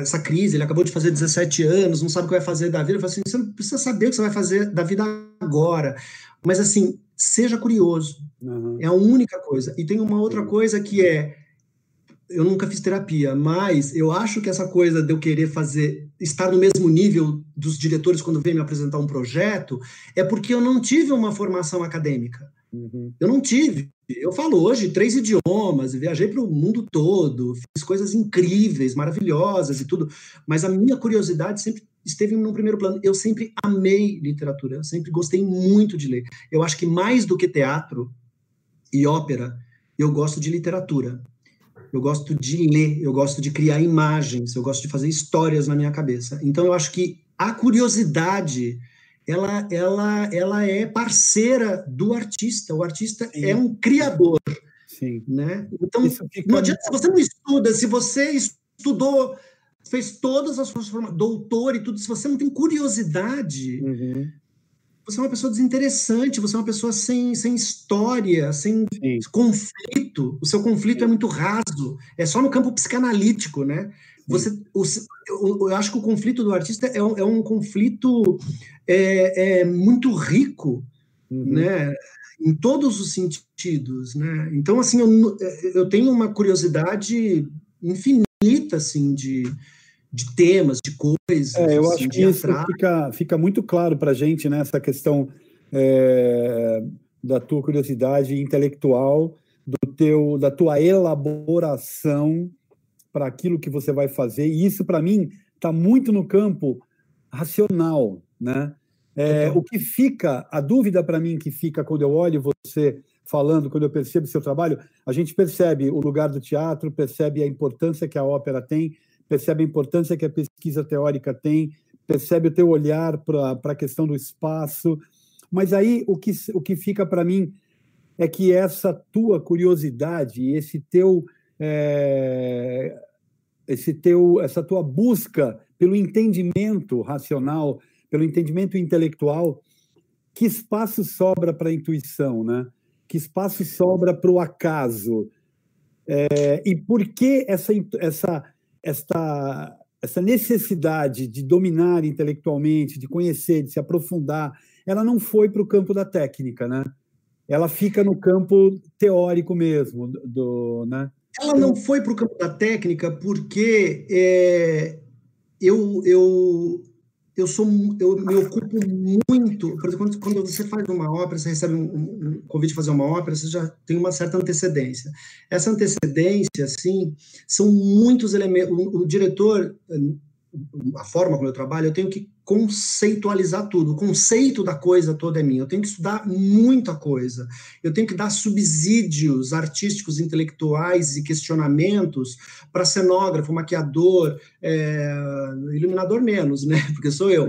essa crise, ele acabou de fazer 17 anos, não sabe o que vai fazer da vida. Eu falo assim: você não precisa saber o que você vai fazer da vida agora. Mas assim, seja curioso. Uhum. É a única coisa. E tem uma outra coisa que é eu nunca fiz terapia, mas eu acho que essa coisa de eu querer fazer, estar no mesmo nível dos diretores quando vem me apresentar um projeto, é porque eu não tive uma formação acadêmica. Uhum. Eu não tive. Eu falo hoje três idiomas, viajei para o mundo todo, fiz coisas incríveis, maravilhosas e tudo, mas a minha curiosidade sempre esteve no primeiro plano. Eu sempre amei literatura, eu sempre gostei muito de ler. Eu acho que mais do que teatro e ópera, eu gosto de literatura. Eu gosto de ler, eu gosto de criar imagens, eu gosto de fazer histórias na minha cabeça. Então eu acho que a curiosidade ela, ela, ela é parceira do artista. O artista Sim. é um criador. Sim. Né? Então, não adianta, se você não estuda, se você estudou, fez todas as suas formações, doutor e tudo, se você não tem curiosidade, uhum. Você é uma pessoa desinteressante, você é uma pessoa sem, sem história, sem Sim. conflito. O seu conflito é muito raso, é só no campo psicanalítico, né? Você, o, eu, eu, acho que o conflito do artista é um, é um conflito é, é muito rico, uhum. né? Em todos os sentidos, né? Então, assim, eu, eu tenho uma curiosidade infinita, assim, de, de temas, de coisas. É, eu assim, acho que isso fica, fica muito claro para a gente, né? Essa questão é, da tua curiosidade intelectual, do teu, da tua elaboração para aquilo que você vai fazer. E isso, para mim, está muito no campo racional, né? É, o que fica, a dúvida para mim que fica quando eu olho você falando, quando eu percebo o seu trabalho, a gente percebe o lugar do teatro, percebe a importância que a ópera tem, percebe a importância que a pesquisa teórica tem, percebe o teu olhar para a questão do espaço. Mas aí o que, o que fica para mim é que essa tua curiosidade, esse teu é, esse teu, essa tua busca pelo entendimento racional, pelo entendimento intelectual, que espaço sobra para a intuição, né? Que espaço sobra para o acaso? É, e por que essa, essa, essa, essa necessidade de dominar intelectualmente, de conhecer, de se aprofundar, ela não foi para o campo da técnica, né? Ela fica no campo teórico mesmo, do, né? Ela não foi para o campo da técnica porque é, eu, eu, eu, sou, eu me ocupo muito. Por exemplo, quando você faz uma ópera, você recebe um, um convite de fazer uma ópera, você já tem uma certa antecedência. Essa antecedência, assim, são muitos elementos. O, o diretor, a forma como eu trabalho, eu tenho que conceitualizar tudo. O conceito da coisa toda é minha. Eu tenho que estudar muita coisa. Eu tenho que dar subsídios artísticos, intelectuais e questionamentos para cenógrafo, maquiador, é, iluminador menos, né? Porque sou eu.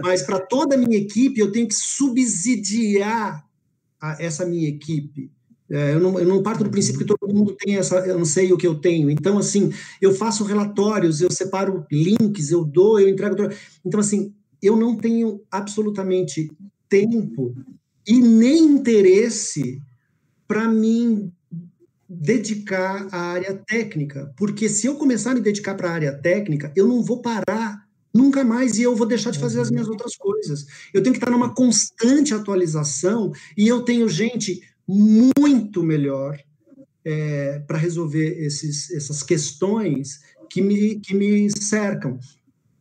Mas para toda a minha equipe, eu tenho que subsidiar essa minha equipe. É, eu, não, eu não parto do princípio que todo mundo tem essa, eu não sei o que eu tenho. Então, assim, eu faço relatórios, eu separo links, eu dou, eu entrego. Então, assim, eu não tenho absolutamente tempo e nem interesse para mim dedicar à área técnica, porque se eu começar a me dedicar para a área técnica, eu não vou parar nunca mais e eu vou deixar de fazer as minhas outras coisas. Eu tenho que estar numa constante atualização e eu tenho gente muito melhor é, para resolver esses, essas questões que me, que me cercam.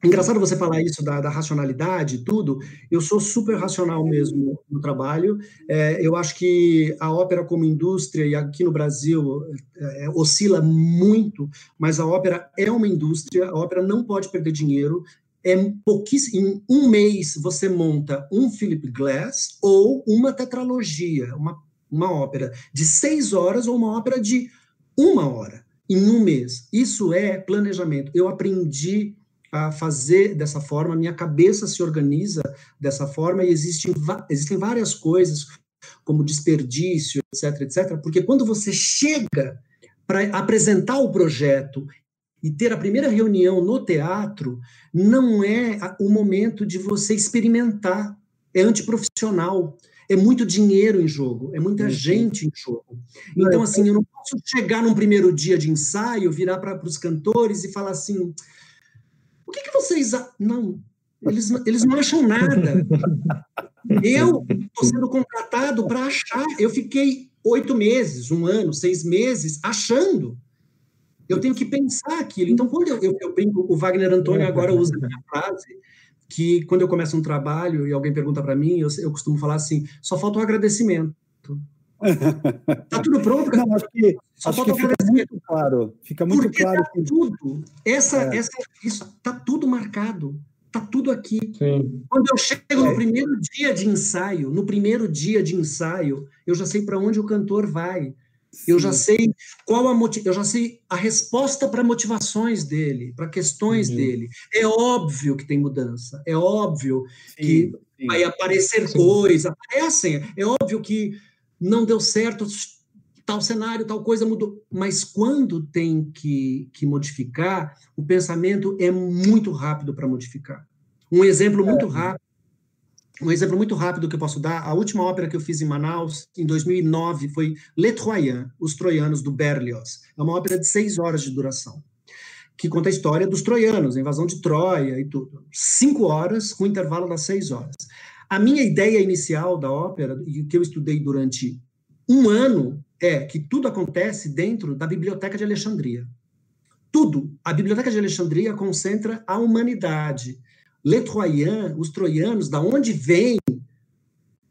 Engraçado você falar isso da, da racionalidade e tudo. Eu sou super racional mesmo no trabalho. É, eu acho que a ópera como indústria, e aqui no Brasil é, é oscila muito, mas a ópera é uma indústria, a ópera não pode perder dinheiro. É em um mês você monta um Philip Glass ou uma tetralogia, uma uma ópera de seis horas ou uma ópera de uma hora em um mês. Isso é planejamento. Eu aprendi a fazer dessa forma, minha cabeça se organiza dessa forma e existem, existem várias coisas, como desperdício, etc, etc, porque quando você chega para apresentar o projeto e ter a primeira reunião no teatro, não é o momento de você experimentar, é antiprofissional é muito dinheiro em jogo, é muita uhum. gente em jogo. Então, assim, eu não posso chegar num primeiro dia de ensaio, virar para os cantores e falar assim: o que, que vocês. Não, Eles, eles não acham nada. Eu estou sendo contratado para achar. Eu fiquei oito meses, um ano, seis meses achando. Eu tenho que pensar aquilo. Então, quando eu, eu, eu brinco, o Wagner Antônio agora usa a minha frase, que quando eu começo um trabalho e alguém pergunta para mim, eu, eu costumo falar assim: só falta o um agradecimento. Tá tudo pronto, cara? Não, acho que, Só acho que fica muito claro. Fica muito Porque claro. Tá que... tudo. Essa, é. essa, isso tá tudo marcado. Tá tudo aqui. Sim. Quando eu chego no é. primeiro dia de ensaio, no primeiro dia de ensaio, eu já sei para onde o cantor vai. Sim. Eu já sei qual a eu já sei a resposta para motivações dele, para questões dele. É óbvio que tem mudança. É óbvio sim, que sim. vai aparecer coisas. Aparecem. É óbvio que não deu certo, tal cenário, tal coisa mudou. Mas quando tem que, que modificar, o pensamento é muito rápido para modificar. Um exemplo muito é. rápido, um exemplo muito rápido que eu posso dar, a última ópera que eu fiz em Manaus, em 2009, foi Les Troyens, Os Troianos, do Berlioz. É uma ópera de seis horas de duração, que conta a história dos troianos, a invasão de Troia e tudo. Cinco horas, com intervalo das seis horas. A minha ideia inicial da ópera, e que eu estudei durante um ano, é que tudo acontece dentro da Biblioteca de Alexandria. Tudo. A Biblioteca de Alexandria concentra a humanidade. Le os troianos, da onde vem,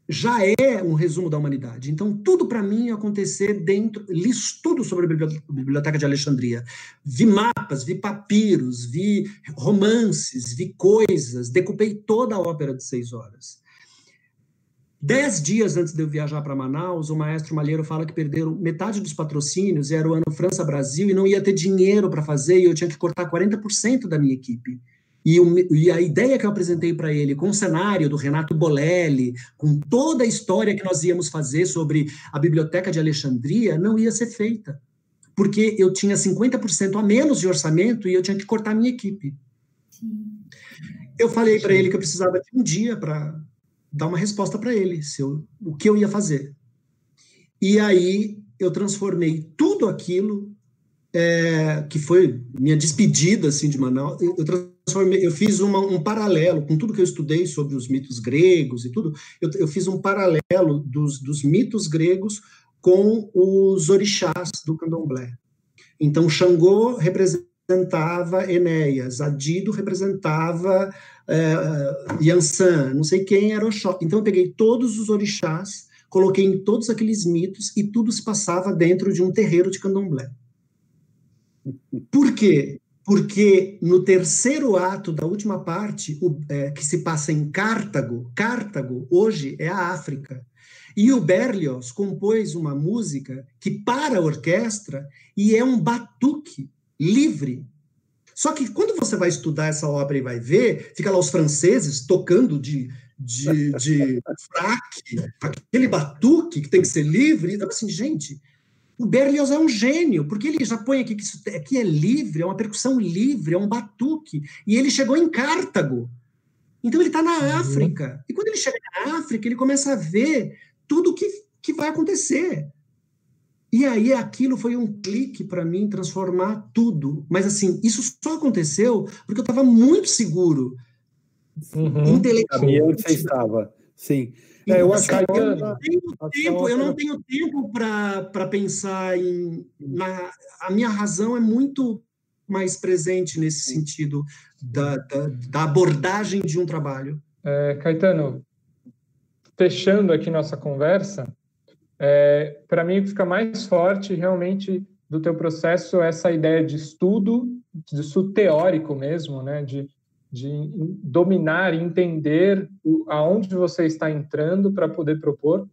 já é um resumo da humanidade. Então, tudo para mim acontecer dentro. Li tudo sobre a Biblioteca de Alexandria. Vi mapas, vi papiros, vi romances, vi coisas, decupei toda a ópera de seis horas. Dez dias antes de eu viajar para Manaus, o maestro Malheiro fala que perderam metade dos patrocínios, era o ano França-Brasil, e não ia ter dinheiro para fazer, e eu tinha que cortar 40% da minha equipe. E, o, e, a ideia que eu apresentei para ele, com o cenário do Renato Bolelli, com toda a história que nós íamos fazer sobre a Biblioteca de Alexandria, não ia ser feita. Porque eu tinha 50% a menos de orçamento e eu tinha que cortar a minha equipe. Eu falei para ele que eu precisava de um dia para dar uma resposta para ele, se eu, o que eu ia fazer. E aí eu transformei tudo aquilo é, que foi minha despedida assim de Manaus. Eu, eu fiz uma, um paralelo com tudo que eu estudei sobre os mitos gregos e tudo. Eu, eu fiz um paralelo dos, dos mitos gregos com os orixás do candomblé. Então, Xangô representava Enéas, Adido representava é, Yansan, não sei quem era o Oxóssi. Então eu peguei todos os orixás, coloquei em todos aqueles mitos e tudo se passava dentro de um terreiro de candomblé. Por quê? Porque no terceiro ato da última parte, o, é, que se passa em Cartago, Cartago hoje é a África, e o Berlioz compôs uma música que para a orquestra e é um batuque livre só que quando você vai estudar essa obra e vai ver, fica lá os franceses tocando de, de, de fraque, aquele batuque que tem que ser livre. Então, assim, gente, o Berlioz é um gênio, porque ele já põe aqui que isso aqui é livre, é uma percussão livre, é um batuque. E ele chegou em Cartago. Então ele está na uhum. África. E quando ele chega na África, ele começa a ver tudo que, que vai acontecer. E aí aquilo foi um clique para mim transformar tudo. Mas assim, isso só aconteceu porque eu estava muito seguro. Uhum. Intelectualmente. onde você estava. Sim. É, eu acho que eu não tenho tempo, eu não tenho tempo para pensar em. Na, a minha razão é muito mais presente nesse sentido da, da, da abordagem de um trabalho. É, Caetano, fechando aqui nossa conversa, é, para mim fica mais forte realmente do teu processo essa ideia de estudo, de estudo teórico mesmo, né? De, de dominar, entender o, aonde você está entrando para poder propor.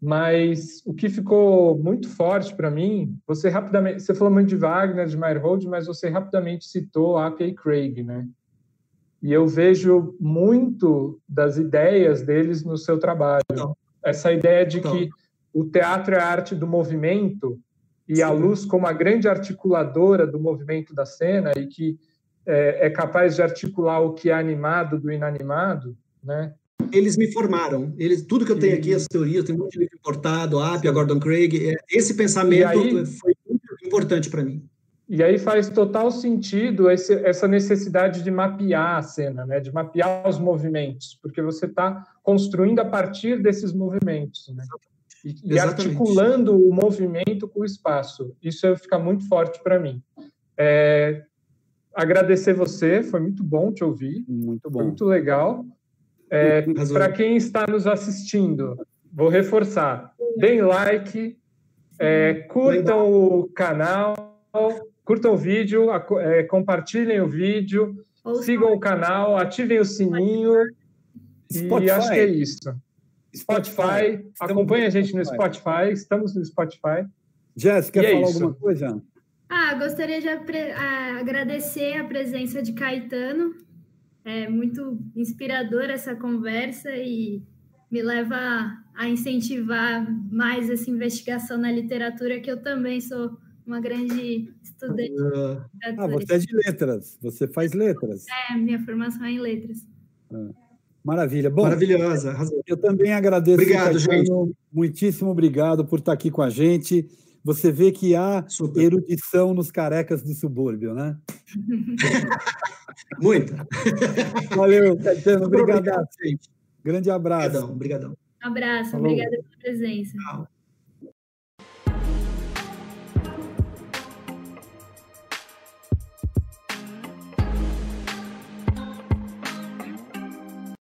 Mas o que ficou muito forte para mim, você rapidamente, você falou muito de Wagner, de Meyerhold, mas você rapidamente citou A.P. Craig, né? E eu vejo muito das ideias deles no seu trabalho. Essa ideia de que o teatro é a arte do movimento e Sim. a luz como a grande articuladora do movimento da cena e que é, é, capaz de articular o que é animado do inanimado, né? Eles me formaram. Eles, tudo que eu tenho e... aqui, as teorias, tem muito livro importado, Appia, Gordon Craig, é, esse pensamento aí, foi muito importante para mim. E aí faz total sentido esse, essa necessidade de mapear a cena, né? de mapear os movimentos, porque você está construindo a partir desses movimentos. Né? E, e, articulando o movimento com o espaço. Isso fica muito forte para mim. É, agradecer você, foi muito bom te ouvir. Muito bom. muito legal. É, para quem está nos assistindo, vou reforçar: deem like, é, curtam o canal curtam o vídeo, é, compartilhem o vídeo, sigam o canal, ativem o sininho. Spotify. E acho que é isso. Spotify, Spotify. acompanhe a gente no Spotify, estamos no Spotify. Jéssica, quer é falar isso. alguma coisa? Ah, gostaria de agradecer a presença de Caetano. É muito inspiradora essa conversa e me leva a incentivar mais essa investigação na literatura, que eu também sou uma grande estudante. Ah, você é de letras, você faz letras. É, minha formação é em letras. Ah, maravilha. Bom, Maravilhosa. Eu também agradeço. Obrigado, gente. Muitíssimo obrigado por estar aqui com a gente. Você vê que há Super. erudição nos carecas do subúrbio, né? Muita. Valeu, Caetano. Obrigado. Grande abraço. Obrigadão. Abraço, Falou. obrigada pela presença. Tchau.